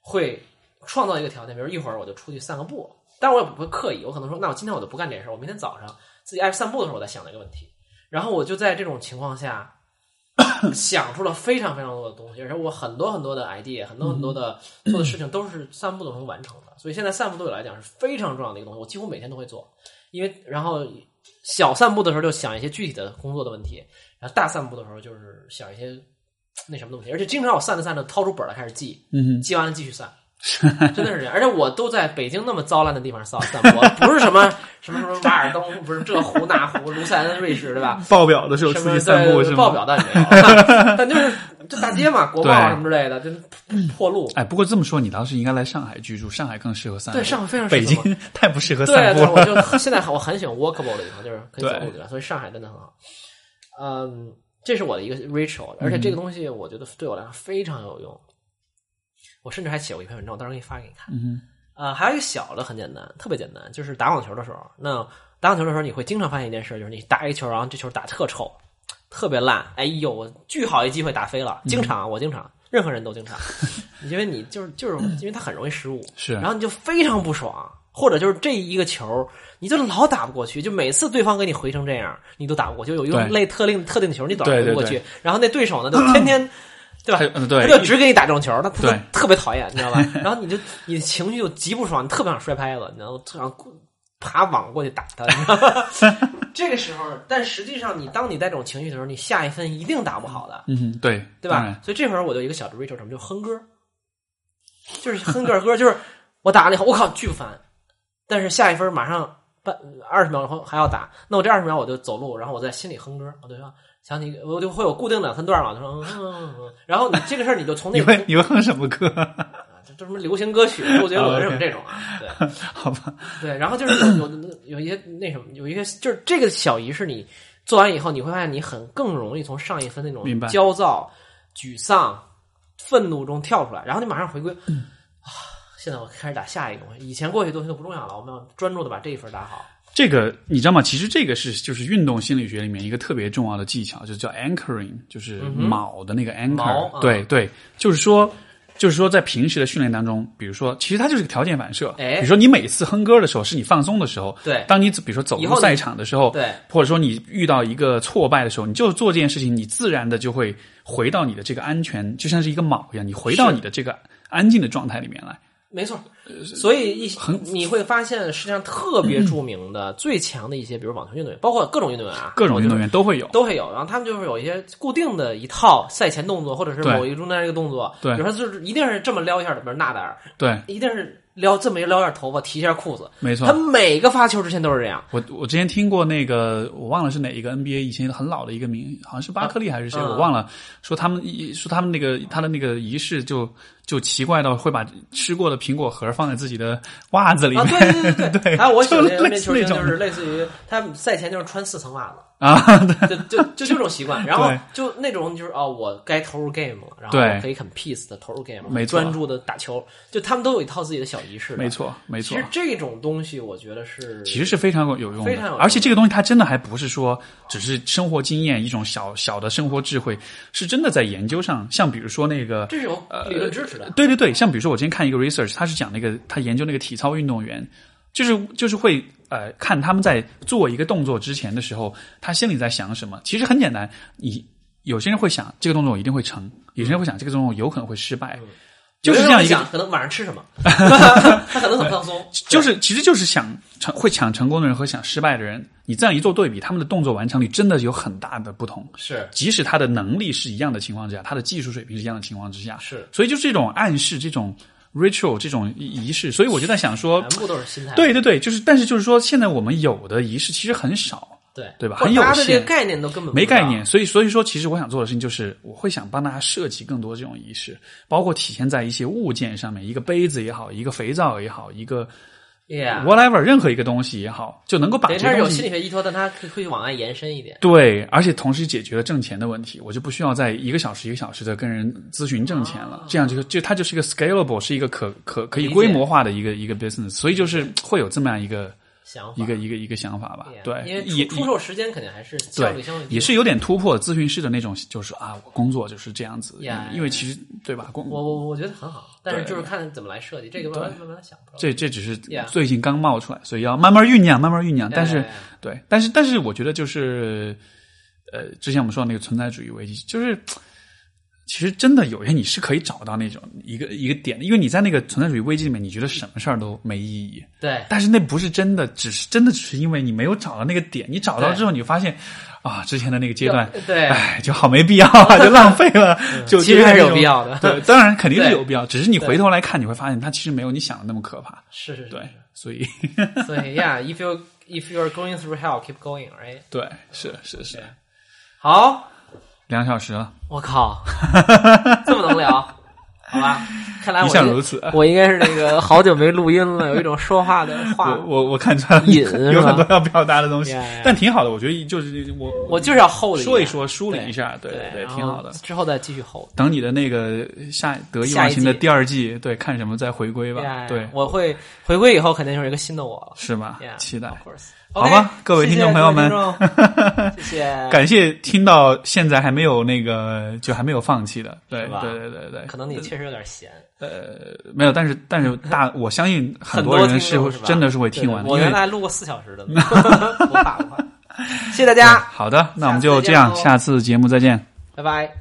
会创造一个条件，比如一会儿我就出去散个步，但我也不会刻意，我可能说，那我今天我就不干这件事，我明天早上自己爱散步的时候，我再想这个问题，然后我就在这种情况下。想出了非常非常多的东西，而且我很多很多的 idea，很多很多的做的事情都是散步的时候完成的。所以现在散步对我来讲是非常重要的一个东西，我几乎每天都会做。因为然后小散步的时候就想一些具体的工作的问题，然后大散步的时候就是想一些那什么东西，而且经常我散着散着掏出本来开始记，嗯记完了继续散。真的是这样，而且我都在北京那么糟烂的地方散散步，不是什么什么什么瓦尔登，不是这湖那湖，卢塞恩瑞士，对吧？哼，报表的时候出去散步是吗？报表倒也没有，但就是这大街嘛，国 贸什么之类的，就是破路。哎，不过这么说，你倒是应该来上海居住，上海更适合散步。对，上海非常适合北京太不适合对对，散步我。就现在我很喜欢 walkable 的地方，就是可以走路的对吧，所以上海真的很好。嗯，这是我的一个 ritual，而且这个东西我觉得对我来说非常有用。我甚至还写过一篇文章，我到时候给你发给你看。嗯呃，还有一个小的很简单，特别简单，就是打网球的时候，那打网球的时候你会经常发现一件事，就是你打一球，然后这球打特臭，特别烂，哎呦，我巨好一机会打飞了，经常，我经常，任何人都经常，因为你就是就是因为它很容易失误，是然后你就非常不爽，或者就是这一个球，你就老打不过去，就每次对方给你回成这样，你都打不过就，有一种类特定特定的球，你老打不过去，然后那对手呢就 天天。对吧他？嗯对他就只给你打这种球，他他就特别讨厌，你知道吧？然后你就你的情绪就极不爽，你特别想摔拍子，你知道吗？特想爬网过去打他，你知道吗？这个时候，但实际上你当你带这种情绪的时候，你下一分一定打不好的，嗯，对对吧？所以这会儿我就一个小的 ritual，什么就哼歌，就是哼个歌，就是我打完了以后，我靠巨烦，但是下一分马上半二十秒后还要打，那我这二十秒我就走路，然后我在心里哼歌，我就说想你，我就会有固定两三段嘛，就说嗯嗯嗯嗯，然后你这个事儿你就从那个你会哼什么歌？这这什么流行歌曲，周杰伦什么这种啊，对 好吧，对，然后就是有有有一些那什么，有一些就是这个小仪式，你做完以后，你会发现你很更容易从上一分那种焦躁、沮丧、愤怒中跳出来，然后你马上回归。啊，现在我开始打下一个东西，以前过去的东西都不重要了，我们要专注的把这一分打好。这个你知道吗？其实这个是就是运动心理学里面一个特别重要的技巧，就叫 anchoring，就是锚的那个 anchor、对对，就是说。就是说，在平时的训练当中，比如说，其实它就是个条件反射。哎比如说你每次哼歌的时候，是你放松的时候。对当你比如说走入赛场的时候，对，或者说你遇到一个挫败的时候，你就做这件事情，你自然的就会回到你的这个安全，就像是一个锚一样，你回到你的这个安静的状态里面来。没错，所以一你会发现，世界上特别著名的、最强的一些，比如网球运动员，包括各种运动员啊，各种运动员都会有。都会有。然后他们就是有一些固定的一套赛前动作，或者是某一个中间一个动作，对比如说就是一定是这么撩一下，比如纳达尔，对，一定是撩这么一撩点头发，提一下裤子，没错他。每个发球之前都是这样。我我之前听过那个，我忘了是哪一个 NBA 以前很老的一个名，好像是巴克利还是谁，嗯我忘了。说他们说他们那个他的那个仪式就就奇怪到会把吃过的苹果核放在自己的袜子里面。啊，对对对 对还有我喜欢就那球星就是类似于他赛前就是穿四层袜子。啊，就就就这种习惯，然后就那种就是哦，我该投入 game 了，然后我可以很 peace 的投入 game，没错专注的打球，就他们都有一套自己的小仪式。没，错没错其实。这种东西我觉得是其实是非常有用的，非常有用而且这个东西它真的还不是说只是生活经验一种小小的生活智慧，是真的在研究上。像比如说那个这是有理论支持的。对对对，像比如说我今天看一个 research，他是讲那个他研究那个体操运动员，就是就是会呃看他们在做一个动作之前的时候，他心里在想什么。其实很简单，你有些人会想这个动作我一定会成，有些人会想这个动作有可能会失败，就是这样一个可能晚上吃什么，他可能很放松，就是其实就是想成会抢成功的人和想失败的人，你这样一做对比，他们的动作完成率真的有很大的不同。是即使他的能力是一样的情况之下，他的技术水平是一样的情况之下，是所以就是这种暗示、这种 ritual、这种仪式，所以我就在想说，全部都是心态。对对对，就是但是就是说，现在我们有的仪式其实很少，对。对吧？很有限大家对这个概念都根本没概念，所以所以说，其实我想做的事情就是，我会想帮大家设计更多这种仪式，包括体现在一些物件上面，一个杯子也好，一个肥皂也好，一个 whatever 任何一个东西也好，就能够把它是有心理学依托，但它可以往外延伸一点。对，而且同时解决了挣钱的问题，我就不需要再一个小时一个小时的跟人咨询挣钱了，这样就就它就是一个 scalable，是一个可可可以规模化的一个一个 business，所以就是会有这么样一个一个一个一个想法吧。对，因为也出出售时间肯定还是效率对相对，也是有点突破咨询师的那种，就是啊，我工作就是这样子因为其实对吧，工我我我觉得很好，但是就是看怎么来设计，这个慢慢慢慢想。这这只是最近刚冒出来，所以要慢慢酝酿，慢慢酝酿。但是对，但是但是我觉得就是呃，之前我们说的那个存在主义危机，就是其实真的有些你是可以找到那种一个一个点的，因为你在那个存在主义危机里面，你觉得什么事儿都没意义。对，但是那不是真的，只是真的只是因为你没有找到那个点，你找到之后，你发现啊，之前的那个阶段，对。哎，就好没必要啊，就浪费了，就其实还是有必要的。对，当然肯定是有必要，只是你回头来看，你会发现它其实没有你想的那么可怕。是是是，对，所以 所以，Yeah，if you if you are going through hell, keep going, right？对，是是是，好，两小时了，我靠，这么能聊，好吧？看来我一向应如此。我应该是那个好久没录音了，有一种说话的话我，我我看出来有很多要表达的东西.但挺好的。我觉得就是我我就是要 hold 说一说，梳理一下，对对对，挺好的。之后再继续 hold。等你的那个下得意忘形的第二季，对，看什么再回归吧。对，我会回归以后肯定就是一个新的我了。是吧期待 of。course。好吧各位听众朋友们。谢谢。感谢听到现在还没有那个，就还没有放弃的，对吧？对对对对，可能你确实有点闲，呃没有，但是但是 大，我相信很多人是真的是会听完的，我原来录过四小时的。呢，我打过。谢谢大家，好的，那我们就这样，下次节目再见。拜拜。